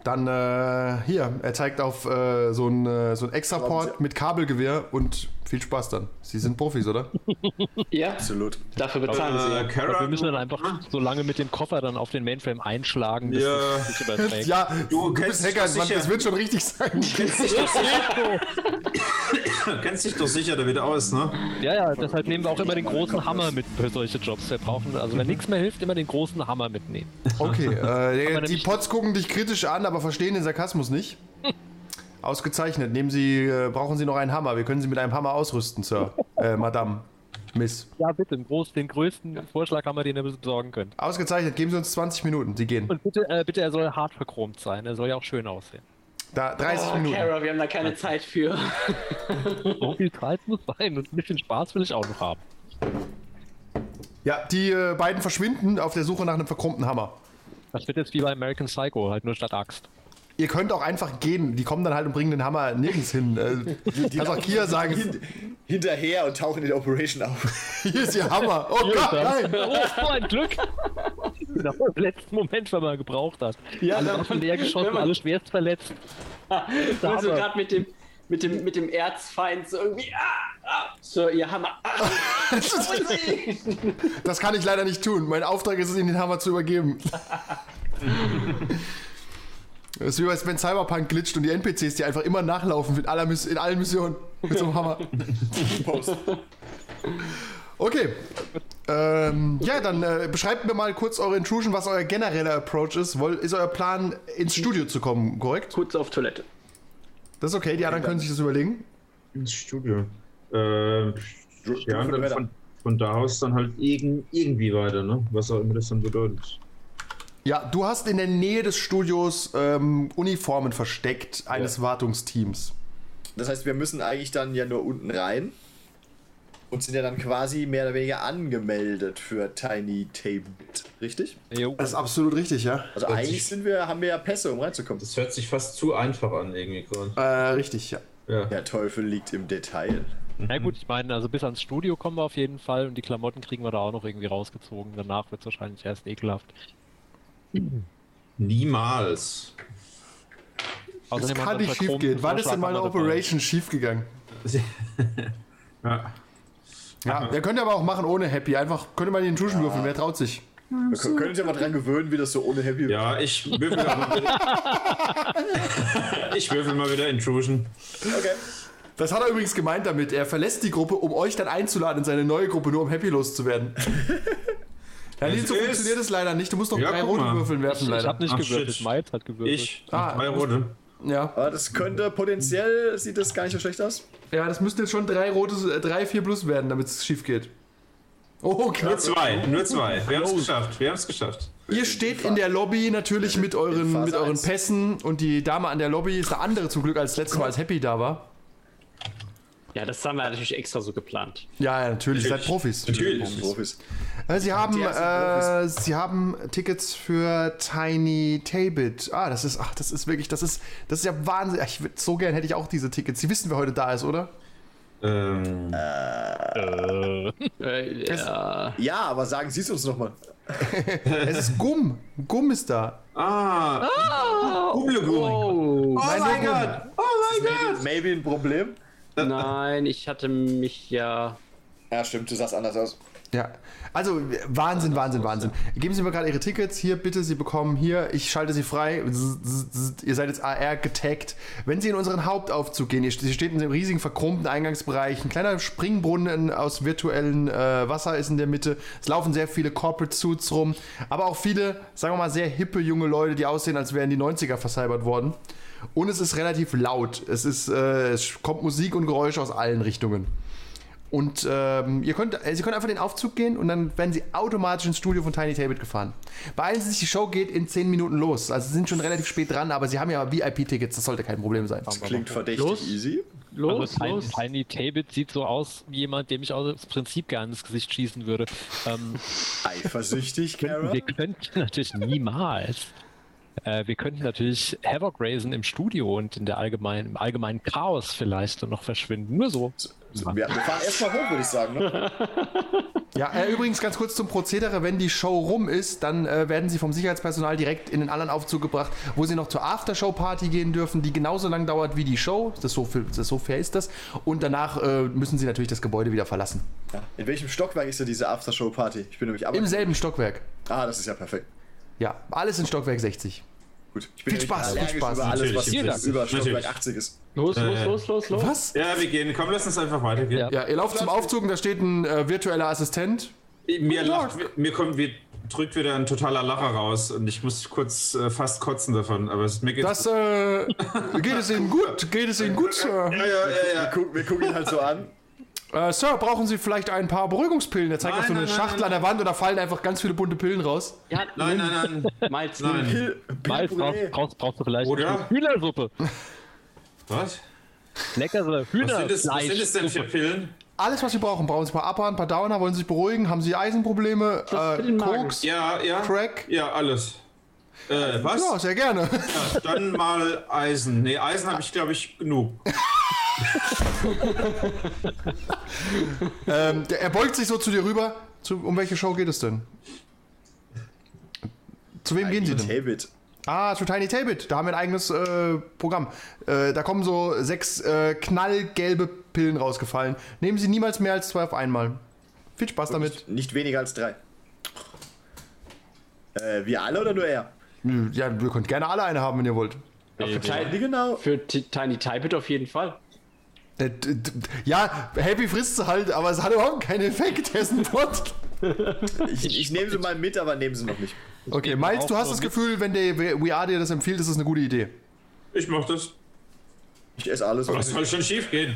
Dann äh, hier, er zeigt auf äh, so ein, äh, so ein Extra-Port mit Kabelgewehr und viel Spaß dann. Sie sind Profis, oder? *laughs* Ja, Absolut. dafür bezahlen Äh, sie. Aber Kara, wir müssen dann einfach so lange mit dem Koffer dann auf den Mainframe einschlagen, bis Ja. es sich überträgt. Ja, Du du, bist Hacker, Mann, das wird schon richtig *laughs* sein. kennst dich doch. *laughs* *laughs* kennst dich doch sicher damit aus, ne? Ja, ja, deshalb nehmen wir auch immer den großen Hammer mit für solche Jobs. Wir brauchen, also wenn nichts mehr hilft, immer den großen Hammer mitnehmen. Okay, *laughs* äh, die Pots gucken dich kritisch an, aber verstehen den Sarkasmus nicht. *laughs* Ausgezeichnet. Nehmen Sie, äh, brauchen Sie noch einen Hammer? Wir können Sie mit einem Hammer ausrüsten, Sir. Äh, Madame. Miss. Ja, bitte, den, groß, den größten Vorschlaghammer, den ihr besorgen könnt. Ausgezeichnet. Geben Sie uns 20 Minuten. Sie gehen. Und bitte, äh, bitte, er soll hart verchromt sein. Er soll ja auch schön aussehen. Da, 30 Oh, Minuten. Kara, wir haben da keine Zeit für. *laughs* So viel Zeit muss sein und ein bisschen Spaß will ich auch noch haben. Ja, die äh, beiden verschwinden auf der Suche nach einem verchromten Hammer. Das wird jetzt wie bei American Psycho, halt nur statt Axt. Ihr könnt auch einfach gehen. Die kommen dann halt und bringen den Hammer nirgends hin. Äh, kannst auch Kia sagen, Hin, hinterher und tauchen in der Operation auf. *laughs* hier ist Ihr Hammer. Oh Gott, nein. *laughs* Oh, so ein Glück! Genau, im letzten Moment, wenn man gebraucht hat. Ja, alle wenn Waffen leer wenn geschossen, alle schwerst verletzt. *laughs* Also Hammer. gerade mit dem, mit, dem, mit dem Erzfeind so irgendwie. Ah, ah, so, ihr Hammer. Ah, Das kann ich leider nicht tun. Mein Auftrag ist es, Ihnen den Hammer zu übergeben. Das ist wie bei- wenn Cyberpunk glitscht und die NPCs, die einfach immer nachlaufen in, aller in allen Missionen mit so einem Hammer. Okay. Ähm, ja, dann äh, beschreibt mir mal kurz eure Intrusion, was euer genereller Approach ist. Woll, ist euer Plan, ins Studio zu kommen, korrekt? Kurz auf Toilette. Das ist okay, die anderen können sich das überlegen. Ins Studio. Äh, ja, und dann von, von da aus dann halt irgend, irgendwie weiter, ne? Was auch immer das dann bedeutet. Ja, du hast in der Nähe des Studios ähm, Uniformen versteckt eines Wartungsteams. Das heißt, wir müssen eigentlich dann ja nur unten rein und sind ja dann quasi mehr oder weniger angemeldet für Tiny Table. Richtig? Jo. Das ist absolut richtig, ja. Also Hört eigentlich sind wir, haben wir ja Pässe, um reinzukommen. Das hört sich fast zu einfach an, irgendwie gerade. Äh, richtig, ja. Ja. Der Teufel liegt im Detail. Na gut, ich meine, also bis ans Studio kommen wir auf jeden Fall und die Klamotten kriegen wir da auch noch irgendwie rausgezogen. Danach wird es wahrscheinlich erst ekelhaft. Niemals. Das Außerdem haben kann nicht schief gehen. Wann ist denn mal eine Vorschlaghammer dabei. Operation schief gegangen? *laughs* Ja. Ja, der könnte aber auch machen ohne Happy. Einfach, könnte man den Intrusion würfeln, wer traut sich? Wir können, können ja mal dran gewöhnen, wie das so ohne Happy Ja, ich würfel mal wieder. ich würfel mal wieder Intrusion. Okay. Das hat er übrigens gemeint damit. Er verlässt die Gruppe, um euch dann einzuladen in seine neue Gruppe, nur um Happy loszuwerden. *laughs* ja, Nils, so Es funktioniert das leider nicht. Du musst noch Ja, drei rote mal. Würfeln werfen, Ich leider. hab nicht Ach, gewürfelt, shit. Hat gewürfelt. Ich, Ah, drei rote. Ja. Aber das könnte potenziell, sieht das gar nicht so schlecht aus. ja, das müssten jetzt schon drei rote, äh, drei, vier plus werden, damit es schief geht. Oh, Nur knapp. zwei, nur zwei. Wir haben es geschafft, wir haben es geschafft. Ihr steht in der Lobby natürlich mit euren, mit euren. Pässen und die Dame an der Lobby ist eine andere zum Glück als letztes Mal, als Happy da war. Ja, das haben wir natürlich extra so geplant. Ja, ja, natürlich, ihr seid Profis. Natürlich. Profis. Äh, Sie haben, äh, Sie haben Tickets für Tiny Tabit. Ah, das ist, ach, das ist wirklich, das ist, das ist ja Wahnsinn. Ich würd, so gern hätte ich auch diese Tickets. Sie wissen, wer heute da ist, oder? Ähm, Äh, *laughs* ja. Ja, aber sagen Sie es uns nochmal. *laughs* Es ist Gumm. Gumm ist da. ah, Gummelgum. Oh, Oh mein Gott! Oh mein Gott! Maybe ein Problem? Nein, ich hatte mich ja. Ja, stimmt, du sahst anders aus. Ja, also Wahnsinn, Wahnsinn, Wahnsinn. Geben Sie mir gerade Ihre Tickets. Hier, bitte, Sie bekommen hier, ich schalte Sie frei. Z- z- z- Ihr seid jetzt AR getaggt. Wenn Sie in unseren Hauptaufzug gehen, Sie steht in einem riesigen verchromten Eingangsbereich, ein kleiner Springbrunnen aus virtuellem äh, Wasser ist in der Mitte. Es laufen sehr viele Corporate Suits rum, aber auch viele, sagen wir mal, sehr hippe junge Leute, die aussehen, als wären die 90er vercybert worden. Und es ist relativ laut. Es ist, äh, es kommt Musik und Geräusche aus allen Richtungen. Und ähm, ihr könnt, äh, Sie können einfach den Aufzug gehen und dann werden Sie automatisch ins Studio von Tiny Tablet gefahren. Beeilen Sie sich, die Show geht in 10 Minuten los. Also Sie sind schon relativ spät dran, aber Sie haben ja VIP-Tickets, das sollte kein Problem sein. Das klingt verdächtig Los. easy. Also Los, Tiny, los. Tiny Tabit sieht so aus wie jemand, dem ich aus dem Prinzip gerne ins Gesicht schießen würde. Ähm, Eifersüchtig, *laughs* Kara. wir könnten natürlich niemals. Äh, wir könnten natürlich Havoc raisen im Studio und in der allgemeinen, im allgemeinen Chaos vielleicht dann noch verschwinden. Nur so. Wir, wir fahren erstmal hoch, würde ich sagen. Ne? *laughs* Ja, äh, übrigens ganz kurz zum Prozedere. Wenn die Show rum ist, dann äh, werden sie vom Sicherheitspersonal direkt in den anderen Aufzug gebracht, wo sie noch zur Aftershow-Party gehen dürfen, die genauso lang dauert wie die Show. Das so, viel, das so fair ist das. Und danach äh, müssen sie natürlich das Gebäude wieder verlassen. Ja. In welchem Stockwerk ist denn diese Aftershow-Party? Ich bin nämlich aber. Im selben Stockwerk. Ah, das ist ja perfekt. Ja, alles in Stockwerk 60. Gut. Ich bin Viel Spaß, viel Spaß. über alles, was Natürlich. über Stockwerk Natürlich. 80 ist. Los, los, Äh. los, los, los. Was? Ja, wir gehen. Komm, lass uns einfach weitergehen. Ja. Ja, ihr lauft zum Aufzug und da steht ein äh, virtueller Assistent. Mir, lacht, mir kommt, mir drückt wieder ein totaler Lacher raus und ich muss kurz äh, fast kotzen davon. Aber es, mir geht's Das, äh, geht es Ihnen gut? Geht es Ihnen gut, Sir? *laughs* Ja, ja, ja, Wir, ja. gucken, wir gucken ihn halt so an. Äh, Sir, brauchen Sie vielleicht ein paar Beruhigungspillen? Er zeigt Nein, auf so eine nein, Schachtel nein, an der Wand und da fallen einfach ganz viele bunte Pillen raus. Ja, Nein, nein, nein. Malz, Nein. *laughs* Pil- brauchst, brauchst, brauchst du vielleicht Oder? eine Hühnersuppe. Was? Leckere Was sind, das, was sind das denn für. Pillen? Alles, was Sie brauchen. Brauchen Sie ein paar Upper, ein paar Downer, wollen Sie sich beruhigen? Haben Sie Eisenprobleme? Äh. Koks? Ja, ja. Crack? Ja, alles. Äh, was? Ja, sehr gerne. Ja, dann mal Eisen. Nee, Eisen habe ich, glaube ich, genug. *laughs* *laughs* ähm, der, er beugt sich so zu dir rüber. Zu, um welche Show geht es denn? Zu wem gehen Sie denn? David. Ah, zu Tiny Tabit. Da haben wir ein eigenes äh, Programm. Äh, da kommen so sechs äh, knallgelbe Pillen rausgefallen. Nehmen Sie niemals mehr als zwei auf einmal. Viel Spaß damit. Nicht weniger als drei. Äh, wir alle oder nur er? Ja, ihr könnt gerne alle eine haben, wenn ihr wollt. Ja, für, Wie Ti- genau? für Ti- Tiny Typet auf jeden Fall. Äh, Ja, Happy frisst sie halt, aber es hat überhaupt keinen Effekt. Er ist ein Bot. Ich, ich nehme sie mal mit, aber nehmen sie noch nicht. Okay, Miles, du hast das. Gefühl, wenn der We Are dir das empfiehlt, ist das eine gute Idee. Ich mach das. Ich esse alles. Was soll schon schief gehen?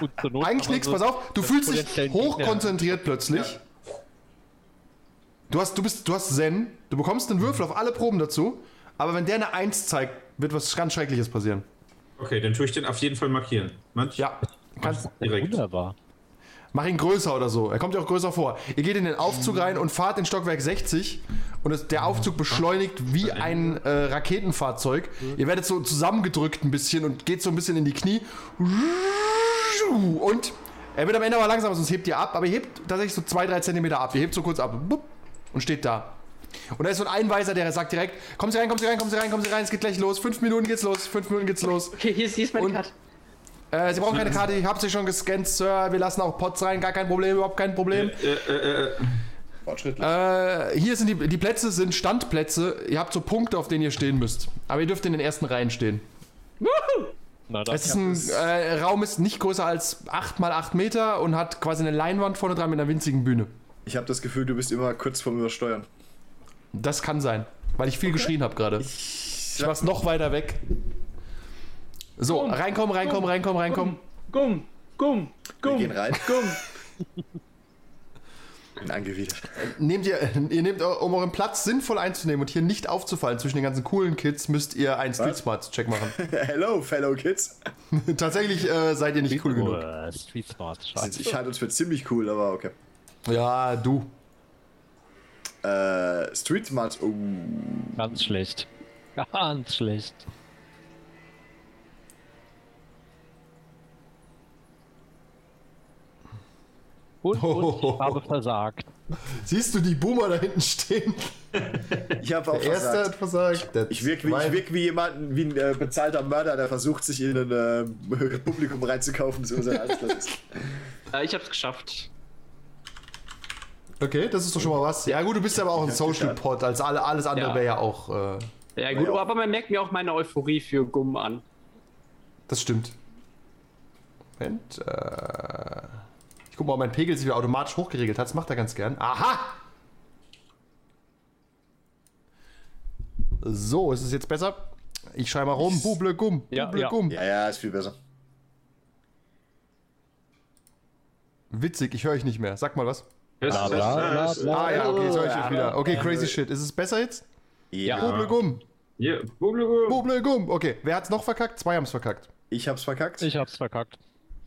Not Eigentlich nichts, so pass auf, du fühlst dich hochkonzentriert plötzlich. Du hast, du, bist, du hast Zen, du bekommst einen Würfel auf alle Proben dazu, aber wenn der eine 1 zeigt, wird was ganz Schreckliches passieren. Okay, dann tue ich den auf jeden Fall markieren. Manch? Ja, kannst, Direkt. Wunderbar. mach ihn größer oder so. Er kommt ja auch größer vor. Ihr geht in den Aufzug rein und fahrt in Stockwerk 60 und es, der Aufzug beschleunigt wie ein äh, Raketenfahrzeug. Ihr werdet so zusammengedrückt ein bisschen und geht so ein bisschen in die Knie. Und er wird am Ende aber langsamer, sonst hebt ihr ab, aber ihr hebt tatsächlich so 2-3 Zentimeter ab. Ihr hebt so kurz ab und steht da. Und da ist so ein Einweiser, der sagt direkt: Kommen Sie rein, kommen Sie rein, kommen Sie rein, kommen Sie rein, es geht gleich los. Fünf Minuten geht's los, fünf Minuten geht's los. Okay, hier ist, hier ist mein Und- Cut. Äh, Sie brauchen keine Karte, ich habe sie schon gescannt, Sir. Wir lassen auch Pots rein, gar kein Problem, überhaupt kein Problem. Äh, äh, äh, Fortschrittlich. Äh, hier sind die, die Plätze sind Standplätze. Ihr habt so Punkte, auf denen ihr stehen müsst. Aber ihr dürft in den ersten Reihen stehen. Na, das Es ist ein äh, Raum ist nicht größer als 8 mal 8 Meter und hat quasi eine Leinwand vorne dran mit einer winzigen Bühne. Ich habe das Gefühl, du bist immer kurz vorm Übersteuern. Das kann sein, weil ich viel geschrien habe gerade. Ich mach's noch weiter weg. So, Gumm, reinkommen, reinkommen, reinkommen, reinkommen. Gumm, gumm, Wir gumm, gehen rein. gumm. *laughs* Bin angewidert. Nehmt ihr, ihr nehmt, um euren Platz sinnvoll einzunehmen und hier nicht aufzufallen zwischen den ganzen coolen Kids, müsst ihr einen Street Smarts Check machen. *laughs* Hello, fellow kids. *laughs* Tatsächlich äh, seid ihr nicht cool genug. Oh, Street Smart. Scheiße. Ich halte uns für ziemlich cool, aber okay. Ja, du. Äh, Street Smarts. Oh. Ganz schlecht. *laughs* Ganz schlecht. Und, und ich habe versagt. Siehst du die Boomer da hinten stehen? Ich habe auch Der erste versagt. hat versagt. Der Ich wirke wie, ich wirk wie jemand, wie ein äh, bezahlter Mörder, der versucht, sich in ein *laughs* äh, Publikum reinzukaufen, so sein alles das ist. Äh, ich hab's geschafft. Okay, das ist doch schon mal was. Ja gut, du bist aber auch ein Social Pod, als alle, alles andere Ja. wäre ja auch. Äh, Ja, gut, Ja. aber man merkt mir auch meine Euphorie für Gumm an. das stimmt. Moment. Äh, ich guck mal, ob mein Pegel sich wieder automatisch hochgeregelt hat. Das macht er ganz gern. Aha! So, ist es jetzt besser? Ich schreibe mal rum. Buble Gumm. Ja, Buble ja. Gumm. Ja, ja, ist viel besser. Witzig, ich höre euch nicht mehr. Sag mal was. Bla, bla, bla, Ah ja, okay, jetzt höre ich euch wieder. Okay, crazy shit. Ist es besser jetzt? Ja. Bublegum. Ja, Bublegum. Bublegum. Okay, wer hat's noch verkackt? Zwei haben's verkackt. Ich hab's verkackt. Ich hab's verkackt.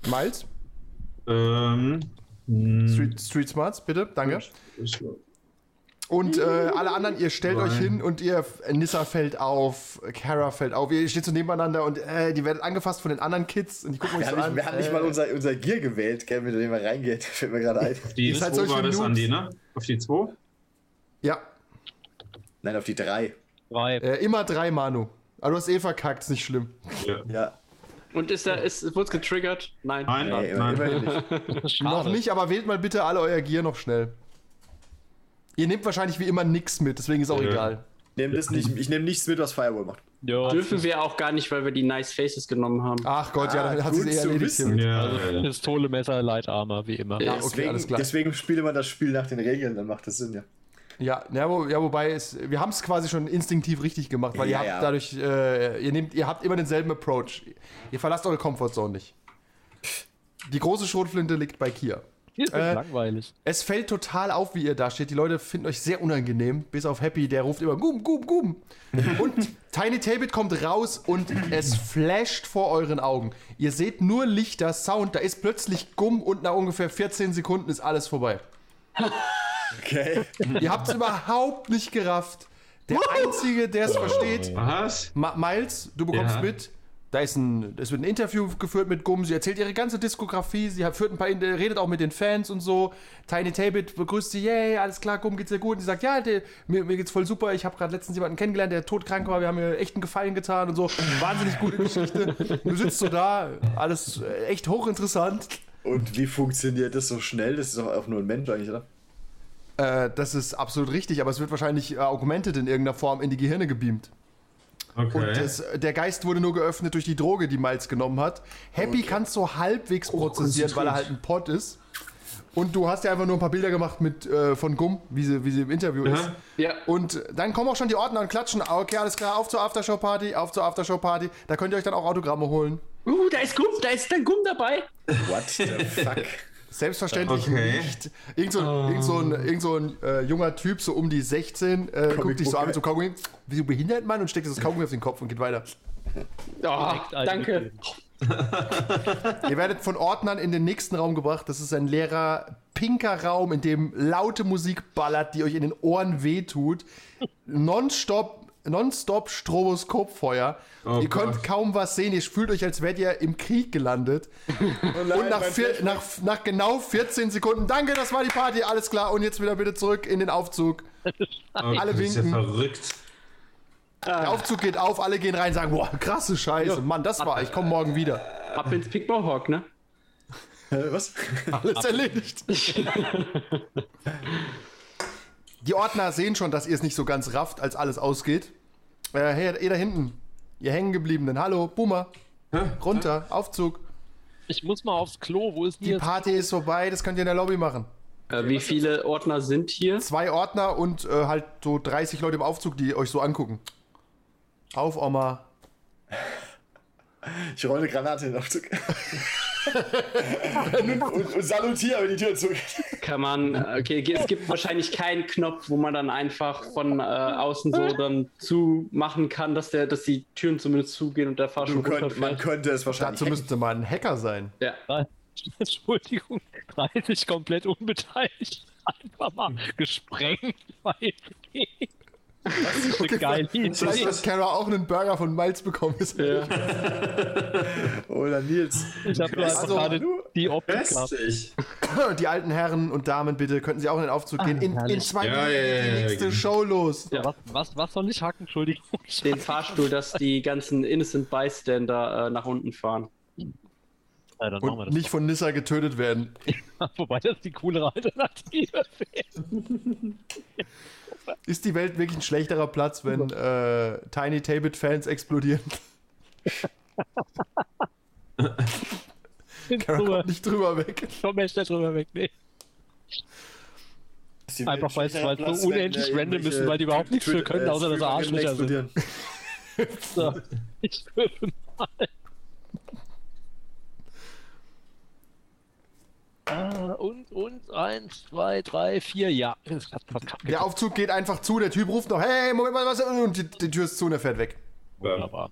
Miles, Ähm, Street, Street Smarts, bitte, danke. Und äh, alle anderen, ihr stellt euch hin und ihr, Nissa fällt auf, Kara fällt auf, ihr steht so nebeneinander und äh, die werdet angefasst von den anderen Kids und die gucken euch Wir so haben, nicht, an. wir haben nicht äh, mal unser, unser Gear gewählt, gell, mit dem wir reingehen. *laughs* Fällt mir gerade ein. die Ihr seid 2 solche war das, Noobs. Andi, ne? Auf die 2? Ja, Nein, auf die drei. Drei. äh, immer drei Manu. Aber du hast eh verkackt, ist nicht schlimm. Ja. Ja. Und ist da, ist, wurde getriggert? Nein. Nein, Nee, nein. immerhin *laughs* nicht. Noch nicht, aber wählt mal bitte alle euer Gear noch schnell. Ihr nehmt wahrscheinlich wie immer nix mit, deswegen ist auch Ja. egal. Nehm das nicht, ich nehme nichts mit, was Firewall macht. Ja, Dürfen wir auch gar nicht, weil wir die Nice Faces genommen haben. Ach Gott, ja, Ah, dann hat sie eh zu erledigt. Ja, also ja, ja. Pistole, Messer, Light Armor, wie immer. Ja, okay, deswegen, alles klar. deswegen spielt man das Spiel nach den Regeln, dann macht das Sinn, ja. Ja, ja, wo, ja wobei es, wir haben es quasi schon instinktiv richtig gemacht, weil ihr habt ja. dadurch, äh, ihr nehmt, ihr habt immer denselben Approach. Ihr verlasst eure Comfortzone nicht. Die große Schrotflinte liegt bei Kia. Hier ist Äh, langweilig. Es fällt total auf, wie ihr da steht. Die Leute finden euch sehr unangenehm, bis auf Happy, der ruft immer Gum, Gum, Gum. *laughs* Und Tiny Tabit kommt raus und es flasht vor euren Augen. Ihr seht nur Lichter, Sound, da ist plötzlich Gumm und nach ungefähr 14 Sekunden ist alles vorbei. Okay. *laughs* Ihr habt es überhaupt nicht gerafft. Der Einzige, der es versteht, Was? Ma Miles, du bekommst Ja. mit. Da ist ein, es wird ein Interview geführt mit Gum. Sie erzählt ihre ganze Diskografie. Sie hat, führt ein paar, redet auch mit den Fans und so. Tiny Tabit begrüßt sie, yay, alles klar, Gum geht's dir gut. Und sie sagt, ja, der, mir, mir geht's voll super. Ich habe gerade letztens jemanden kennengelernt, der todkrank war. Wir haben mir echt einen Gefallen getan und so. Wahnsinnig gute Geschichte. Du sitzt so da, alles echt hochinteressant. Und wie funktioniert das so schnell? Das ist doch auch nur ein Mensch eigentlich, oder? Äh, das ist absolut richtig, aber es wird wahrscheinlich äh, augmented in irgendeiner Form in die Gehirne gebeamt. Und Okay. das, der Geist wurde nur geöffnet durch die Droge, die Miles genommen hat. Happy kann es so halbwegs prozessieren, weil er halt ein Pot ist. Und du hast ja einfach nur ein paar Bilder gemacht mit äh, von Gum, wie sie, wie sie im Interview ist. Ja. Und dann kommen auch schon die Ordner und klatschen. Ah, Okay, alles klar, auf zur Aftershow-Party, auf zur Aftershow-Party. Da könnt ihr euch dann auch Autogramme holen. Uh, da ist Gumm, da ist dann Gumm dabei. What the *laughs* fuck? Selbstverständlich Okay. nicht. Irgend so, ein- irgend so ein, irgend so ein äh, junger Typ, so um die 16, äh, guckt dich so an mit so Kaugummi. Wie so behindert man und steckt das Kaugummi auf den Kopf und geht weiter. Oh, danke. Ihr werdet von Ordnern in den nächsten Raum gebracht. Das ist ein leerer, pinker Raum, in dem laute Musik ballert, die euch in den Ohren wehtut. Nonstop. Nonstop Stroboskopfeuer. Oh ihr könnt Gott. kaum was sehen. Ihr fühlt euch, als wärt ihr im Krieg gelandet. *laughs* Und nach, vier, nach, nach genau 14 Sekunden, danke, das war die Party, alles klar. Und jetzt wieder bitte zurück in den Aufzug. Oh, alle das ist ja winken. verrückt. Der Aufzug geht auf, alle gehen rein, sagen, boah, krasse Scheiße. Mann, das war, ich komme morgen wieder. Ab ins Mohawk, ne? *laughs* Äh, was? Alles erledigt. *laughs* Die Ordner sehen schon, dass ihr es nicht so ganz rafft, als alles ausgeht. Äh, hey, ihr da hinten, ihr hängengebliebenen, hallo, Boomer, runter, Aufzug. Ich muss mal aufs Klo. Wo ist Die hier? Party ist vorbei, das könnt ihr in der Lobby machen. Äh, wie viele Ordner sind hier? Zwei Ordner und äh, halt so 30 Leute im Aufzug, die euch so angucken. Auf, Oma. Ich rolle eine Granate in den Aufzug. *laughs* und, und, und salutiere, wenn die Tür zugeht. Kann man, okay, es gibt wahrscheinlich keinen Knopf, wo man dann einfach von äh, außen so dann zumachen kann, dass, der, dass die Türen zumindest zugehen und der Fahrstuhl Man könnte, man könnte es wahrscheinlich. Dazu müsste man ein Hacker sein. Ja. *laughs* Entschuldigung, 30 komplett unbeteiligt. Einfach mal gesprengt. Weil das ist eine geile Vielleicht Idee. hat Kara auch einen Burger von Miles bekommen. *laughs* Oder Nils. Ich habe Also, gerade die Optik gehabt. Die alten Herren und Damen, bitte, könnten Sie auch in den Aufzug gehen. In, in zwei Ja, Minuten ja, ja, die ja, nächste ja. Show los. Was, was, was soll ich hacken? Entschuldigung. Den Fahrstuhl, dass die ganzen Innocent Bystander äh, nach unten fahren. Ja, Und das. nicht von Nissa getötet werden. *laughs* Wobei das die coolere Alternative wäre. *laughs* Ist die Welt wirklich ein schlechterer Platz, wenn äh, Tiny Tabit-Fans explodieren? *laughs* Kommt nicht drüber weg. Komm mehr schnell drüber weg. Nee. Einfach weil es weil es so unendlich random ist, weil die überhaupt nichts für können, außer dass sie Arschlöcher sind. *laughs* So, ich würfel mal. Ah, und, und, eins, zwei, drei, vier, ja. Der Aufzug geht einfach zu, der Typ ruft noch, hey, Moment mal, was? Und die, die Tür ist zu und er fährt weg. Wunderbar.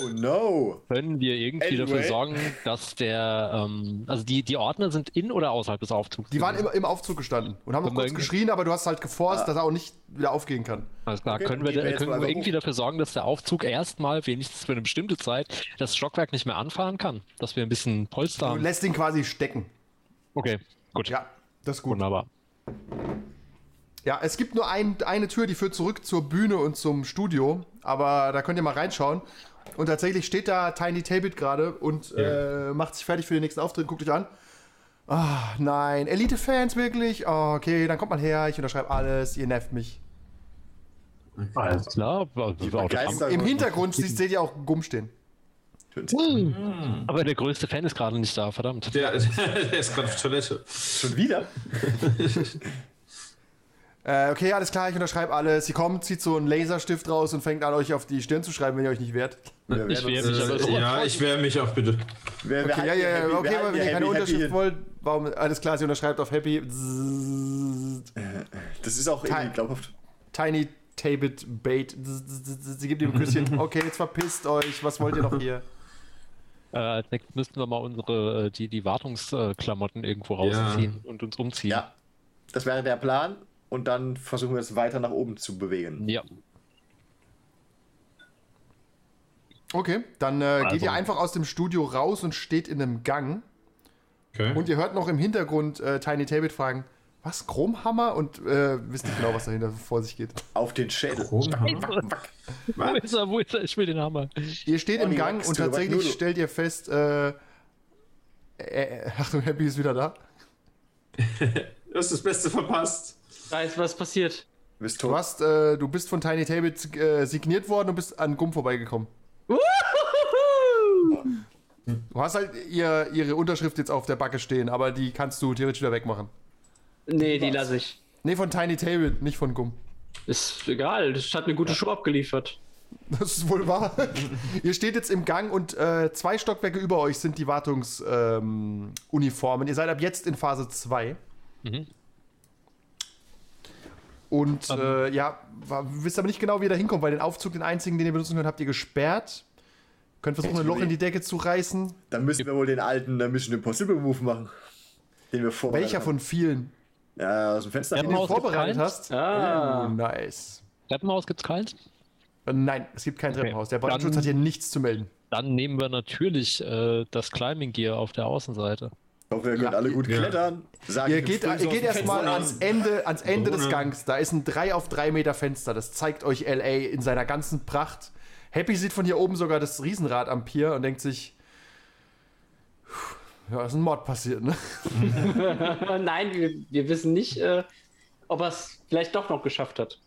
Oh no. Können wir irgendwie Anyway. dafür sorgen, dass der, ähm, also die, die Ordner sind in oder außerhalb des Aufzugs? Die waren im, im Aufzug gestanden und haben wir kurz geschrien, aber du hast halt geforst, dass er auch nicht wieder aufgehen kann. Alles klar, Okay, können wir, wir können wir irgendwie hoch. dafür sorgen, dass der Aufzug erstmal, wenigstens für eine bestimmte Zeit, das Stockwerk nicht mehr anfahren kann? Dass wir ein bisschen Polster Du haben? lässt ihn quasi stecken. Okay, gut. Ja, das ist gut. Wunderbar. Ja, es gibt nur ein, eine Tür, die führt zurück zur Bühne und zum Studio, aber da könnt ihr mal reinschauen. Und tatsächlich steht da Tiny Tabit gerade und äh, macht sich fertig für den nächsten Auftritt. Guckt euch an. Ah, nein. Elite-Fans wirklich? Oh, okay, dann kommt mal her, ich unterschreibe alles, ihr nervt mich. Alles klar. Geister- Im Hintergrund seht ihr auch Gumm stehen. Aber der größte Fan ist gerade nicht da, verdammt. Der, *laughs* der ist gerade auf Toilette. Schon wieder? *laughs* Äh, okay, alles klar, ich unterschreibe alles. Sie kommt, zieht so einen Laserstift raus und fängt an, euch auf die Stirn zu schreiben, wenn ihr euch nicht wehrt. Wir Ich wehre mich aber so. Ja, ich wehre mich auch bitte. wir- wir Okay, ja, ja, ja, happy- okay, aber halten wenn ihr keine happy Unterschrift wollt, warum, alles klar, sie unterschreibt auf Happy. Zzzzt. Das ist auch irgendwie glaubhaft. Tiny Tabit Bait. Sie gibt ihm ein Küsschen. *laughs* Okay, jetzt verpisst euch. Was wollt ihr noch hier? Äh, als nächstes müssten wir mal unsere, äh, die, die Wartungsklamotten irgendwo rausziehen und uns umziehen. Ja, das wäre der Plan. Und dann versuchen wir es weiter nach oben zu bewegen. Ja. Okay, dann äh, geht Also- ihr einfach aus dem Studio raus und steht in einem Gang. Okay. Und ihr hört noch im Hintergrund äh, Tiny Tabit fragen, was, Chromhammer? Und äh, wisst nicht genau, was dahinter vor sich geht. Auf den Schädel. Wo ist er? Wo ist er? Ich will den Hammer. Ihr steht im Olli Gang und tatsächlich stellt ihr fest, äh, äh, Achtung, Happy ist wieder da. *laughs* Du hast das Beste verpasst. Da ist was passiert. Du bist Du, hast, äh, du bist von Tiny Tabit äh, signiert worden und bist an Gumm vorbeigekommen. Du hast halt ihr, ihre Unterschrift jetzt auf der Backe stehen, aber die kannst du theoretisch wieder wegmachen. Nee, die lasse ich. Nee, von Tiny Tabit, nicht von Gumm. Ist egal, das hat eine gute Show abgeliefert. Das ist wohl wahr. *laughs* ihr steht jetzt im Gang und äh, zwei Stockwerke über euch sind die Wartungsuniformen. Ähm, ihr seid ab jetzt in Phase 2. Und äh, ja, wa- wisst aber nicht genau, wie ihr da hinkommt, weil den Aufzug, den einzigen, den ihr benutzen könnt, habt ihr gesperrt. Könnt versuchen, ein Loch in die Decke zu reißen. Dann müssen wir wohl den alten Mission Impossible Move machen. Den wir vorbereitet Welcher von vielen, haben. Ja, aus dem Fenster. Den du Treppenhaus gibt's vorbereitet keins? hast? Ah. Oh, nice. Treppenhaus gibt's keins? Äh, Nein, es gibt kein Treppenhaus. Der Brandschutz Dann- hat hier nichts zu melden. Dann nehmen wir natürlich äh, das Climbing Gear auf der Außenseite. Ich hoffe, ihr könnt Ja. alle gut Ja. klettern. Sag Ihr ich geht, ihr so geht erstmal ans Ende, ans Ende des. Gangs. Da ist ein 3 auf 3 Meter Fenster. Das zeigt euch LA in seiner ganzen Pracht. Happy sieht von hier oben sogar das Riesenrad am Pier und denkt sich, "Puh, ja, ist ein Mord passiert, ne? *laughs* Nein, wir, wir wissen nicht, äh, ob er es vielleicht doch noch geschafft hat.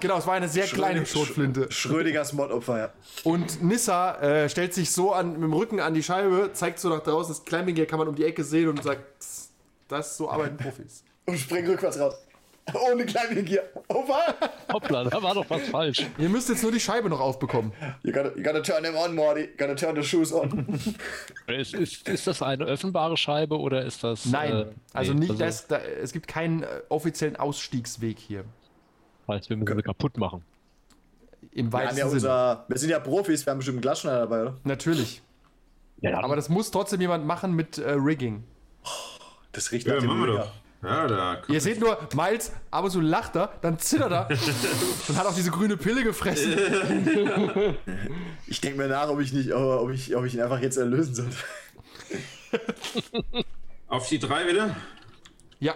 Genau, es war eine sehr kleine Schrotflinte. Schrödingers Mordopfer, ja. Und Nissa äh, stellt sich so an, mit dem Rücken an die Scheibe, zeigt so nach draußen, das Climbing Gear kann man um die Ecke sehen und sagt, das so arbeiten Profis. *laughs* Und spring rückwärts raus. *laughs* Ohne Gier. Oh, was? Hoppla, da war doch was falsch. Ihr müsst jetzt nur die Scheibe noch aufbekommen. You gotta, you gotta turn them on, Morty. You gotta turn the shoes on. *laughs* Ist, ist, ist das eine öffnbare Scheibe oder ist das. Nein, äh, also nee, nicht, das, da, es gibt keinen äh, offiziellen Ausstiegsweg hier. Heißt, wir müssen sie kaputt machen. Im Wir, haben weitesten ja Sinne. unser, wir sind ja Profis, wir haben bestimmt einen Glasschneider dabei, oder? Natürlich. Ja, Aber das muss trotzdem jemand machen mit äh, Rigging. Das riecht Ja, nach dem machen wir Mega. doch. Ja, da. Ihr seht nur, Miles, aber so lacht er, dann zittert er *laughs* und hat auch diese grüne Pille gefressen. *laughs* Ich denke mir nach, ob ich nicht, ob ich, ob ich ihn einfach jetzt erlösen sollte. Auf die drei wieder. Ja,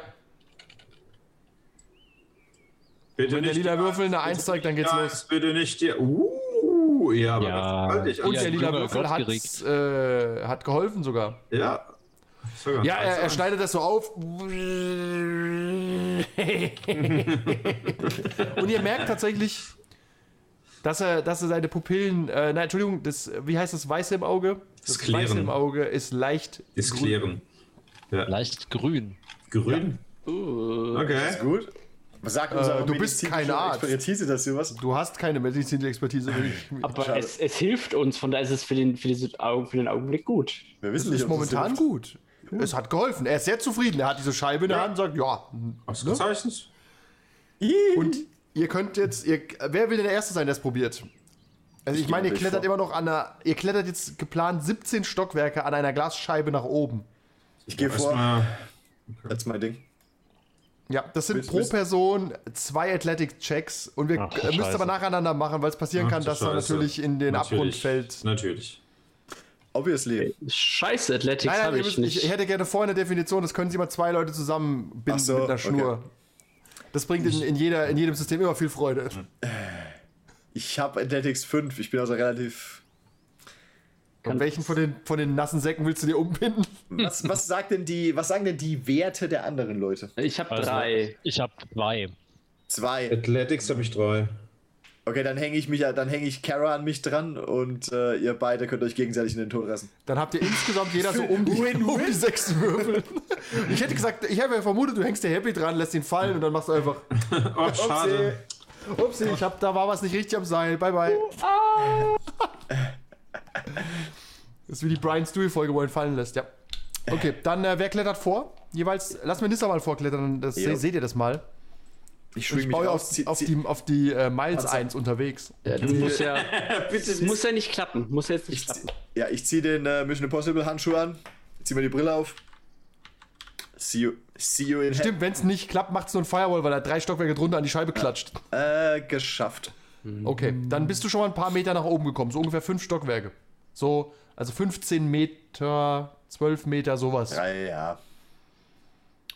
Bitte wenn der nicht. lila Würfel eine 1 zeigt, dann geht's ja, los. Bitte nicht dir. Uh, ja, aber Ja. das halte ich Und Ja, der lila Würfel hat, äh, hat geholfen sogar. Ja. Sogar Ja, er, er schneidet das so auf. *laughs* Und ihr merkt tatsächlich, dass er, dass er seine Pupillen, äh, nein, Entschuldigung, das, wie heißt das Weiße im Auge? Das. Weiße im Auge ist leicht. ist grün. klären. Ja. leicht grün. Grün. Okay. Ist gut. Was sagt unsere Äh, du bist kein Arzt. Expertise dazu, was? Du hast keine medizinische Expertise. ich- *laughs* Aber es, es hilft uns, von daher ist es für den, für, diese Augen, für den Augenblick gut. Wir wissen nicht, ist momentan hilft. gut. Es hat geholfen. Er ist sehr zufrieden. Er hat diese Scheibe in der Hand und sagt, ja. Ausgezeichnet. Und ihr könnt jetzt, ihr, wer will denn der Erste sein, der es probiert? Also ich, geh meine, ihr klettert vor. immer noch an einer, ihr klettert jetzt geplant 17 Stockwerke an einer Glasscheibe nach oben. Ich gehe vor. Ist mein Ding. Ja, das sind Willst- pro willst- Person zwei Athletic-Checks und wir Ach, müsst Scheiße. aber nacheinander machen, weil es passieren Ach, kann, dass er natürlich in den Abgrund Natürlich. fällt. Natürlich. Obviously. Scheiße, Athletics habe ich müsst, nicht. ich hätte gerne vorher eine Definition, das können Sie mal zwei Leute zusammenbinden so, mit einer Schnur. okay. Das bringt in, in, jeder, in jedem System immer viel Freude. Ich habe Athletics 5. Ich bin also relativ. Und welchen von den, von den nassen Säcken willst du dir umbinden? Was, was, sagt denn die, was sagen denn die Werte der anderen Leute? Ich habe Also, drei. Ich habe zwei. Zwei. Athletics habe ich drei. Okay, dann hänge ich mich, dann hänge ich Kara an mich dran und äh, ihr beide könnt euch gegenseitig in den Tod reißen. Dann habt ihr insgesamt jeder so um die, *laughs* um die sechs Würfel. Ich hätte gesagt, ich habe ja vermutet, du hängst dir Happy dran, lässt ihn fallen und dann machst du einfach. Oh, schade. Upsi, ich hab, da war was nicht richtig am Seil. Bye bye. *laughs* Das ist wie die Brian Stewie-Folge, wo er ihn fallen lässt, ja. Okay, dann äh, wer klettert vor? Jeweils, lass mir Nissa mal vorklettern, das, Jo. seht ihr das mal. Ich Ich schwing mich baue auf. auf, auf die, auf die äh, Miles Warte. 1 unterwegs. Ja, du musst ja. *laughs* Das muss ja nicht klappen. Muss ja jetzt nicht ich klappen. zieh- Ja, ich ziehe den äh, Mission Impossible Handschuh an, zieh mir die Brille auf. See you, see you in Stimmt, wenn es nicht klappt, macht es nur ein Firewall, weil er drei Stockwerke drunter an die Scheibe klatscht. Äh, geschafft. Okay, dann bist du schon mal ein paar Meter nach oben gekommen, so ungefähr fünf Stockwerke. So, also 15 Meter, 12 Meter, sowas. Drei, ja.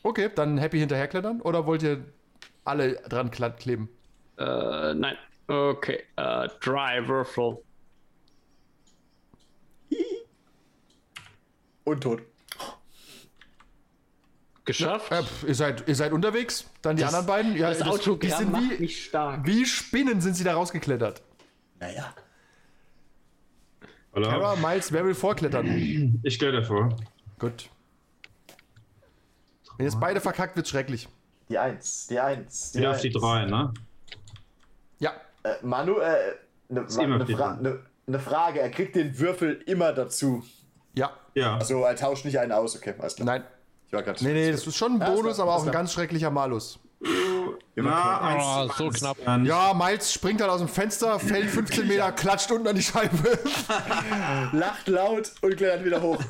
Okay, dann happy hinterherklettern oder wollt ihr alle dran kleben? Äh, nein. Okay. Äh, Dry Würfel. Und tot. Geschafft. Äh, pf, ihr, seid, ihr seid unterwegs, dann die Das- anderen beiden. Ja, das die Autogramm sind macht wie, mich stark. wie Spinnen sind sie da rausgeklettert. Naja. Kara, Voilà. Miles, wer will vorklettern? Ich gehe davor. Gut. Wenn jetzt beide verkackt, wird's schrecklich. Die Eins, die Eins. Die Wieder auf die drei, ne? Ja, Äh, Manu, äh, eine ne die Fra ne, ne Frage. Er kriegt den Würfel immer dazu. ja, Ja. Also, er tauscht nicht einen aus. Okay, alles klar. nein. Ich war Nee, nee, das ist schon ein Ja, Bonus, aber auch ein ganz schrecklicher Malus. Na, eins, Oh, so eins, knapp. Ja, Miles springt halt aus dem Fenster, fällt *laughs* 15 Meter, klatscht unten an die Scheibe. *laughs* Lacht laut und klettert wieder hoch. *laughs*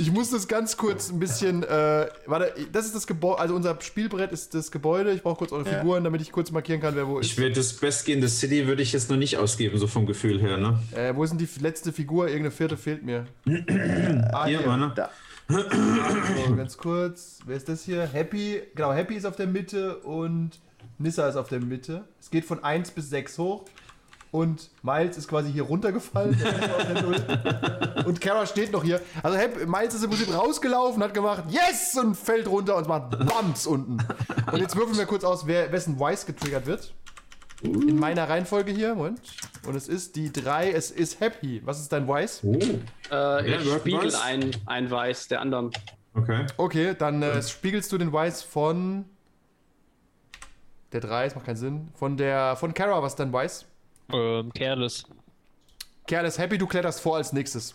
Ich muss das ganz kurz ein bisschen. Äh, warte, das ist das Gebäude. Also unser Spielbrett ist das Gebäude. Ich brauche kurz eure Ja. Figuren, damit ich kurz markieren kann, wer wo Ich ist. würde das Best in the City würde ich jetzt noch nicht ausgeben, so vom Gefühl her, ne? Äh, wo ist denn die letzte Figur? Irgendeine vierte fehlt mir. *clears throat* ah, Hier, hier. ne? Da. So, ganz kurz. Wer ist das hier? Happy. Genau, Happy ist auf der Mitte und Nissa ist auf der Mitte. Es geht von 1 bis 6 hoch. Und Miles ist quasi hier runtergefallen. *laughs* Und Kara steht noch hier. Also Happy, Miles ist im Prinzip rausgelaufen, hat gemacht Yes! und fällt runter und macht Bams unten. Und jetzt würfeln wir kurz aus, wer, wessen Wise getriggert wird. In meiner Reihenfolge hier. Moment. Und es ist die 3, es ist Happy. Was ist dein Wise? Äh, ich spiegel ein, ein Weiß der anderen. Okay. Okay, dann äh, spiegelst du den Wise von der 3, es macht keinen Sinn. Von der von Kara, was ist dein Wise? Ähm, Careless. Ist happy, du kletterst vor als nächstes.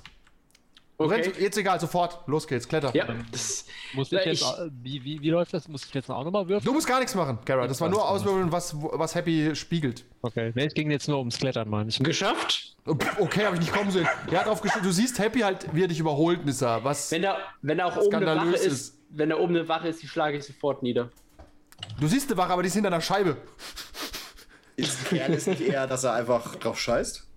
Okay. rennst, jetzt egal, sofort. Los geht's, kletter. Ja, das, Muss ich jetzt, ich- wie, wie, wie läuft das? Muss ich jetzt auch nochmal würfeln? Du musst gar nichts machen, Kara. Das war nur auswürfeln, was, was Happy spiegelt. Okay. Nee, es ging jetzt nur ums Klettern, meine ich. geschafft. Oh, Okay, habe ich nicht kommen sehen. Er hat aufgestellt, du siehst Happy halt, wie er dich überholt, Nissa. Was? Wenn da, wenn da auch oben eine Wache ist, ist. wenn da oben eine Wache ist, die schlage ich sofort nieder. Du siehst eine Wache, aber die ist hinter einer Scheibe. Ist ist nicht eher, dass er einfach drauf scheißt?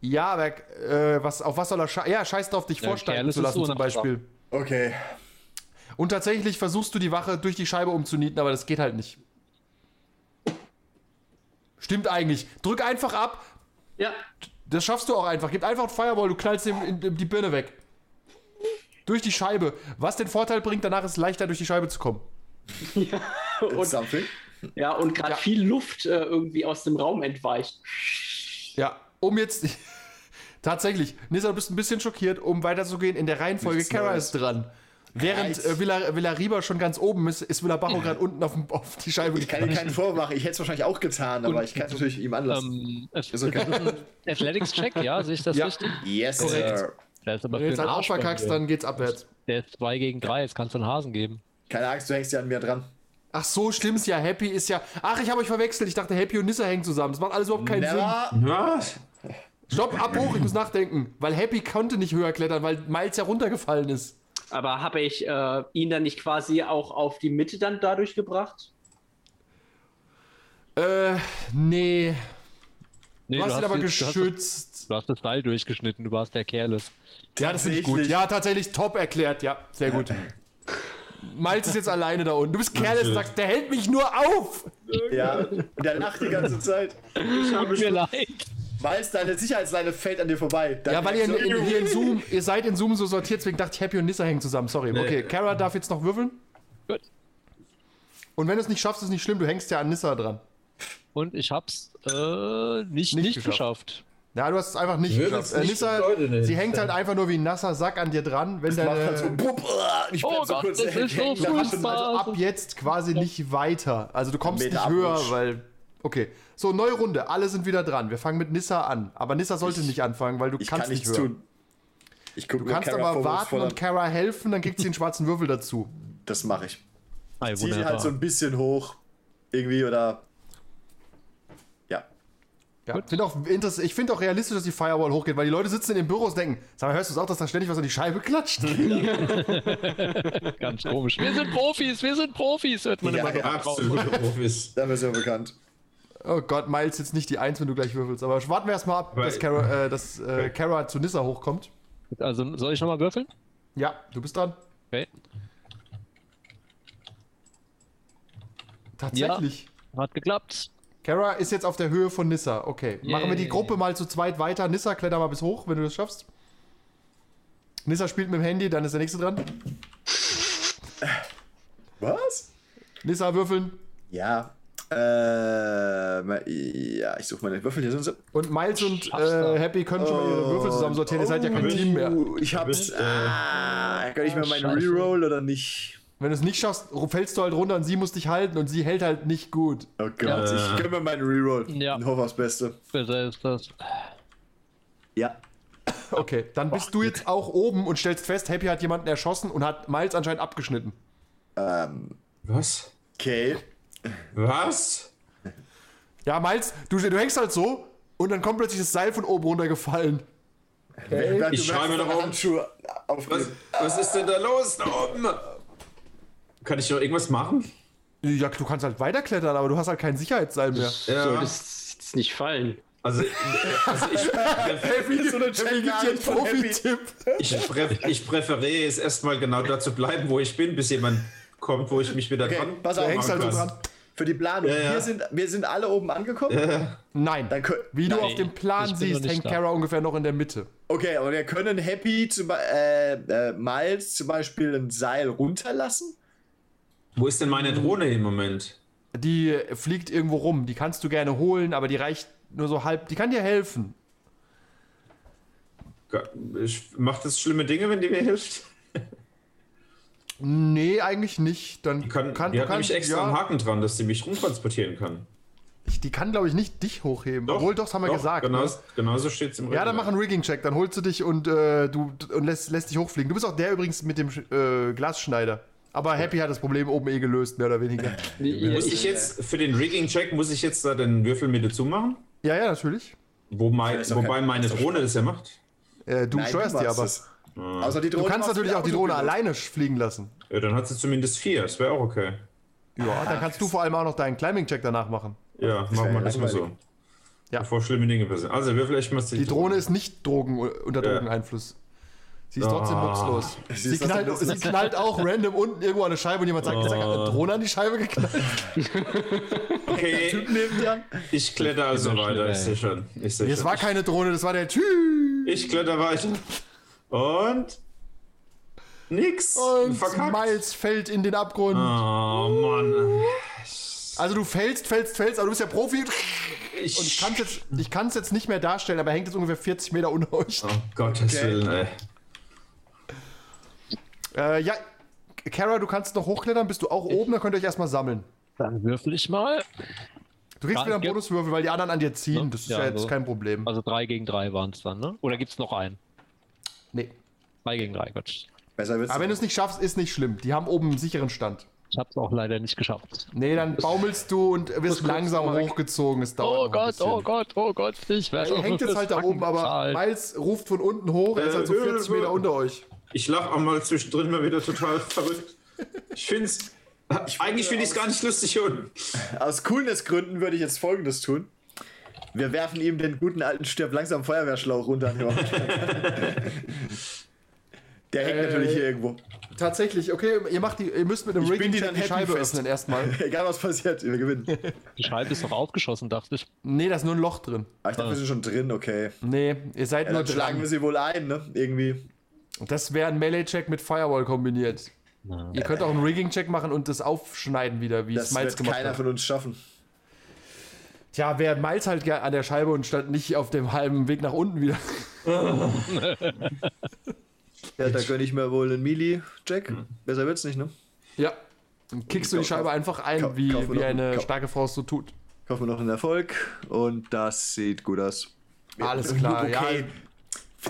Ja, aber äh, was, auf was soll er scheißen? Ja, scheiß drauf, dich Ja, vorsteigen zu lassen so zum Beispiel. Okay. Und tatsächlich versuchst du die Wache durch die Scheibe umzunieten, aber das geht halt nicht. Stimmt eigentlich. Drück einfach ab. Ja, Das schaffst du auch einfach. Gib einfach ein Fireball, du knallst ihm die Birne weg. Durch die Scheibe. Was den Vorteil bringt, danach ist es leichter durch die Scheibe zu kommen. und, Something. Ja, und gerade Ja. viel Luft äh, irgendwie aus dem Raum entweicht. Ja, um jetzt. *laughs* Tatsächlich, Nissa, du bist ein bisschen schockiert, um weiterzugehen. In der Reihenfolge, Kara ist dran. Während äh, Villa, Villariba schon ganz oben ist, ist Villabajo gerade unten auf, auf die Scheibe Ich kann ihm keinen Vorwurf machen. Ich hätte es wahrscheinlich auch getan, aber ich kann es natürlich ihm anlassen. Ähm, Ist okay. *laughs* Athletics-Check, ja? Sehe ich das Ja. richtig? yes, korrekt. sir. Der ist aber Wenn du jetzt auch Arsch verkackst, dann geht's abwärts. Der ist 2 gegen 3, jetzt kannst du einen Hasen geben. Keine Angst, du hängst ja an mir dran. Ach so, stimmt's ja. Happy ist ja. Ach, ich habe euch verwechselt. Ich dachte, Happy und Nissa hängen zusammen. Das macht alles überhaupt keinen Sinn. Never. Was? Stopp, ab hoch, ich muss nachdenken. Weil Happy konnte nicht höher klettern, weil Miles ja runtergefallen ist. Aber habe ich äh, ihn dann nicht quasi auch auf die Mitte dann dadurch gebracht? Äh, nee. Nee, Du hast ihn aber jetzt- geschützt. Du hast das Seil durchgeschnitten, du warst der Careless. Ja, das finde ich gut. Ja, tatsächlich top erklärt. Ja, sehr gut. *laughs* Miles ist jetzt alleine da unten. Du bist careless und sagst, der hält mich nur auf. Ja, und der lacht die ganze Zeit. Tut mir leid. Weiß, deine Sicherheitsleine fällt an dir vorbei. Dann Ja, weil ihr in, so- in, hier in Zoom, ihr seid in Zoom so sortiert, deswegen dachte ich, Happy und Nissa hängen zusammen. Sorry. Okay, Kara darf jetzt noch würfeln. Gut. Und wenn du es nicht schaffst, ist nicht schlimm, du hängst ja an Nissa dran. Und ich hab's äh, nicht, Nicht nicht, geschafft. geschafft. Ja, du hast es einfach nicht geschafft. Äh, nicht Nissa, nicht. sie hängt halt einfach nur wie ein nasser Sack an dir dran. Wenn macht deine, halt so, bupp, ah, ich bleib Oh so Gott, kurz das ist so also ab jetzt quasi nicht weiter. Also du kommst Meter nicht höher, Abrutsch. weil. Okay. So, neue Runde. Alle sind wieder dran. Wir fangen mit Nissa an. Aber Nissa sollte nicht anfangen, weil du Ich kannst kann nicht nichts höher. tun. Ich guck Du kannst Kara aber warten und. Kara helfen, dann kriegt sie den schwarzen Würfel dazu. Das mache ich. Ei, Zieh sie halt so ein bisschen hoch. Irgendwie oder. Ja. Ja, find auch ich finde auch realistisch, dass die Firewall hochgeht, weil die Leute sitzen in den Büros und denken, sag mal, hörst du es auch, dass da ständig was an die Scheibe klatscht? *laughs* Ganz komisch. Wir sind Profis, wir sind Profis, hört man Ja, immer ja. Absolute *laughs* Profis. Dafür sind wir bekannt. Oh Gott, Miles jetzt nicht die Eins, wenn du gleich würfelst. Aber warten wir erstmal ab, Weil- dass Kara, äh, dass, äh, Kara zu Nissa hochkommt. Also soll ich nochmal würfeln? Ja, du bist dran. Okay. Tatsächlich. Hat geklappt. Kara ist jetzt auf der Höhe von Nissa. Okay. Machen wir die. Gruppe mal zu zweit weiter. Nissa, kletter mal bis hoch, wenn du das schaffst. Nissa spielt mit dem Handy, dann ist der nächste dran. Was? Nissa würfeln. Ja. Äh, ja, ich suche meine Würfel hier. Sind sie? Und Miles und äh. Happy können schon mal ihre Würfel zusammen sortieren. Ihr seid ja kein Team mehr. Oh, Ich hab's. Ah, kann ich mir meinen Reroll oder nicht? Wenn du es nicht schaffst, fällst du halt runter und sie muss dich halten und sie hält halt nicht gut. Oh Gott, ich gönn mir meinen Reroll. Ja. Und hoffe aufs Beste. Besser ist das. Ja. Okay, dann bist du jetzt auch oben und stellst fest, Happy hat jemanden erschossen und hat Miles anscheinend abgeschnitten. Ähm, Was? okay. Was? Ja, Miles, du, du hängst halt so und dann kommt plötzlich das Seil von oben runtergefallen. Während Ich schreibe merkst, doch deine auf. Handschuhe Was, was ist denn da los da oben? Kann ich noch irgendwas machen? Ja, du kannst halt weiterklettern, aber du hast halt kein Sicherheitsseil mehr. Ja. Solltest jetzt nicht fallen. Also, also ich, *laughs* Happy, so eine. Profi-Tipp. ich, prä, ich präferiere es erstmal genau da zu bleiben, wo ich bin, bis jemand kommt, wo ich mich wieder Okay, dran pass Du auf. hängst halt so dran. Für die Planung. Ja, ja. Wir, sind, wir sind alle oben angekommen. Nein. Dann Wie du Nein, auf dem Plan siehst, hängt da. Kara ungefähr noch in der Mitte. Okay, aber wir können Happy, zum, äh, äh, Miles zum Beispiel ein Seil runterlassen. Wo ist denn meine Drohne im Moment? Die fliegt irgendwo rum. Die kannst du gerne holen, aber die reicht nur so halb. Die kann dir helfen. Ich, macht das schlimme Dinge, wenn die mir hilft? *laughs* Nee, eigentlich nicht. Dann Die, kann, kann, die du hat kannst, nämlich extra einen ja, Haken dran, dass sie mich rumtransportieren kann. Die kann, glaube ich, nicht dich hochheben. Obwohl, doch, das haben wir doch, gesagt. Genau, ne? Genauso steht es im Ja, dann mach einen Rigging-Check. Dann holst du dich und, äh, du, und lässt, lässt dich hochfliegen. Du bist auch der übrigens mit dem äh, Glasschneider. Aber Happy hat das Problem oben eh gelöst, mehr oder weniger. *laughs* Muss ich jetzt für den Rigging-Check, muss ich jetzt da den Würfel mit dazu machen? ja, ja, natürlich. Wo mein, doch wobei kein- meine Drohne das ja macht. Äh, du Nein, steuerst die machst aber. es. Außer die Drohne Du kannst natürlich du auch die Drohne alleine fliegen lassen. Ja, dann hat sie zumindest vier, das wäre auch okay. Ja, dann kannst du vor allem auch noch deinen Climbing-Check danach machen. Ja, machen wir das mal so. Ja. Bevor schlimme Dinge passieren. Also, Würfel echt mal Die Drohne ist nicht Drogen, unter Ja. Sie ist trotzdem Ah. nutzlos. *laughs* Sie Sie ist knallt, sie knallt auch *laughs* random unten irgendwo an eine Scheibe und jemand sagt, gesagt, hat eine Drohne an die Scheibe geknallt. *laughs* Okay, neben dir. ich kletter also weiter, ich sehe schon. Ich sehe Das schon. war keine Drohne, das war der Typ. Ich kletter weiter. Und. Nix. Und Verkackt. Miles fällt in den Abgrund. Oh Mann. Also du fällst, fällst, fällst, aber du bist ja Profi. Und ich Ich. kann es jetzt, ich jetzt nicht mehr darstellen, aber er hängt jetzt ungefähr 40 Meter unter euch. Oh Gottes Okay. Willen, ey. Äh, ja, Kara, du kannst noch hochklettern, bist du auch oben, dann könnt ihr euch erstmal sammeln. Dann würfel ich mal. Du kriegst Ja, wieder einen Bonuswürfel, weil die anderen an dir ziehen. Ja, Das ist ja, ja, jetzt also- kein Problem. Also 3 gegen 3 waren es dann, ne? Oder gibt es noch einen? Nee. 3 gegen 3, Gott. Besser wird's. Aber wenn du es nicht schaffst, ist nicht schlimm. Die haben oben einen sicheren Stand. Ich hab's auch leider nicht geschafft. Nee, dann baumelst du und wirst langsam hochgezogen. Es dauert Oh Gott, oh Gott, oh Gott, ich werde Er hängt jetzt halt da oben, aber Miles ruft von unten hoch. Er ist halt so Äh, 40 äh, Meter unter euch. Ich lache auch mal zwischendrin mal wieder total verrückt. Ich finde es. Eigentlich finde ich es gar nicht lustig hier unten. Aus Coolness-Gründen würde ich jetzt folgendes tun. Wir werfen ihm den guten alten Stirb langsam Feuerwehrschlauch runter. *laughs* Der hängt Äh, natürlich hier irgendwo. Tatsächlich, okay, ihr, macht die, ihr müsst mit einem Ich bin Rigging die die Scheibe fest. öffnen erstmal. *laughs* Egal was passiert, wir gewinnen. Die Scheibe ist doch aufgeschossen, dachte ich. Nee, da ist nur ein Loch drin. Ah, ich dachte, wir sind schon drin, okay. Nee, ihr seid Ja, nur dann schlagen wir dran. sie wohl ein, ne? Irgendwie. Das wäre ein Melee-Check mit Firewall kombiniert. Ihr könnt auch einen Rigging-Check machen und das aufschneiden wieder, wie es Das Miles wird gemacht keiner hat. von uns schaffen. Tja, wer Miles halt an der Scheibe und stand nicht auf dem halben Weg nach unten wieder. *laughs* Ja, da gönne ich mir wohl einen Melee-Jack. Hm. Besser wird's nicht, ne? Ja. Dann kickst du die Scheibe einfach ein, kauf- wie, kauf wie eine kauf- starke Frau es so tut. Kaufen wir noch einen Erfolg und das sieht gut aus. Alles klar, *laughs* okay. ja.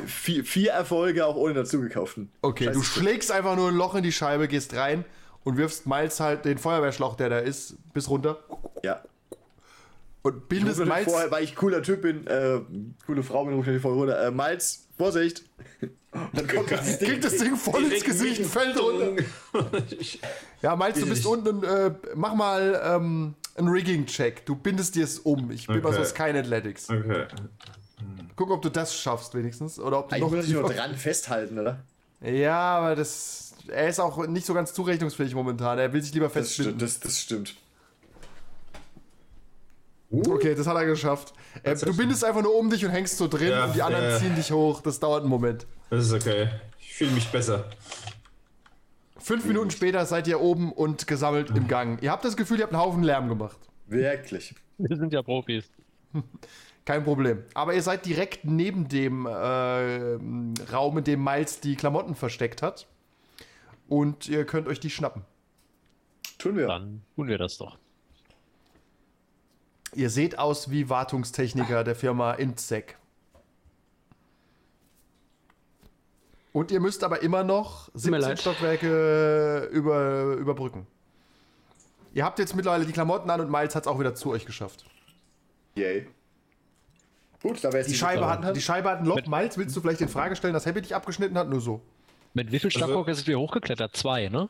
Vier, vier Erfolge auch ohne dazugekauften. Okay, Scheiße. du schlägst einfach nur ein Loch in die Scheibe, gehst rein und wirfst Miles halt den Feuerwehrschlauch, der da ist, bis runter. Ja. Und Ich bindest Miles. vorher, weil ich cooler Typ bin, äh, coole Frau bin, rufe ich vorher runter. Äh, Miles, Vorsicht! *laughs* Dann kommt das Ding. Kriegt das Ding voll ins Gesicht, mitten- fällt runter. *laughs* Ja, Miles, du bist unten und äh, mach mal ähm, einen Rigging-Check. Du bindest dir es um. Ich bin Okay. mal sonst kein Athletics. Okay. Guck, ob du das schaffst wenigstens. Oder ob du Ich noch muss dich nur dran festhalten, oder? Ja, aber das. Er ist auch nicht so ganz zurechnungsfähig momentan. Er will sich lieber Das stimmt. festbinden. Das, das stimmt. Okay, das hat er geschafft. Äh, du bindest einfach nur um dich und hängst so drin Ja, und die anderen ja. ziehen dich hoch. Das dauert einen Moment. Das ist okay. Ich fühle mich besser. Fünf Minuten später seid ihr oben und gesammelt im Gang. Ihr habt das Gefühl, ihr habt einen Haufen Lärm gemacht. Wirklich. Wir sind ja Profis. *laughs* Kein Problem. Aber ihr seid direkt neben dem äh, Raum, in dem Miles die Klamotten versteckt hat. Und ihr könnt euch die schnappen. Tun wir. Dann tun wir das doch. Ihr seht aus wie Wartungstechniker der Firma Intsec. Und ihr müsst aber immer noch mir 17 leid. Stockwerke über, überbrücken. Ihr habt jetzt mittlerweile die Klamotten an und Miles hat es auch wieder zu euch geschafft. Yay. Gut, da wäre jetzt Die Scheibe, hat, die Scheibe hat ein Loch. Miles, willst du vielleicht in Frage stellen, dass Happy dich abgeschnitten hat? Nur so. Mit wie viel Stockwerke sind wir hochgeklettert? Zwei, ne?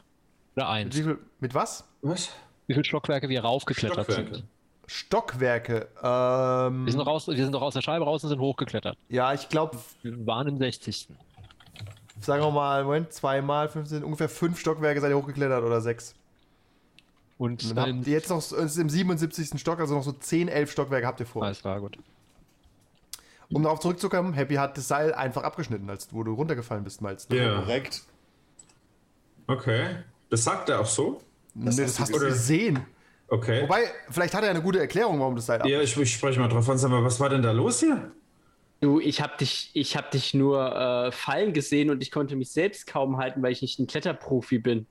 Oder Mit, eins? wie viel, mit was? Was? Wie viele Stockwerke wir raufgeklettert Stockwerke. sind? Stockwerke. Ähm, Wir sind, raus, wir sind doch aus der Scheibe raus und sind hochgeklettert. ja, ich glaube, Wir waren im 60. sagen wir mal, Moment, zweimal 15, ungefähr fünf Stockwerke seid ihr hochgeklettert oder sechs. Und Dann dann habt ihr jetzt noch, es ist im 77. Stock, also noch so 10, 11 Stockwerke habt ihr vor. Alles klar, gut. Um darauf zurückzukommen, Happy hat das Seil einfach abgeschnitten, als wo du runtergefallen bist, Miles. Ja. Korrekt. Okay. Das sagt er auch so? Nee, das, hast du hast du oder- gesehen. Okay. Wobei, vielleicht hat er eine gute Erklärung, warum das Seil ab. ja, ich, ich spreche mal drauf an. Sag mal, was war denn da los hier? Du, ich hab dich, ich hab dich nur äh, fallen gesehen und ich konnte mich selbst kaum halten, weil ich nicht ein Kletterprofi bin.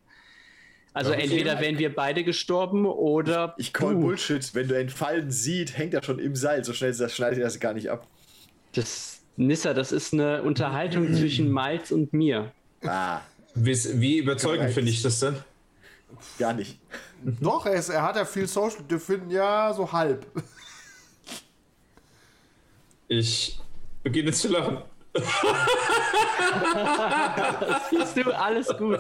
Also Ja, okay. entweder wären wir beide gestorben oder Ich call du. Bullshit. Wenn du einen Fallen sieht, hängt er schon im Seil. So schnell das schneidet er das gar nicht ab. Das, Nissa, das ist eine Unterhaltung *clears throat* zwischen Miles und mir. Ah, Wie, wie überzeugend finde ich das denn? gar nicht. Doch, er, ist, er hat ja viel Social. Wir finden ja so halb. Ich beginne zu lachen. Siehst du, alles gut.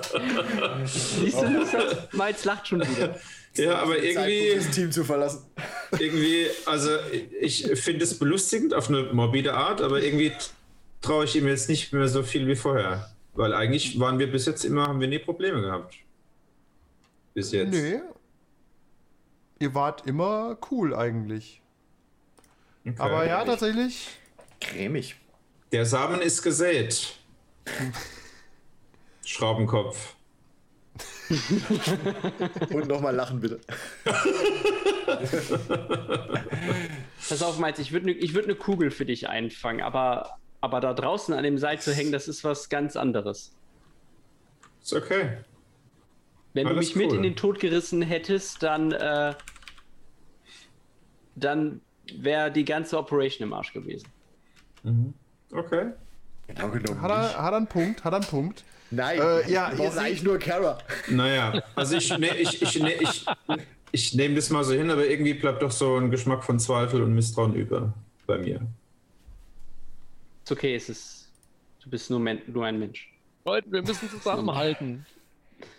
Siehst du, Nissa, Miles lacht schon wieder. Ja, aber irgendwie, das Team zu verlassen. irgendwie, also ich finde es belustigend auf eine morbide Art, aber irgendwie traue ich ihm jetzt nicht mehr so viel wie vorher. Weil eigentlich waren wir bis jetzt immer, haben wir nie Probleme gehabt. Bis jetzt. Nee. Ihr wart immer cool eigentlich. Okay. Aber ja, tatsächlich. Cremig. Der Samen ist gesät. Schraubenkopf. *laughs* Und nochmal lachen, bitte. Pass auf, Miles, ich würde ne, ich würd eine Kugel für dich einfangen, aber, aber da draußen an dem Seil zu hängen, das ist was ganz anderes. Ist okay. Wenn du Alles mich mit cool. in den Tod gerissen hättest, dann, äh, dann wäre die ganze Operation im Arsch gewesen. Okay. Genau genommen. Hat er, hat er einen Punkt? Hat er einen Punkt? Nein, Äh, ja, wir eigentlich nur Kara. Naja, also ich, ne, ich, ich, ne, ich, ich nehme das mal so hin, aber irgendwie bleibt doch so ein Geschmack von Zweifel und Misstrauen über bei mir. Ist okay, es ist. Du bist nur, Men nur ein Mensch. Leute, wir müssen zusammenhalten.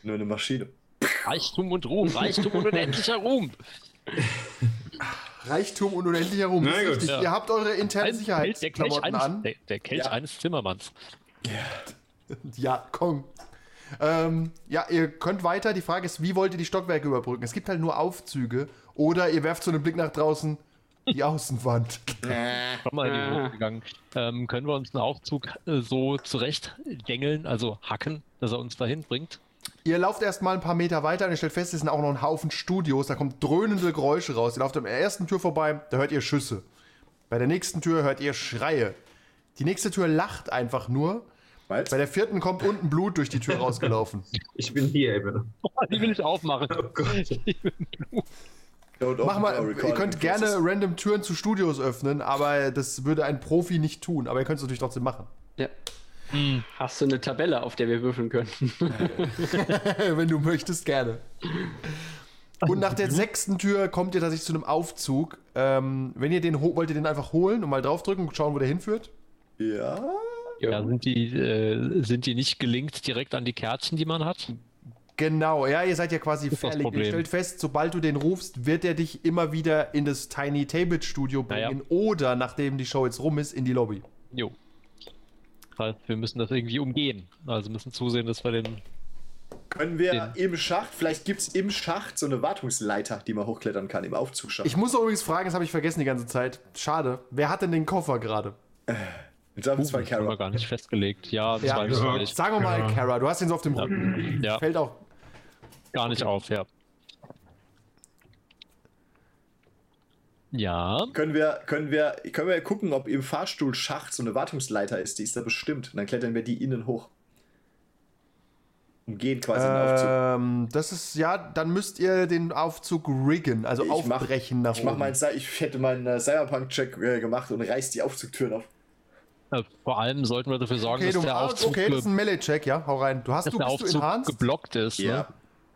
Nur eine Maschine. Reichtum und Ruhm, Reichtum und unendlicher Ruhm. *laughs* Reichtum und unendlicher Ruhm. Na gut. Ja. Ihr habt eure internen Ein- der Kelch, Sicherheitsklamotten eines, an. der, der Kelch Ja. eines Zimmermanns. *laughs* Ja, komm. Ähm, ja, ihr könnt weiter. Die Frage ist, wie wollt ihr die Stockwerke überbrücken? Es gibt halt nur Aufzüge. Oder ihr werft so einen Blick nach draußen. Die *laughs* Außenwand. Komm mal in die Ah. Luft gegangen. Ähm, können wir uns einen Aufzug äh, so zurecht dengeln, also hacken, dass er uns dahin bringt? Ihr lauft erstmal ein paar Meter weiter und ihr stellt fest, es sind auch noch ein Haufen Studios. Da kommen dröhnende Geräusche raus. Ihr lauft an der ersten Tür vorbei, da hört ihr Schüsse. Bei der nächsten Tür hört ihr Schreie. Die nächste Tür lacht einfach nur. Was? Bei der vierten kommt unten Blut durch die Tür rausgelaufen. *laughs* Ich bin hier eben. Boah, die will ich aufmachen. Oh Gott. *laughs* Don't Mach open mal, our ihr könnt gerne process. random Türen zu Studios öffnen, aber das würde ein Profi nicht tun. Aber ihr könnt es natürlich trotzdem machen. Ja. Hast du eine Tabelle, auf der wir würfeln können? *laughs* Wenn du möchtest, gerne. Und nach der sechsten Tür kommt ihr tatsächlich zu einem Aufzug. Ähm, wenn ihr den wollt ihr den einfach holen und mal draufdrücken und schauen, wo der hinführt? Ja. Ja, sind die, äh, sind die nicht gelinkt direkt an die Kärtchen, die man hat? Genau, ja, ihr seid ja quasi fertig. Ihr stellt fest, sobald du den rufst, wird er dich immer wieder in das Tiny Table Studio Naja. bringen oder, nachdem die Show jetzt rum ist, in die Lobby. Jo. Das heißt, wir müssen das irgendwie umgehen. Also müssen zusehen, dass wir den. Können wir Den- im Schacht, vielleicht gibt es im Schacht so eine Wartungsleiter, die man hochklettern kann, im Aufzugsschacht. Ich muss übrigens fragen, das habe ich vergessen die ganze Zeit. Schade. Wer hat denn den Koffer gerade? Zweifelsfall Das haben wir Kara. gar nicht festgelegt. Ja, das Ja. weiß ich Ja. nicht. Sagen wir mal, Ja. Kara, du hast ihn so auf dem Rücken. Ja, Fällt auch. gar nicht auf, ja. Ja, Können wir, können, wir, können wir gucken, ob im Fahrstuhlschacht so eine Wartungsleiter ist? Die ist da bestimmt. Und dann klettern wir die innen hoch. Und gehen quasi in den Aufzug. Ähm, das ist, ja, dann müsst ihr den Aufzug riggen, also Ich mach- aufbrechen nach Ich, mach oben. Cy- ich hätte meinen äh, Cyberpunk-Check äh, gemacht und reiß die Aufzugtüren auf. äh, vor allem sollten wir dafür sorgen, okay, dass du, der Aufzug, okay, das ist ein Melee-Check, ja, hau rein. Du hast du, der bist du Aufzug enhanced? geblockt ist. Ne?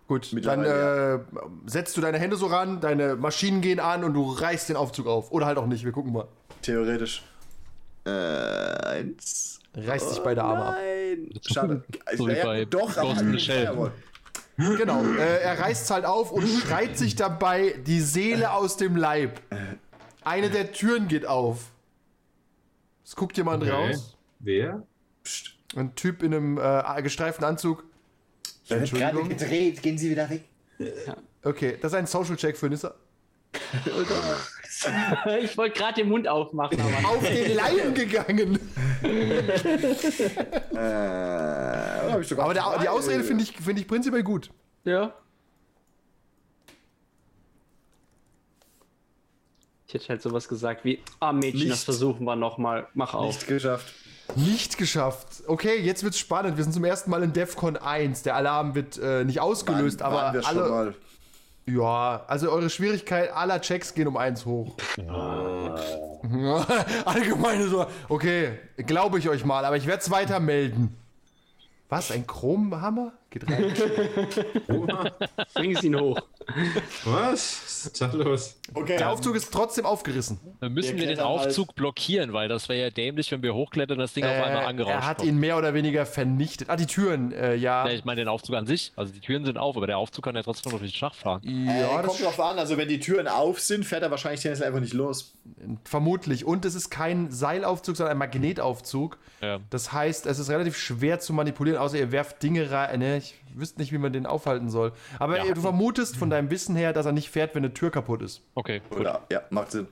Gut, dann äh, setzt du deine Hände so ran, deine Maschinen gehen an und du reißt den Aufzug auf. Oder halt auch nicht, wir gucken mal. Theoretisch. Äh, eins. Reißt sich beide Arme ab. Nein. *laughs* Schade. So wie Ja, bei doch, Ghost. Genau, äh, er reißt halt auf und schreit sich dabei die Seele aus dem Leib. Eine der Türen geht auf. Es guckt jemand Okay. raus. Wer? Ein Typ in einem äh, gestreiften Anzug. Da wird gerade gedreht. Gehen Sie wieder weg. Okay, das ist ein Social Check für Nissa. *laughs* ich wollte gerade den Mund aufmachen, aber. Auf den Leim gegangen. *laughs* Äh, ich Aber der, die. Ausrede finde ich, find ich prinzipiell gut. Ja. Ich hätte halt sowas gesagt wie, ah Mädchen, Nicht. das versuchen wir nochmal. Mach auf. Nicht geschafft. Nicht geschafft. Okay, jetzt wird's spannend. Wir sind zum ersten Mal in DEFCON 1. Der Alarm wird äh, nicht ausgelöst, Waren- waren aber schon alle. mal. Ja, also eure Schwierigkeit aller Checks gehen um eins hoch. *laughs* Allgemeine so, okay, glaube ich euch mal, aber ich werde es weiter melden. Was, ein Chromhammer? Geht rein. *laughs* Bring sie ihn hoch. Was? Was ist da los? Okay. Der Aufzug ist trotzdem aufgerissen. Dann müssen Wir wir den halt- Aufzug blockieren, weil das wäre ja dämlich, wenn wir hochklettern und das Ding auf einmal Äh, angerauscht er hat kommt. ihn mehr oder weniger vernichtet. Ah, die Türen, äh, ja. Ja, ich meine den Aufzug an sich. Also die Türen sind auf, aber der Aufzug kann ja trotzdem noch durch den Schacht fahren. Äh, Ja, das kommt drauf an, also wenn die Türen auf sind, fährt er wahrscheinlich tendenziell einfach nicht los. vermutlich. Und es ist kein Seilaufzug, sondern ein Magnetaufzug. Ja. Das heißt, es ist relativ schwer zu manipulieren, außer ihr werft Dinge rein. Ne, ich wüsste nicht, wie man den aufhalten soll. Aber Ja. du vermutest von deinem Wissen her, dass er nicht fährt, wenn eine Tür kaputt ist. Okay, gut. Oder? Ja, macht Sinn.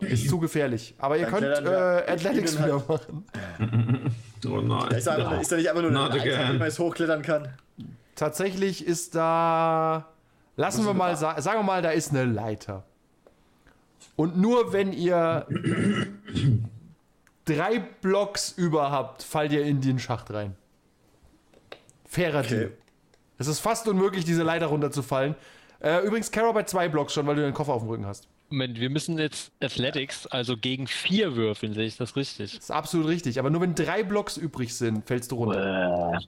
Ist zu gefährlich. Aber ihr Dann könnt äh, Athletics *laughs* wieder halt- machen. *laughs* Oh nein. Ist, da einfach, ist da nicht einfach nur eine Leiter, wie man es hochklettern kann? Tatsächlich ist da. Lassen wir mal sa sagen wir mal, da ist eine Leiter. Und nur wenn ihr *laughs* drei Blocks über habt, fallt ihr in den Schacht rein. Fairer Okay. Deal. Es ist fast unmöglich, diese Leiter runterzufallen. Äh, übrigens, Carol bei zwei Blocks schon, weil du den Koffer auf dem Rücken hast. Moment, wir müssen jetzt Athletics, also gegen vier würfeln, sehe ich das richtig? Das ist absolut richtig. Aber nur wenn drei Blocks übrig sind, fällst du runter.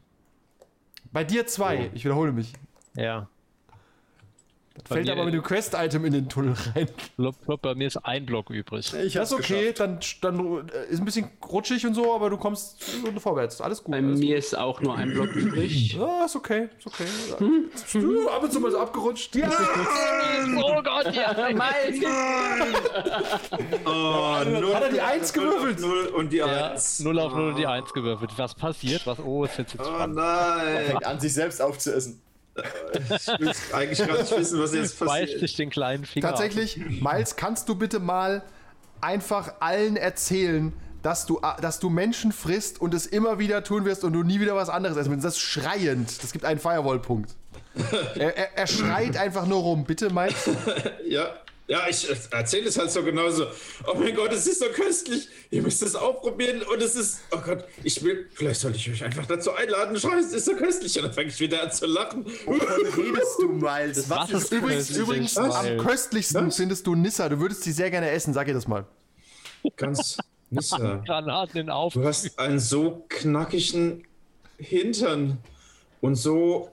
Bei dir zwei. Ich wiederhole mich. Ja. Fällt aber mit dem Quest-Item in den Tunnel rein. Plop, plop, bei mir ist ein Block übrig. Ich Das ist okay, dann, dann äh, ist ein bisschen rutschig und so, aber du kommst vorwärts. Alles gut. Bei alles mir ist auch nur ein Block übrig. gut. *clears throat* Ja, ist okay, ist okay. Du, ab und zu mal so abgerutscht. Ja! Oh Gott, ja! *laughs* *laughs* Oh, null, Hat er die Eins gewürfelt? Null und die Ja, 1. 0 auf 0 und die 1 gewürfelt. Was passiert? Was? Oh, ist jetzt, jetzt Oh spannend. nein. Fängt an, sich selbst aufzuessen. Ich will eigentlich gar nicht wissen, was jetzt Beißt passiert. sich den kleinen Finger. Tatsächlich, Miles, kannst du bitte mal einfach allen erzählen, dass du, dass du Menschen frisst und es immer wieder tun wirst und du nie wieder was anderes essen willst. Das ist schreiend. Das gibt einen Firewall-Punkt. er, er, er schreit einfach nur rum. Bitte, Miles. *laughs* Ja, ja, ich erzähle es halt so genauso. Oh mein Gott, es ist so köstlich. Ihr müsst es ausprobieren und es ist. Oh Gott, ich will. Vielleicht sollte ich euch einfach dazu einladen. Schau, es ist so köstlich. Und dann fange ich wieder an zu lachen. Wovon redest du, Miles? Was Was ist Übrigens, übrigens Was? am köstlichsten findest du Nissa. Du würdest sie sehr gerne essen. Sag ihr das mal. Ganz. Nissa, *laughs* Granaten in Auf. du hast einen so knackigen Hintern und so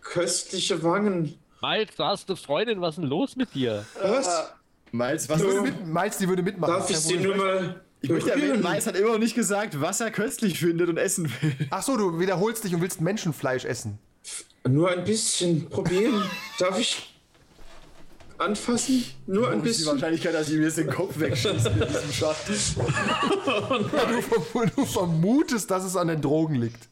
köstliche Wangen. Miles, du hast eine Freundin, was ist denn los mit dir? Was? Miles, was Die würde Du- mit, Miles, die würde mitmachen. Darf ich sie nur mal. Ich möchte erwähnen? Miles hat immer noch nicht gesagt, was er köstlich findet und essen will. Ach so, du wiederholst dich und willst Menschenfleisch essen. Nur ein bisschen probieren. Darf ich anfassen? Nur ein Wo ist die bisschen. Wahrscheinlichkeit, dass ich ihm jetzt den Kopf wegschieße mit diesem Shot? *laughs* Ja, du, du vermutest, dass es an den Drogen liegt.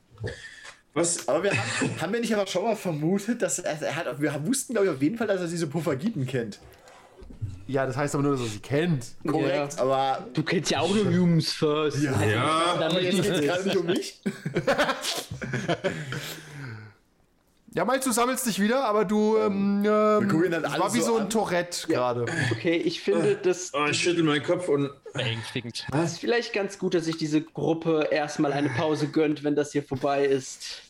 Was? Aber wir haben, haben wir nicht aber schon mal vermutet, dass er, er hat, wir wussten, glaube ich, auf jeden Fall, dass er diese Puffagiten kennt. Ja, das heißt aber nur, dass er sie kennt. Korrekt, aber, Du kennst ja auch nur Humans First. Ja. Ja. aber jetzt geht es gerade nicht um mich. *laughs* *laughs* Ja, Miles, du sammelst dich wieder, aber du, ähm, ähm, dann es alle war wie so so ein an. Tourette gerade. Okay, ich finde, das Oh, ich schüttel meinen Kopf und. Beängstigend. ist vielleicht ganz gut, dass sich diese Gruppe erstmal eine Pause gönnt, wenn das hier vorbei ist.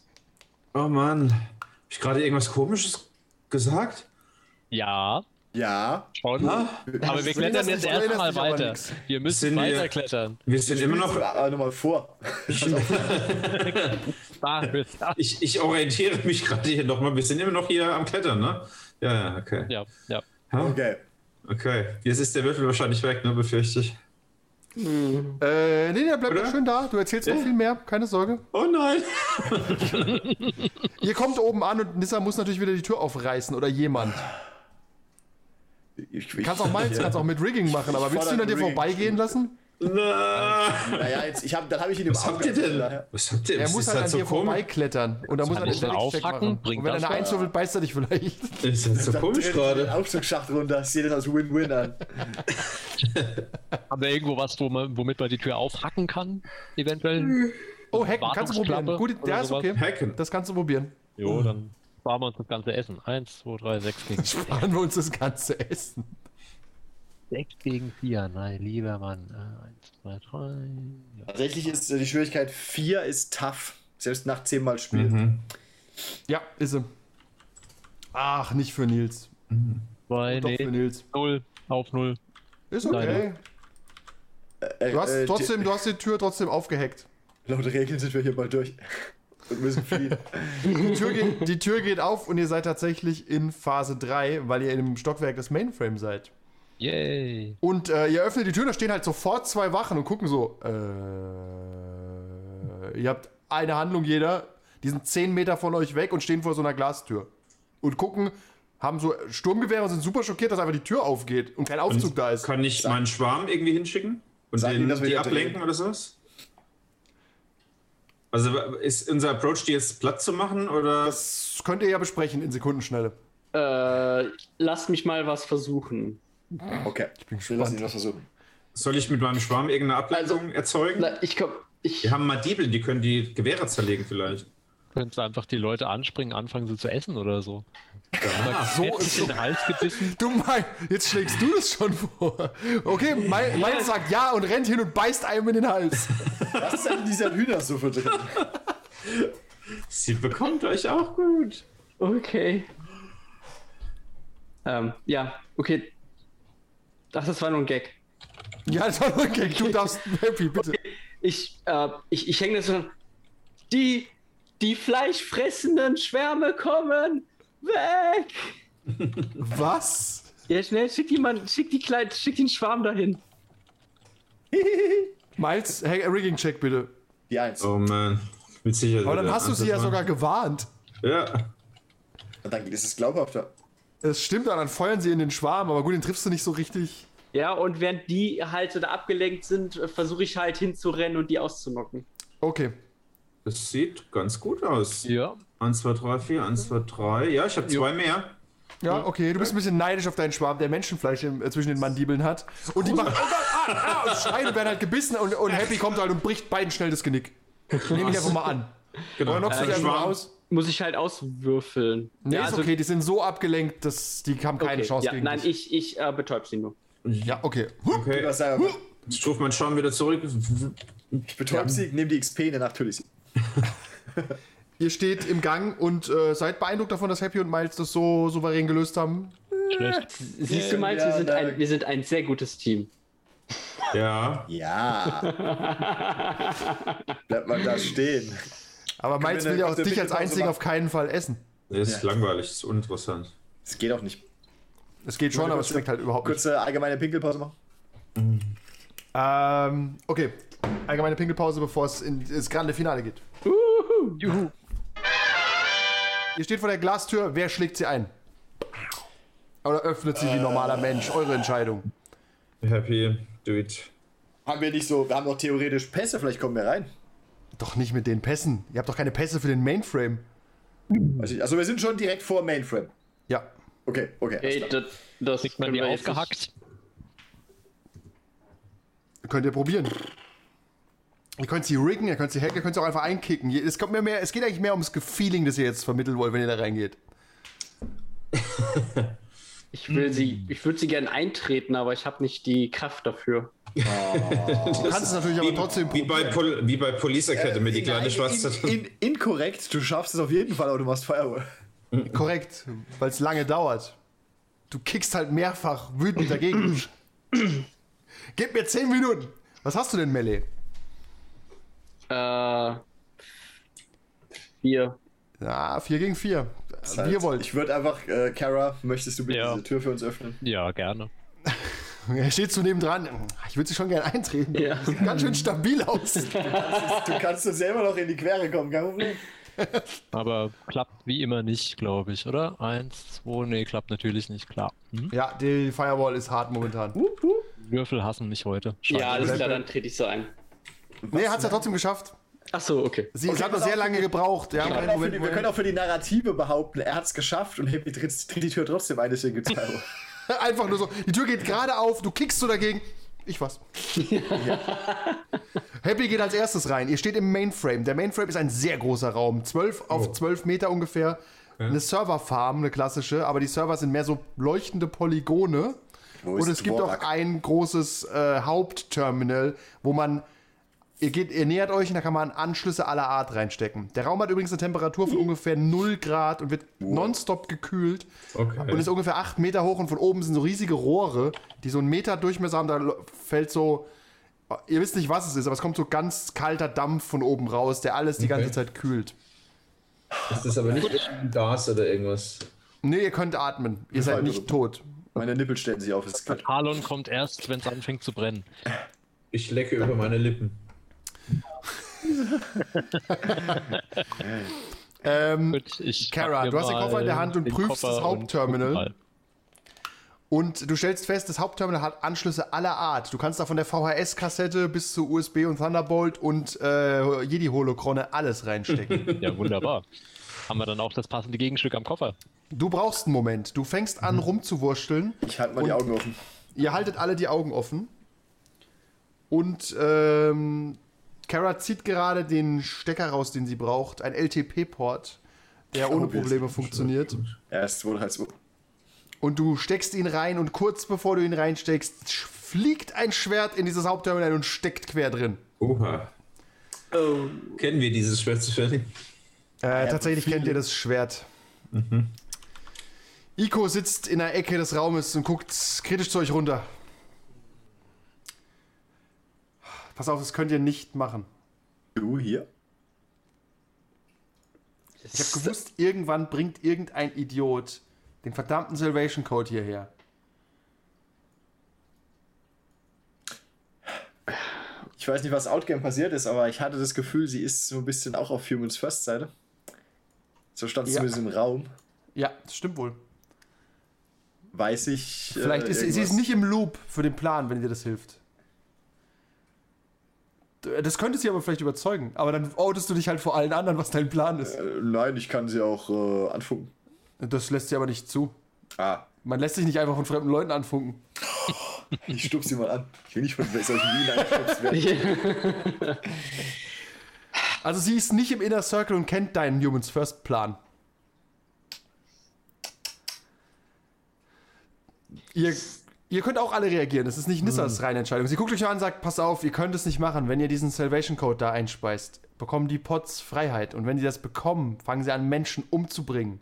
Oh Mann. Hab ich gerade irgendwas Komisches gesagt? Ja, Ja, schon. Aber wir klettern jetzt erstmal weiter. Wir müssen Sind wir- weiter klettern. Wir sind immer noch. aber nochmal vor. *laughs* Ich, ich orientiere mich gerade hier nochmal. Wir sind immer noch hier am Klettern, ne? Ja, ja, okay. Ja, ja. Okay. Okay. Jetzt ist der Würfel wahrscheinlich weg, ne? Befürchte ich. Äh, nee, der bleibt Oder? schön da. Du erzählst noch viel mehr, keine Sorge. Oh nein! *laughs* Ihr kommt oben an und Nissa muss natürlich wieder die Tür aufreißen oder jemand. Ich, ich, Kannst auch Miles, kannst auch mit Rigging machen, aber willst du ihn an dir Rigging. vorbeigehen lassen? Na, Naja, jetzt, ich hab, dann habe ich ihn im was habt ihr denn? Was habt ihr? Er muss ist halt an halt so dir komisch? vorbeiklettern und da muss er den machen. Bringt Und wenn er das eine was? Eins würfelt, beißt er dich vielleicht. *laughs* Ist halt so komisch gerade. Aufzugsschacht runter. Ich sehe das als Win-Win an. *laughs* Haben wir irgendwo was, wo man, womit man die Tür aufhacken kann? Eventuell? Oh, Hacken, kannst du probieren. Gut, der ist okay. Hacken. Das kannst du probieren. Jo, dann sparen wir uns das ganze Essen. Eins, zwei, drei, sechs gegen *laughs* Sparen wir uns das ganze Essen. sechs gegen vier. Nein, lieber Mann. Äh, Eins, zwei, drei. Ja. Tatsächlich ist äh, die Schwierigkeit 4 ist tough. Selbst nach 10 Mal spielen. Ja, ist sie. Ach, nicht für Nils. Zwei, Doch für nee, Nils. null, auf null. Ist okay. Äh, Du hast trotzdem, du hast die Tür trotzdem aufgehackt. Laut Regeln sind wir hier bald durch. Und müssen fliehen. Die Tür, geht, die Tür geht auf und ihr seid tatsächlich in Phase 3, weil ihr in dem Stockwerk des Mainframe seid. Yay. Und äh, ihr öffnet die Tür, da stehen halt sofort zwei Wachen und gucken so. Äh, ihr habt eine Handlung jeder, die sind 10 Meter von euch weg und stehen vor so einer Glastür. Und gucken, haben so Sturmgewehre und sind super schockiert, dass einfach die Tür aufgeht und kein Aufzug da ist. Kann ich meinen Schwarm irgendwie hinschicken? Und den, ihm, dass wir die die ablenken oder sowas? Also ist unser Approach, die jetzt platt zu machen? Oder? Das könnt ihr ja besprechen in Sekundenschnelle. Äh, lasst mich mal was versuchen. Okay, ich bin gespannt. Lass ihn was versuchen. Soll ich mit meinem Schwarm irgendeine Ablenkung erzeugen? Na, ich komm. Ich, Wir haben mal Diebel, die können die Gewehre zerlegen vielleicht. Könntest du einfach die Leute anspringen, anfangen sie zu essen oder so. So Fett ist in den Hals gebissen. Du mein, jetzt schlägst du das schon vor. Okay, mein, mein sagt ja und rennt hin und beißt einem in den Hals. Was ist denn in dieser Hühnersuppe drin? Sie bekommt euch auch gut. Okay. Ähm, ja, okay. Ach, das war nur ein Gag. Ja, das war nur ein Gag. Du darfst happy, bitte. Ich, äh, ich, ich hänge das so. Die, die fleischfressenden Schwärme kommen weg. Was? Ja, schnell, schick die, Mann, schick die Kleid, schick den Schwarm dahin. *laughs* Miles, hey, Rigging-Check bitte. Die Eins. Oh man. Mit Sicherheit. Aber dann hast du sie ja sogar gewarnt. Ja. Und dann ist es glaubhafter. Es stimmt, dann feuern sie in den Schwarm, aber gut, den triffst du nicht so richtig. Ja, und während die halt so da abgelenkt sind, äh, versuche ich halt hinzurennen und die auszunocken. Okay. Das sieht ganz gut aus. Ja. 1, 2, 3, 4, 1, 2, 3. Ja, ich habe zwei mehr. Ja, okay, du bist ein bisschen neidisch auf deinen Schwarm, der Menschenfleisch im, äh, zwischen den Mandibeln hat. Und die machen, oh Gott, ah, ah, und schreien und werden halt gebissen und, und Happy kommt halt und bricht beiden schnell das Genick. Nehme ich einfach mal an. Genau. Oder knockst du Ein dich einfach mal Schwarm. aus? Muss ich halt auswürfeln. Nee, ja, ist also- okay, die sind so abgelenkt, dass die haben keine okay, Chance ja, gegen Nein, dich. ich, ich äh, betäub sie nur. Ja, okay. Okay. Ich rufe meinen Schwarm wieder zurück. Ich betäub sie, nehme die XP, danach töte ich sie. *laughs* Ihr steht im Gang und äh, seid beeindruckt davon, dass Happy und Miles das so souverän gelöst haben. Schlecht. Siehst du, Miles, wir, ja, sind ein, wir sind ein sehr gutes Team. Ja. Ja. *laughs* Bleibt mal da stehen. Aber Miles will ja auch kurze dich als einzigen auf keinen Fall essen. Das ist langweilig, das ist uninteressant. Es geht auch nicht. Es geht schon, aber es kurze- schmeckt halt überhaupt nicht. Kurze allgemeine Pinkelpause machen. Ähm, okay. Allgemeine Pinkelpause, bevor es ins grande Finale geht. Juhu. Ihr steht vor der Glastür, wer schlägt sie ein? Oder öffnet sie wie normaler Mensch? Eure Entscheidung. Happy, do it. Haben wir nicht so, wir haben doch theoretisch Pässe, vielleicht kommen wir rein. Doch nicht mit den Pässen. Ihr habt doch keine Pässe für den Mainframe. Weiß ich- Also wir sind schon direkt vor Mainframe. Ja. Okay, okay. Ey, klar. das, das Kriegt man die aufgehackt? Könnt ihr probieren. Ihr könnt sie riggen, ihr könnt sie hacken, ihr könnt sie auch einfach einkicken. Es, kommt mir mehr, es geht eigentlich mehr ums Feeling, das ihr jetzt vermitteln wollt, wenn ihr da reingeht. *laughs* Ich will sie, ich würde sie gerne eintreten, aber ich habe nicht die Kraft dafür. Du kannst es natürlich aber trotzdem Wie bei, Pol wie bei Police Academy, die kleine Nein, schwarze. in, in, inkorrekt, du schaffst es auf jeden Fall, aber du machst Firewall. Korrekt, weil es lange dauert. Du kickst halt mehrfach wütend dagegen. *clears throat* Gib mir 10 Minuten. Was hast du denn, Melee? Äh. Vier. Ja, 4 gegen 4. Wie ihr Halt, wollt. Ich würde einfach, äh, Kara, möchtest du bitte Ja. diese Tür für uns öffnen? Ja, gerne. *laughs* Er steht zu neben dran. Ich würde sie schon gerne eintreten. Ja. Sieht ganz schön stabil aus. Du kannst uns selber noch in die Quere kommen, kein Problem. *laughs* Aber klappt wie immer nicht, glaube ich, oder? Eins, zwei, nee, klappt natürlich nicht, klar. Hm? ja, die Firewall ist hart momentan. Würfel hassen mich heute. Schade. Ja, alles klar, dann trete ich so ein. Nee, hat es ja trotzdem geschafft. Ach so, okay. Sie Okay, hat pass sehr lange gebraucht. Ja, Wir können, auch die, wir können auch für die Narrative behaupten, er hat es geschafft und Happy tritt, tritt die Tür trotzdem ein, deswegen gibt's Firewall. Einfach nur so. Die Tür geht gerade auf, du kickst so dagegen. Ich was. *laughs* Happy geht als erstes rein. Ihr steht im Mainframe. Der Mainframe ist ein sehr großer Raum. 12 auf 12 Meter ungefähr. Eine Serverfarm, eine klassische, aber die Server sind mehr so leuchtende Polygone. Wo Und es gibt auch Dvorak? ein großes äh, Hauptterminal, wo man. Ihr, geht, ihr nähert euch und da kann man Anschlüsse aller Art reinstecken. Der Raum hat übrigens eine Temperatur von ungefähr 0 Grad und wird nonstop gekühlt. Okay. Und ist ungefähr 8 Meter hoch und von oben sind so riesige Rohre, die so einen Meter Durchmesser haben. Da fällt so. Ihr wisst nicht, was es ist, aber es kommt so ganz kalter Dampf von oben raus, der alles die Okay. ganze Zeit kühlt. Ist das aber nicht Gas oder irgendwas? Nee, ihr könnt atmen. Ihr seid nicht tot. Meine Nippel stellen sich auf, es ist kalt. Halon kommt erst, wenn es anfängt zu brennen. Ich lecke über meine Lippen. *laughs* Ähm, Gut, ich Kara, du hast den Koffer in der Hand und prüfst Koffer das Hauptterminal. und du stellst fest, das Hauptterminal hat Anschlüsse aller Art. Du kannst da von der VHS-Kassette bis zu USB und Thunderbolt und äh, Jedi-Holochrone alles reinstecken. *laughs* Ja, wunderbar. Haben wir dann auch das passende Gegenstück am Koffer? du brauchst einen Moment. Du fängst an rumzuwurschteln. Ich halte mal die Augen offen. Ihr haltet alle die Augen offen. Und ähm, Kara zieht gerade den Stecker raus, den sie braucht. Ein LTP-Port, der ohne Oh, wir Probleme funktioniert. Erst 2, 3, 2. Und du steckst ihn rein und kurz bevor du ihn reinsteckst, fliegt ein Schwert in dieses Hauptterminal und steckt quer drin. Oha. Kennen wir dieses Schwert zufällig? Äh, tatsächlich kennt ihr das Schwert. Iko sitzt in der Ecke des Raumes und guckt kritisch zu euch runter. Pass auf, das könnt ihr nicht machen. Du hier? Ich habe gewusst, irgendwann bringt irgendein Idiot den verdammten Salvation Code hierher. Ich weiß nicht, was Outgame passiert ist, aber ich hatte das Gefühl, sie ist so ein bisschen auch auf Humans First Seite. So stand es Ja. zumindest im Raum. Ja, das stimmt wohl. Weiß ich. äh, Vielleicht ist sie ist irgendwas? nicht im Loop für den Plan, wenn dir das hilft. Das könnte sie aber vielleicht überzeugen. Aber dann outest du dich halt vor allen anderen, was dein Plan ist. Äh, nein, ich kann sie auch äh, anfunken. Das lässt sie aber nicht zu. Ah, Man lässt sich nicht einfach von fremden Leuten anfunken. *laughs* ich stupf sie mal an. Ich will nicht von solchen Wien angestupst werden. *laughs* Also sie ist nicht im Inner Circle und kennt deinen Humans First Plan. Ihr, ihr könnt auch alle reagieren. Das ist nicht Nissas reine Entscheidung. Sie guckt euch an und sagt, pass auf, ihr könnt es nicht machen. Wenn ihr diesen Salvation Code da einspeist, bekommen die Pots Freiheit. Und wenn die das bekommen, fangen sie an, Menschen umzubringen.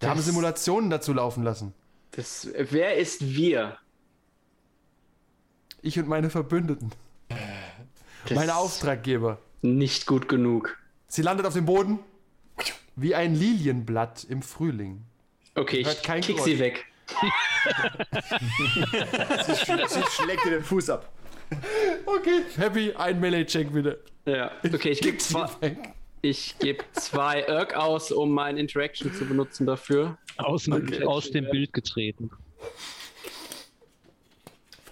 Wir haben Simulationen dazu laufen lassen. Das, wer ist wir? Ich und meine Verbündeten. Das Meine Auftraggeber. Nicht gut genug. Sie landet auf dem Boden wie ein Lilienblatt im Frühling. Okay, ich kick Geräusch. sie weg. Sie schlägt dir den Fuß ab. Okay. Happy, ein Melee-Check bitte. Ja, okay, ich gebe sie zwei, ich geb zwei Irk aus, um mein Interaction zu benutzen dafür. Aus, Okay. aus dem Bild getreten.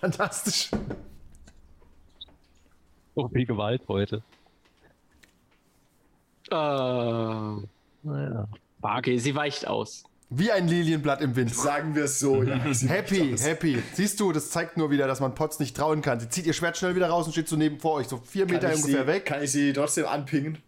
Fantastisch. So viel Gewalt heute. Äh, Naja. okay, sie weicht aus. Wie ein Lilienblatt im Wind. Sagen wir es so. Ja. *laughs* Happy, happy. Siehst du, das zeigt nur wieder, dass man Potts nicht trauen kann. Sie zieht ihr Schwert schnell wieder raus und steht so neben vor euch, so vier Kann Meter ungefähr sie, weg. kann ich sie trotzdem anpingen?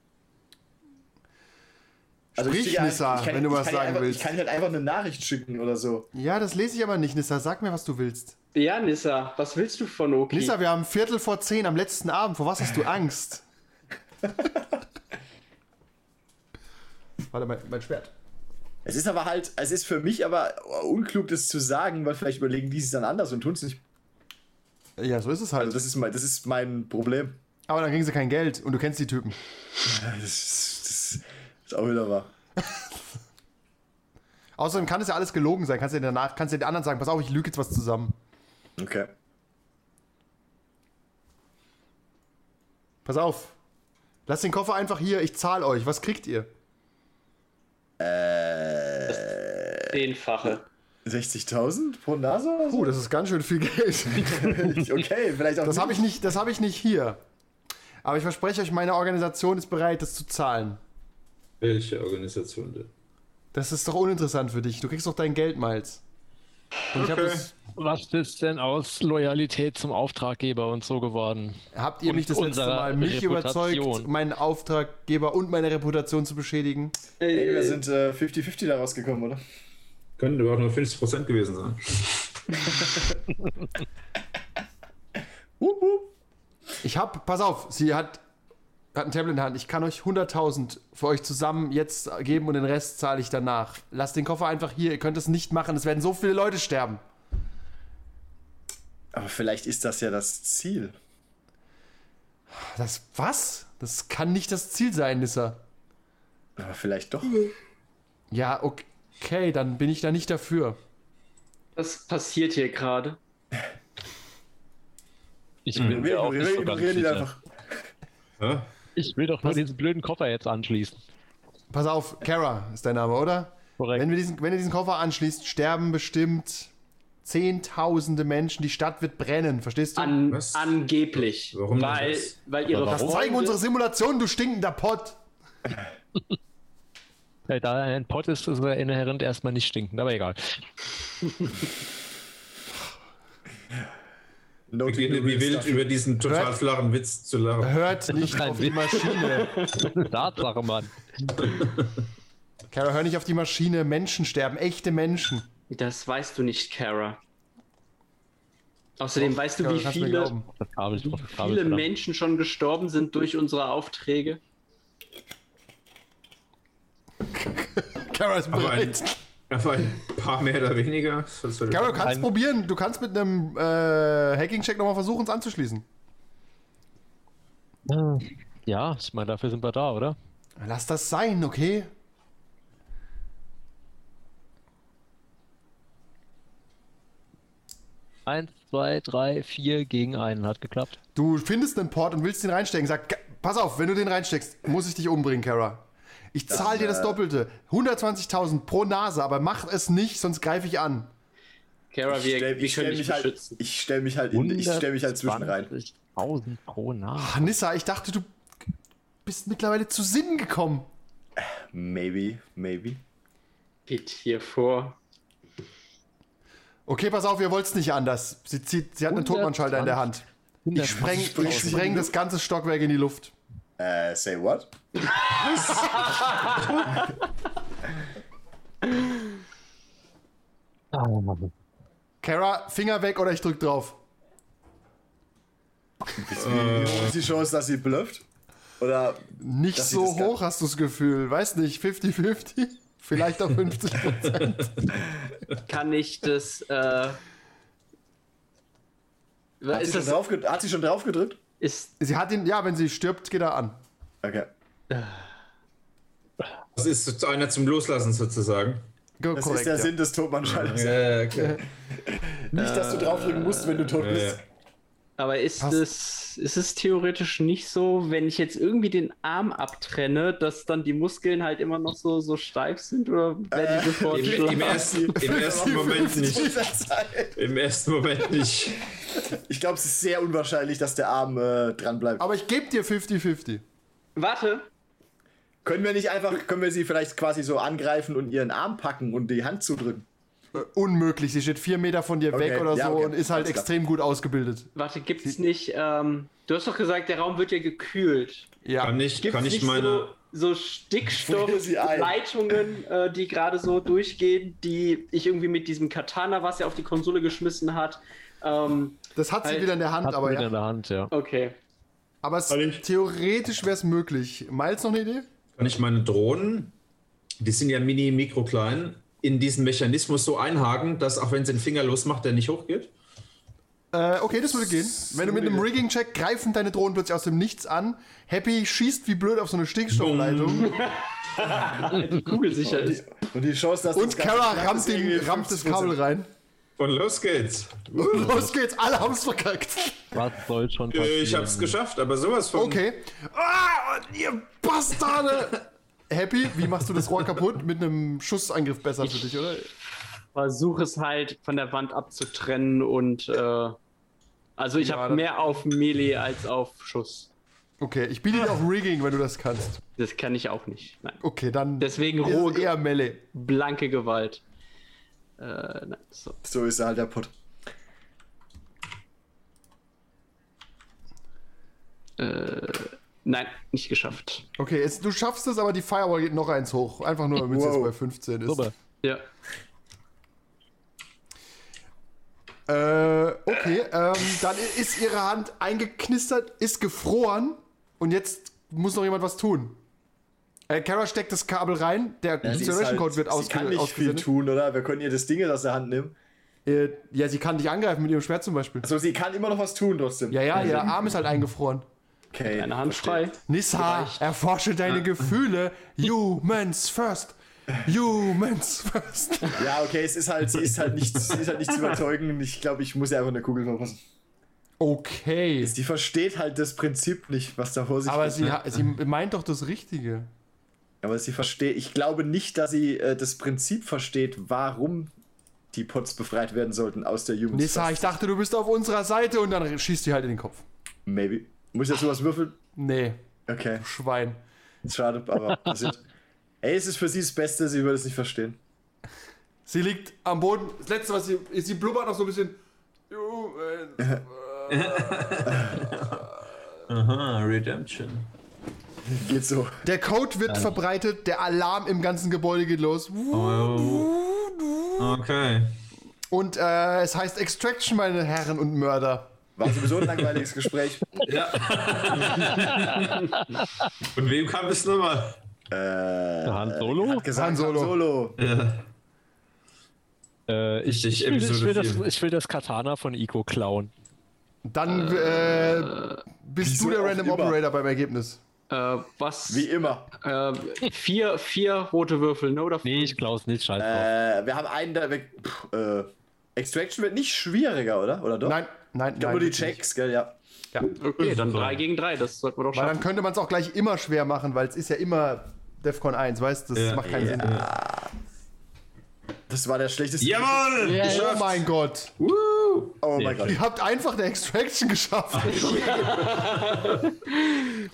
Also Sprich, Nissa, ich kann, wenn du was sagen einfach, willst. Ich kann halt einfach eine Nachricht schicken oder so. Ja, das lese ich aber nicht, Nissa. Sag mir, was du willst. Ja, Nissa, was willst du von Oki? Nissa, wir haben Viertel vor zehn am letzten Abend. Vor was hast du Angst? *laughs* Warte, mein, mein Schwert. Es ist aber halt, es ist für mich aber unklug, das zu sagen, weil vielleicht überlegen die sich dann anders und tun es nicht. Ja, so ist es halt. Also das ist mein, das ist mein Problem. aber dann kriegen sie kein Geld und du kennst die Typen. Das ist, das ist auch wieder wahr. *laughs* Außerdem kann es ja alles gelogen sein. Kannst du dir danach, kannst du den anderen sagen, pass auf, ich lüge jetzt was zusammen. Okay. Pass auf. Lass den Koffer einfach hier, ich zahle euch. Was kriegt ihr? Zehnfache. 60.000 pro Nase oder so? Puh, das ist ganz schön viel Geld. *laughs* okay, vielleicht auch Das nicht. habe ich nicht, das habe ich nicht hier. Aber ich verspreche euch, meine Organisation ist bereit, das zu zahlen. Welche Organisation denn? Das ist doch uninteressant für dich. Du kriegst doch dein Geld, Miles. Und Okay. das, Was ist denn aus Loyalität zum Auftraggeber und so geworden? habt ihr Und mich das letzte Mal mich Reputation. überzeugt, meinen Auftraggeber und meine Reputation zu beschädigen? Ey, wir sind äh, 50-50 da rausgekommen, oder? Könnten aber auch nur 50% gewesen sein. *laughs* Ich hab, pass auf, sie hat, hat ein Tablet in der Hand. Ich kann euch 100.000 für euch zusammen jetzt geben und den Rest zahle ich danach. Lasst den Koffer einfach hier. Ihr könnt es nicht machen. Es werden so viele Leute sterben. Aber vielleicht ist das ja das Ziel. Das, was? Das kann nicht das Ziel sein, Nissa. Aber vielleicht doch. Ja, okay, dann bin ich da nicht dafür. Was passiert hier gerade? Ich bin mir auch nicht so ganz Ignorieren ihn sicher. einfach. Hä? Ich will doch nur diesen blöden Koffer jetzt anschließen. Pass auf, Kara ist dein Name, oder? Korrekt. Wenn, wir diesen, wenn ihr diesen Koffer anschließt, sterben bestimmt zehntausende Menschen. Die Stadt wird brennen, verstehst du? An, Was? angeblich. Warum weil, das? weil ihre das zeigen unsere Simulationen, du stinkender Pott. *laughs* Da ein Pott ist, ist er inhärent erstmal nicht stinkend, aber egal. *laughs* No bin wie wild über diesen total Hört- flachen Witz zu lachen. Hört nicht auf die Maschine. *laughs* Tatsache, Mann. *laughs* Kara, hör nicht auf die Maschine. Menschen sterben, echte Menschen. Das weißt du nicht, Kara. Außerdem weißt du, wie viele, Kabel, viele. Menschen schon gestorben sind durch unsere Aufträge? Kara ist Aber ein, bereit. Aber ein paar mehr oder weniger. Kara, du kannst probieren. Du kannst mit einem äh, Hacking-Check nochmal versuchen, es anzuschließen. Äh, Ja, ich meine, dafür sind wir da, oder? Lass das sein, okay? Eins, zwei, drei, vier gegen einen. Hat geklappt. Du findest einen Port und willst den reinstecken. Sag, "Ka- pass auf, wenn du den reinsteckst, muss ich dich umbringen, Kara. Ich zahle dir das Doppelte. 120.000 pro Nase, aber mach es nicht, sonst greife ich an. Kara, Ich wir, stell, wir ich stell mich halt, ich stell mich halt, in, ich stell mich halt zwischen rein. 100 pro Nase. Ach, Nissa, ich dachte, du bist mittlerweile zu Sinnen gekommen. Maybe, maybe. Geht hier vor. Okay, pass auf, ihr wollt's nicht anders. Sie, zieht, sie hat einen 120. Totmannschalter in der Hand. Ich spreng, ich spreng das ganze Stockwerk in die Luft. Äh, say what? Kara, Finger weg oder ich drück drauf. Wie hoch ist die Chance, dass sie blufft? Oder Nicht so kann. hoch hast du das Gefühl. Weiß nicht, 50-50? Vielleicht auch 50% Kann ich das. Äh, hat sie, das drauf, hat sie schon drauf gedrückt? Ist, Sie hat ihn, ja, wenn sie stirbt, geht er an. Okay. Das ist einer zum Loslassen sozusagen. Go, Das korrekt, ist der ja. Sinn des Totmannschalters. Ja, okay. Nicht, dass du draufdrücken musst, wenn du tot bist. Aber ist Passt. es, ist es theoretisch nicht so, wenn ich jetzt irgendwie den Arm abtrenne, dass dann die Muskeln halt immer noch so, so steif sind oder werden die sofort Im, schlaff? im, ersten, Im ersten Moment nicht. Im ersten Moment nicht. Ich glaube, es ist sehr unwahrscheinlich, dass der Arm äh, dran bleibt. Aber ich gebe dir 50-50. Warte, Können wir nicht einfach, können wir sie vielleicht quasi so angreifen und ihren Arm packen und die Hand zudrücken? Äh, Unmöglich. Sie steht vier Meter von dir Okay, weg oder ja, so okay. und ist halt Alles klar. extrem gut ausgebildet. warte, gibt's nicht, ähm, du hast doch gesagt, der Raum wird ja gekühlt. Ja. Kann ich, Gibt's kann ich nicht meine. so, so sie. Stickstoffleitungen, äh, die gerade so durchgehen, die ich irgendwie mit diesem Katana, was er auf die Konsole geschmissen hat, ähm, Das hat sie Halt. wieder in der Hand, Hat aber wieder ja. in der Hand, ja. okay. Aber es, theoretisch wäre es möglich. Miles noch eine Idee? Kann ich meine Drohnen, die sind ja mini, mikro klein, in diesen Mechanismus so einhaken, dass auch wenn sie den Finger losmacht, der nicht hochgeht? Äh, okay, das würde gehen. Wenn du mit einem Rigging-Check greifen deine Drohnen plötzlich aus dem Nichts an. Happy schießt wie blöd auf so eine Stickstoffleitung. *laughs* Die Kugel sicher ist. Und die Chance, dass Und Kara rammt, ist den, rammt das 50%. Kabel rein. Und los geht's. Los geht's, alle haben's verkackt. Was soll schon passieren? Ich hab's geschafft, aber sowas von. Okay. Ah, ihr Bastarde! Happy, wie machst du das Rohr kaputt? Mit einem Schussangriff besser für dich, oder? Versuche es halt von der Wand abzutrennen und äh, also ich Ja, habe mehr auf Melee als auf Schuss. Okay, ich biete dir auch Rigging, wenn du das kannst. Das kann ich auch nicht. Nein. Okay, dann Deswegen ist es roh, eher Melee. blanke Gewalt. Äh, nein, so. So ist er halt der Pott. Nein, nicht geschafft. Okay, jetzt, du schaffst es, aber die Firewall geht noch eins hoch. Einfach nur, damit es Wow. jetzt bei 15 ist. Super. Ja. Äh, okay, ähm, dann ist ihre Hand eingeknistert, ist gefroren und jetzt muss noch jemand was tun. Äh, Kara steckt das Kabel rein, der Ja, Generation halt, Code wird sie kann nicht viel ausgesendet. tun, oder? Wir können ihr das Ding aus der Hand nehmen. Äh, ja, sie kann dich angreifen mit ihrem Schwert zum Beispiel. Also sie kann immer noch was tun trotzdem. Ja, ja, ihr Arm ist halt eingefroren. Okay. Eine Hand frei. Nissa, erforsche deine Gefühle. Humans first. Humans first. *laughs* Ja, okay, es ist halt, sie ist halt nicht, sie ist halt nicht zu überzeugen. Ich glaube, ich muss ihr einfach eine Kugel verpassen. Okay. Die versteht halt das Prinzip nicht, was da vor sich Aber geht, sie, ne? ha- sie meint doch das Richtige. Aber sie versteht, ich glaube nicht, dass sie äh, das Prinzip versteht, warum die Pots befreit werden sollten aus der Humans. Nissa, ich dachte, du bist auf unserer Seite und dann schießt die halt in den Kopf. Maybe. Muss ich jetzt sowas würfeln? Nee, Okay. Schwein. Schade, aber passiert. Ey, es ist für sie das Beste, sie würde es nicht verstehen. Sie liegt am Boden. Das letzte, was sie. Sie blubbert noch so ein bisschen. Aha, Redemption. Geht so. Der Code wird verbreitet, der Alarm im ganzen Gebäude geht los. Okay. Und äh, es heißt Extraction, meine Herren und Mörder. War sowieso ein langweiliges Gespräch. Von wem kam es nochmal? Äh, Han Solo? hat gesagt, Han Solo. Han Solo. Äh, ich, ich, will, ich, will das, ich will das Katana von Ico klauen. Dann äh, bist du der Random immer. Operator beim Ergebnis. Äh, was? Wie immer. Äh, vier, vier rote Würfel, ne? Oder Nee, ich klaus nicht, scheiß drauf. Äh, wir haben einen da weg. Pff, äh, Extraction wird nicht schwieriger, oder? Oder doch? Nein, nein, wirklich Checks, gell, ja. Okay, dann drei gegen drei, das sollten wir doch Weil dann schaffen. könnte man es auch gleich immer schwer machen, weil es ist ja immer Defcon 1, weißt du? Das Ja. macht keinen Sinn. Das war der schlechteste. Jawohl! Oh geschafft. mein Gott. Oh mein Gott. Ihr habt einfach eine Extraction geschafft. *laughs*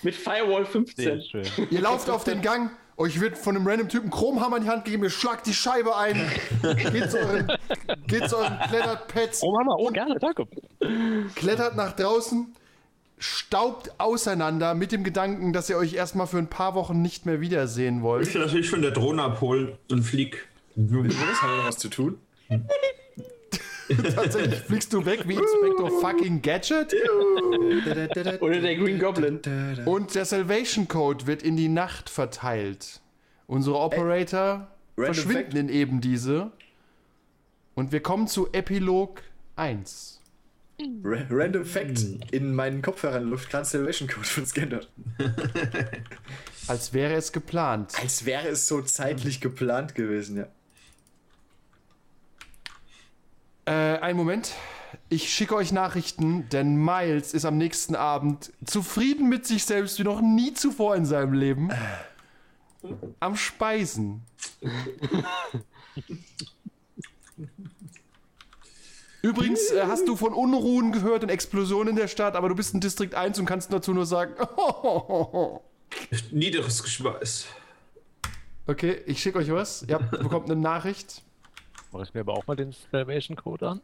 Mit Firewall 15. Sehr schön. Ihr lauft auf den Gang, euch wird von einem random Typen Chromhammer in die Hand gegeben, ihr schlagt die Scheibe ein, *laughs* geht zu euren, geht zu euren Kletterpads, Oh Mama, oh gerne, danke. klettert nach draußen, staubt auseinander mit dem Gedanken, dass ihr euch erstmal für ein paar Wochen nicht mehr wiedersehen Ich wollt. will natürlich von der Drohne abholen und flieg. Wir noch was zu tun. *laughs* *laughs* Tatsächlich fliegst du weg wie Inspector fucking Gadget Oder der Green Goblin. und der Salvation Code wird in die Nacht verteilt. Unsere Operator Random verschwinden in eben diese. Und wir kommen zu Epilog 1. Ra Random Fact: In meinen Kopfhörern läuft gerade Salvation Code von Scanner. Als wäre es geplant. Als wäre es so zeitlich geplant gewesen, ja. Äh, einen Moment. Ich schicke euch Nachrichten, denn Miles ist am nächsten Abend zufrieden mit sich selbst wie noch nie zuvor in seinem Leben. Am Speisen. Übrigens äh, hast du von Unruhen gehört und Explosionen in der Stadt, aber du bist in Distrikt 1 und kannst dazu nur sagen. *laughs* Niederes Geschweiß. Okay, ich schicke euch was. Ihr habt, bekommt eine Nachricht. Mach ich mir aber auch mal den Salvation Code an.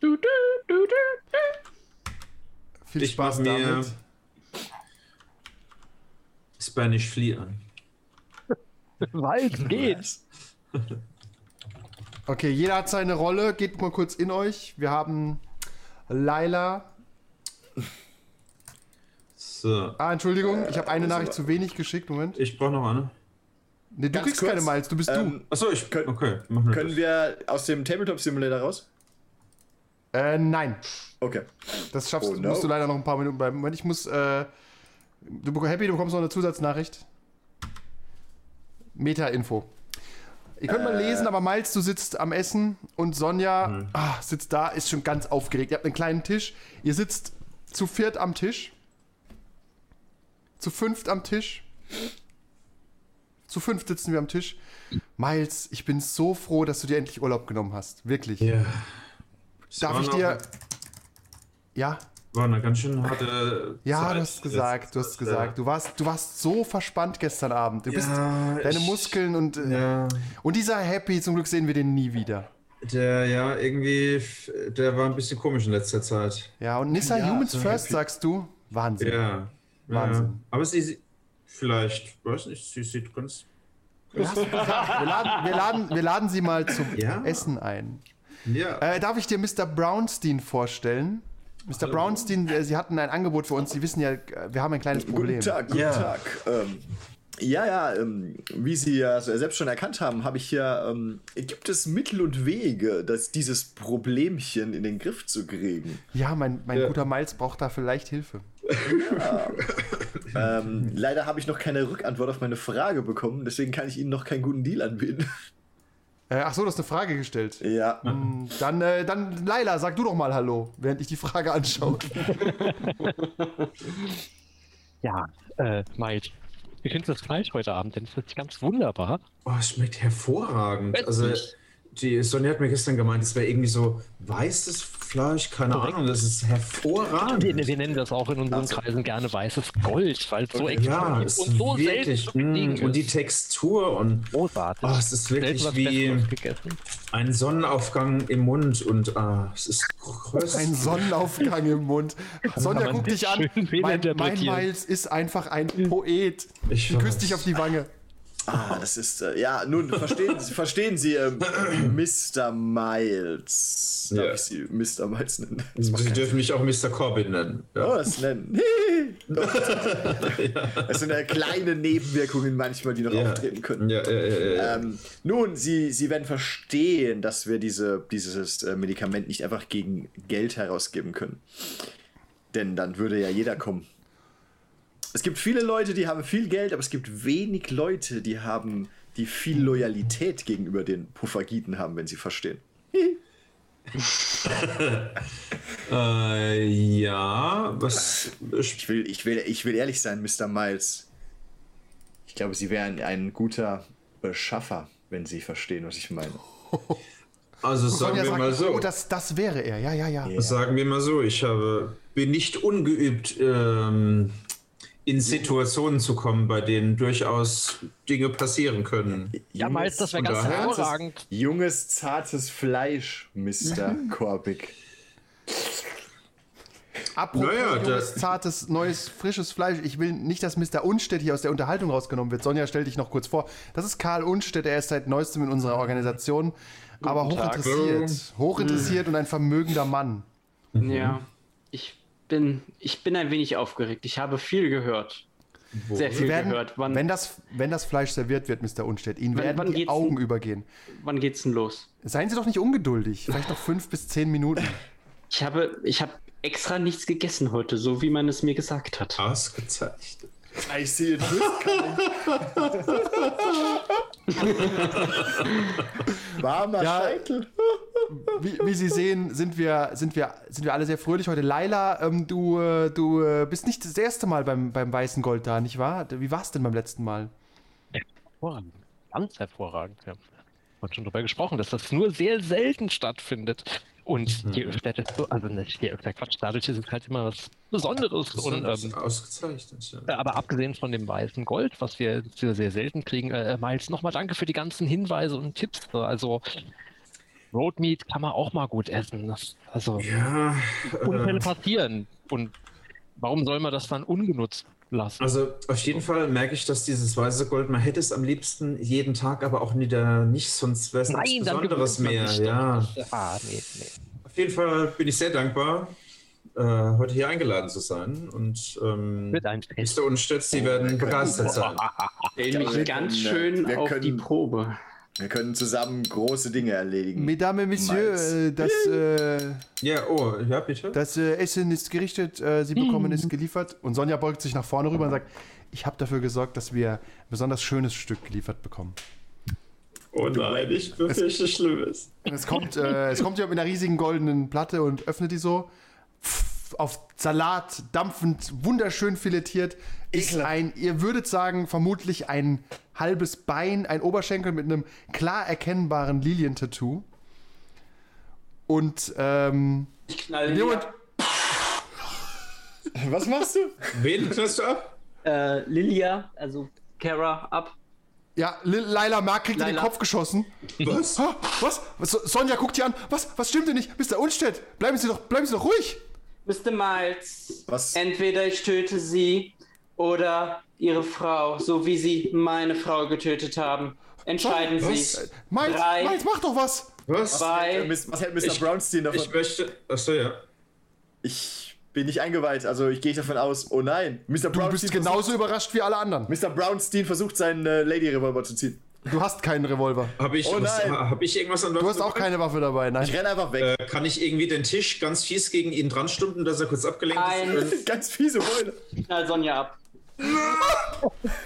Du, du, du, du, du. Viel Ich Spaß damit. Spanish Flea an. *laughs* Weil es geht. *laughs* Okay, jeder hat seine Rolle. Geht mal kurz in euch. Wir haben Laila. So. Ah, Entschuldigung, ich habe eine Nachricht zu wenig geschickt. Moment. Ich brauche noch eine. Nee, du Ganz kriegst kurz, keine Miles, du bist ähm, Achso, ich. Können- okay, Können das. wir aus dem Tabletop Simulator raus? du. Äh, nein. Okay. Das schaffst Oh, du. no. Musst du leider noch ein paar Minuten bleiben. Moment, ich muss. Äh, du Happy, du bekommst noch eine Zusatznachricht. Meta-Info. Ihr könnt mal lesen, aber Miles, du sitzt am Essen und Sonja ah, sitzt da, ist schon ganz aufgeregt. Ihr habt einen kleinen Tisch. Ihr sitzt zu viert am Tisch. Zu fünft am Tisch. Zu fünft sitzen wir am Tisch. Miles, ich bin so froh, dass du dir endlich Urlaub genommen hast. Wirklich. Ja. Darf ich dir. Ja, War eine ganz schön harte. ja, Zeit. du hast gesagt, du hast gesagt. Du warst, du warst so verspannt gestern Abend. Du bist Ja, deine ich- Muskeln und äh, Ja. und dieser Happy, zum Glück sehen wir den nie wieder. Der, ja, irgendwie, der war ein bisschen komisch in letzter Zeit. Ja, und Nissa Ja, Humans so First happy. sagst du? Wahnsinn. Ja. Wahnsinn. Ja. Aber sie, sie- vielleicht, weiß nicht, sie sieht ganz. Ja. Wir laden, wir, laden, wir laden sie mal zum Ja. Essen ein. Ja. Äh, darf ich dir Mr. Brownstein vorstellen? Mr. Brownstein, äh, Sie hatten ein Angebot für uns. Sie wissen ja, äh, wir haben ein kleines Problem. Guten Tag, guten Ja. Tag. Ähm, ja, ja, ähm, wie Sie ja selbst schon erkannt haben, habe ich hier, ähm, gibt es Mittel und Wege, das, dieses Problemchen in den Griff zu kriegen. Ja, mein, mein Ja. guter Miles braucht da vielleicht Hilfe. *laughs* Ähm, leider habe ich noch keine Rückantwort auf meine Frage bekommen, deswegen kann ich Ihnen noch keinen guten Deal anbieten. *laughs* Äh, ach so, du hast eine Frage gestellt. ja. Dann, äh, dann, Laila, sag du doch mal Hallo, während ich die Frage anschaue. *laughs* Ja, äh, Miles. Wie findest du das Fleisch heute Abend? Denn es ist ganz wunderbar. Oh, es schmeckt hervorragend. Weiß Also. Die Sonja hat mir gestern gemeint, es wäre irgendwie so weißes Fleisch, keine Korrekt. Ahnung, das ist hervorragend. Wir, wir nennen das auch in unseren Kreisen gerne weißes Gold, weil es so ja, explodiert es und ist so selten wirklich, zu kriegen mm, und die ist. Textur und Großartig. oh, es ist wirklich Selten wie ein Sonnenaufgang im Mund und ah, es ist größer. Ein Sonnenaufgang im Mund. Sonja, guck dich an. *laughs* Mein, mein. Miles ist einfach ein Poet. Ich weiß. dich auf die Wange. Ah, das ist, äh, ja, nun verstehen Sie, verstehen Sie, ähm, Mr. Miles. Darf Ja. ich Sie Mr. Miles nennen? Sie dürfen mich auch Mr. Corbin nennen. Oh, Ja. das nennen. *laughs* Das sind ja kleine Nebenwirkungen manchmal, die noch Ja. auftreten können. Ja, ja, ja. Ähm, nun, Sie, Sie werden verstehen, dass wir diese, dieses äh, Medikament nicht einfach gegen Geld herausgeben können. Denn dann würde ja jeder kommen. Es gibt viele Leute, die haben viel Geld, aber es gibt wenig Leute, die haben, die viel Loyalität gegenüber den Puffagiten haben, wenn sie verstehen. *laughs* Äh, ja, was. Ich will, ich will, ich will ehrlich sein, Mr. Miles. Ich glaube, Sie wären ein guter Beschaffer, wenn Sie verstehen, was ich meine. Also sagen Sonja wir sagt, mal so. oh, das, das wäre er. Ja, ja, ja. Sagen wir mal so, ich habe, bin nicht ungeübt, ähm, in Situationen zu kommen, bei denen durchaus Dinge passieren können. Ja, Miles, das wäre ganz hervorragend. Junges, zartes Fleisch, Mr. Korbig. Apropos Naja, junges, zartes, neues, frisches Fleisch. Ich will nicht, dass Mr. Unstedt hier aus der Unterhaltung rausgenommen wird. Sonja, stell dich noch kurz vor. Das ist Karl Unstedt, er ist seit neuestem in unserer Organisation, aber Tag. hochinteressiert. Hochinteressiert und ein vermögender Mann. Ja, ich bin, ich bin ein wenig aufgeregt. Ich habe viel gehört. Sehr Sie viel werden, gehört. Wann, wenn, das, wenn das Fleisch serviert wird, Mr. Unstedt, Ihnen Wann- werden wann die Augen übergehen. wann geht's denn los? Seien Sie doch nicht ungeduldig. Vielleicht noch fünf bis zehn Minuten. Ich habe, ich habe extra nichts gegessen heute, so wie man es mir gesagt hat. Ausgezeichnet. I see it Warmer Ja. Scheitel. Wie, wie Sie sehen, sind wir, sind, wir, sind wir alle sehr fröhlich heute. Laila, ähm, du, äh, du äh, bist nicht das erste Mal beim, beim Weißen Gold da, nicht wahr? Wie war es denn beim letzten Mal? Hervorragend. Ganz hervorragend. Ja. Wir haben schon darüber gesprochen, dass das nur sehr selten stattfindet. Und je öfter das so, also nicht je öfter Quatsch, dadurch ist es halt immer was Besonderes. Und, ähm, Ausgezeichnet. äh, Ja. aber abgesehen von dem weißen Gold, was wir sehr, sehr selten kriegen, äh, Miles, nochmal danke für die ganzen Hinweise und Tipps. Also Roadmeat kann man auch mal gut essen. Das, also ja Unfälle äh, passieren. Und warum soll man das dann ungenutzt lassen? also auf jeden Fall merke ich, dass dieses weiße Gold, man hätte es am liebsten jeden Tag, aber auch wieder nicht, sonst wäre es nichts Besonderes mehr. Ja. Ah, nee, nee. Auf jeden Fall bin ich sehr dankbar, äh, heute hier eingeladen zu sein. Und ähm, Wird ein Fest. Mr. Unstedt, Sie werden begeistert sein. Stell *laughs* mich ganz können, äh, schön wir auf können- die Probe. Wir können zusammen große Dinge erledigen. Mesdames et Messieurs, äh, das, äh, Ja, oh, ja, bitte. das äh, Essen ist gerichtet, äh, Sie bekommen Mhm. es geliefert. Und Sonja beugt sich nach vorne rüber und sagt, ich habe dafür gesorgt, dass wir ein besonders schönes Stück geliefert bekommen. Oh nein, ich befürchte Schlimmes. Es kommt, äh, es kommt ja mit einer riesigen goldenen Platte und öffnet die so. Auf Salat, dampfend, wunderschön filetiert. Ist Ekelhaft. ein, ihr würdet sagen, vermutlich ein halbes Bein, ein Oberschenkel mit einem klar erkennbaren Lilientattoo. Und ähm, Ich knall Moment, Was machst du? Wen knallst du ab? äh, Lilia, also Kara, ab. Ja, Laila Mark kriegt in den. Kopf geschossen. Was? Ha, was? was? So- Sonja guckt die an. Was? Was stimmt denn nicht? Mr. Unstedt, bleiben Sie doch, bleiben Sie doch ruhig. Mr. Miles, Was? entweder ich töte sie oder ihre Frau, so wie sie meine Frau getötet haben. Entscheiden Was? Sie. Miles, Drei. Miles, mach doch was. Was? Zwei. Was hält Mr. Ich- Brownstein davon? Ich möchte. Achso, ja. Ich bin nicht eingeweiht, also ich gehe davon aus, oh nein. Mr. Du Brownstein bist genauso überrascht wie alle anderen. Versucht, Mr. Brownstein versucht seinen äh, Lady-Revolver zu ziehen. Du hast keinen Revolver. Habe ich, Oh was, nein. hab ich irgendwas an Du hast auch keine Waffe dabei, nein. Ich renne einfach weg. Äh, kann ich irgendwie den Tisch ganz fies gegen ihn dran stunden, dass er kurz abgelenkt Eins. ist? *laughs* Ganz fiese Beule. Knall Sonja ab. *laughs*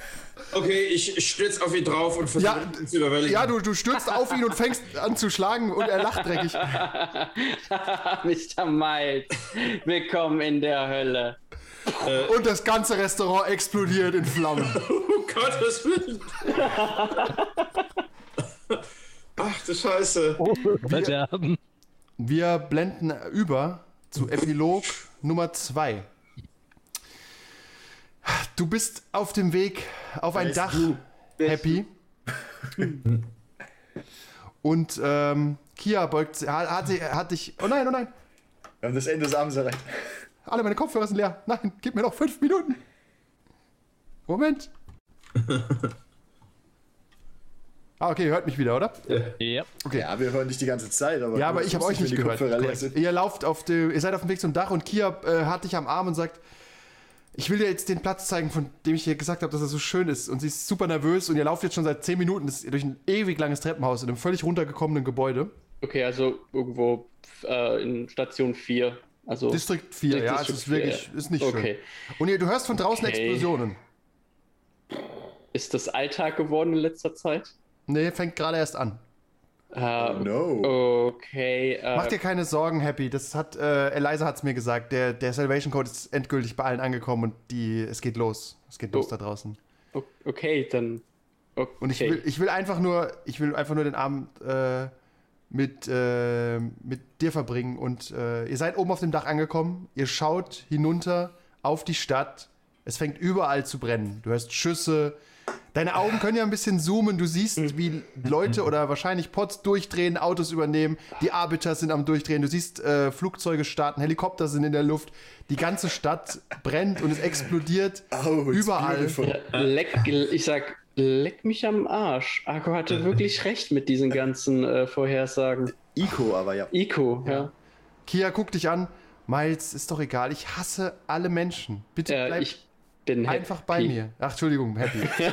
Okay, ich stürze auf ihn drauf und versuche Ja, ihn zu überwältigen. Ja, du, du stürzt auf ihn und fängst an zu schlagen und er lacht dreckig. Mr. Miles, willkommen in der Hölle. Und das ganze Restaurant explodiert in Flammen. *laughs* Oh Gottes Willen. Ach du Scheiße. Verderben. Wir blenden über zu Epilog Nummer 2. Du bist auf dem Weg auf ein Weißt Dach, du? Happy. *laughs* Und ähm, Kia beugt, hat, hat, sie- hat dich. Oh nein, oh nein. Wir haben das Ende des Abends erreicht. Alle meine Kopfhörer sind leer. Nein, gib mir noch fünf Minuten. Moment. *laughs* Ah, okay, ihr hört mich wieder, oder? Ja. Okay. Ja, wir hören dich die ganze Zeit, aber. Ja, aber ich habe euch nicht gehört. Ihr lauft auf die, ihr seid auf dem Weg zum Dach und Kia äh, hat dich am Arm und sagt, ich will dir jetzt den Platz zeigen, von dem ich dir gesagt habe, dass er so schön ist. Und sie ist super nervös und ihr lauft jetzt schon seit 10 Minuten durch ein ewig langes Treppenhaus in einem völlig runtergekommenen Gebäude. Okay, also irgendwo äh, in Station 4. Also Distrikt 4, ja, es ist wirklich, 4, ist nicht okay. schön. Und ihr, du hörst von draußen Okay. Explosionen. Ist das Alltag geworden in letzter Zeit? Nee, fängt gerade erst an. Äh, No. Okay. Äh, Mach dir keine Sorgen, Happy. Das hat, äh, Eliza hat es mir gesagt. Der, der Salvation Code ist endgültig bei allen angekommen und die, es geht los. Es geht los Oh. da draußen. okay, dann. Okay. Und ich will, ich will einfach nur, ich will einfach nur den Abend äh, mit, äh, mit dir verbringen. Und äh, ihr seid oben auf dem Dach angekommen. Ihr schaut hinunter auf die Stadt. Es fängt überall zu brennen. Du hörst Schüsse. Deine Augen können ja ein bisschen zoomen. Du siehst, wie Leute oder wahrscheinlich Pots durchdrehen, Autos übernehmen. Die Arbiter sind am Durchdrehen. Du siehst äh, Flugzeuge starten, Helikopter sind in der Luft. Die ganze Stadt brennt und es explodiert Oh, überall. leck, ich sag, leck mich am Arsch. Arco hatte wirklich recht mit diesen ganzen äh, Vorhersagen. Ico, aber ja. Ico, ja. Kia, guck dich an. Miles, ist doch egal. Ich hasse alle Menschen. Bitte Äh, bleib ich bin einfach bei happy. mir. Ach, Entschuldigung, Happy. *laughs* Ich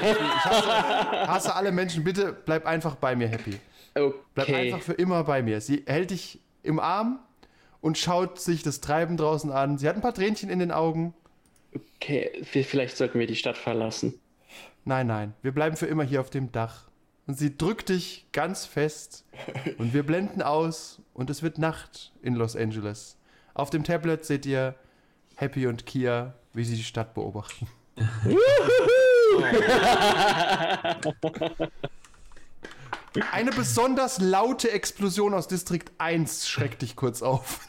hasse, hasse alle Menschen. Bitte bleib einfach bei mir, Happy. Bleib Okay. einfach für immer bei mir. Sie hält dich im Arm und schaut sich das Treiben draußen an. Sie hat ein paar Tränchen in den Augen. okay, vi- vielleicht sollten wir die Stadt verlassen. Nein, nein, wir bleiben für immer hier auf dem Dach. Und sie drückt dich ganz fest. Und wir blenden aus und es wird Nacht in Los Angeles. Auf dem Tablet seht ihr Happy und Kia, wie sie die Stadt beobachten. Eine besonders laute Explosion aus Distrikt 1 schreckt dich kurz auf.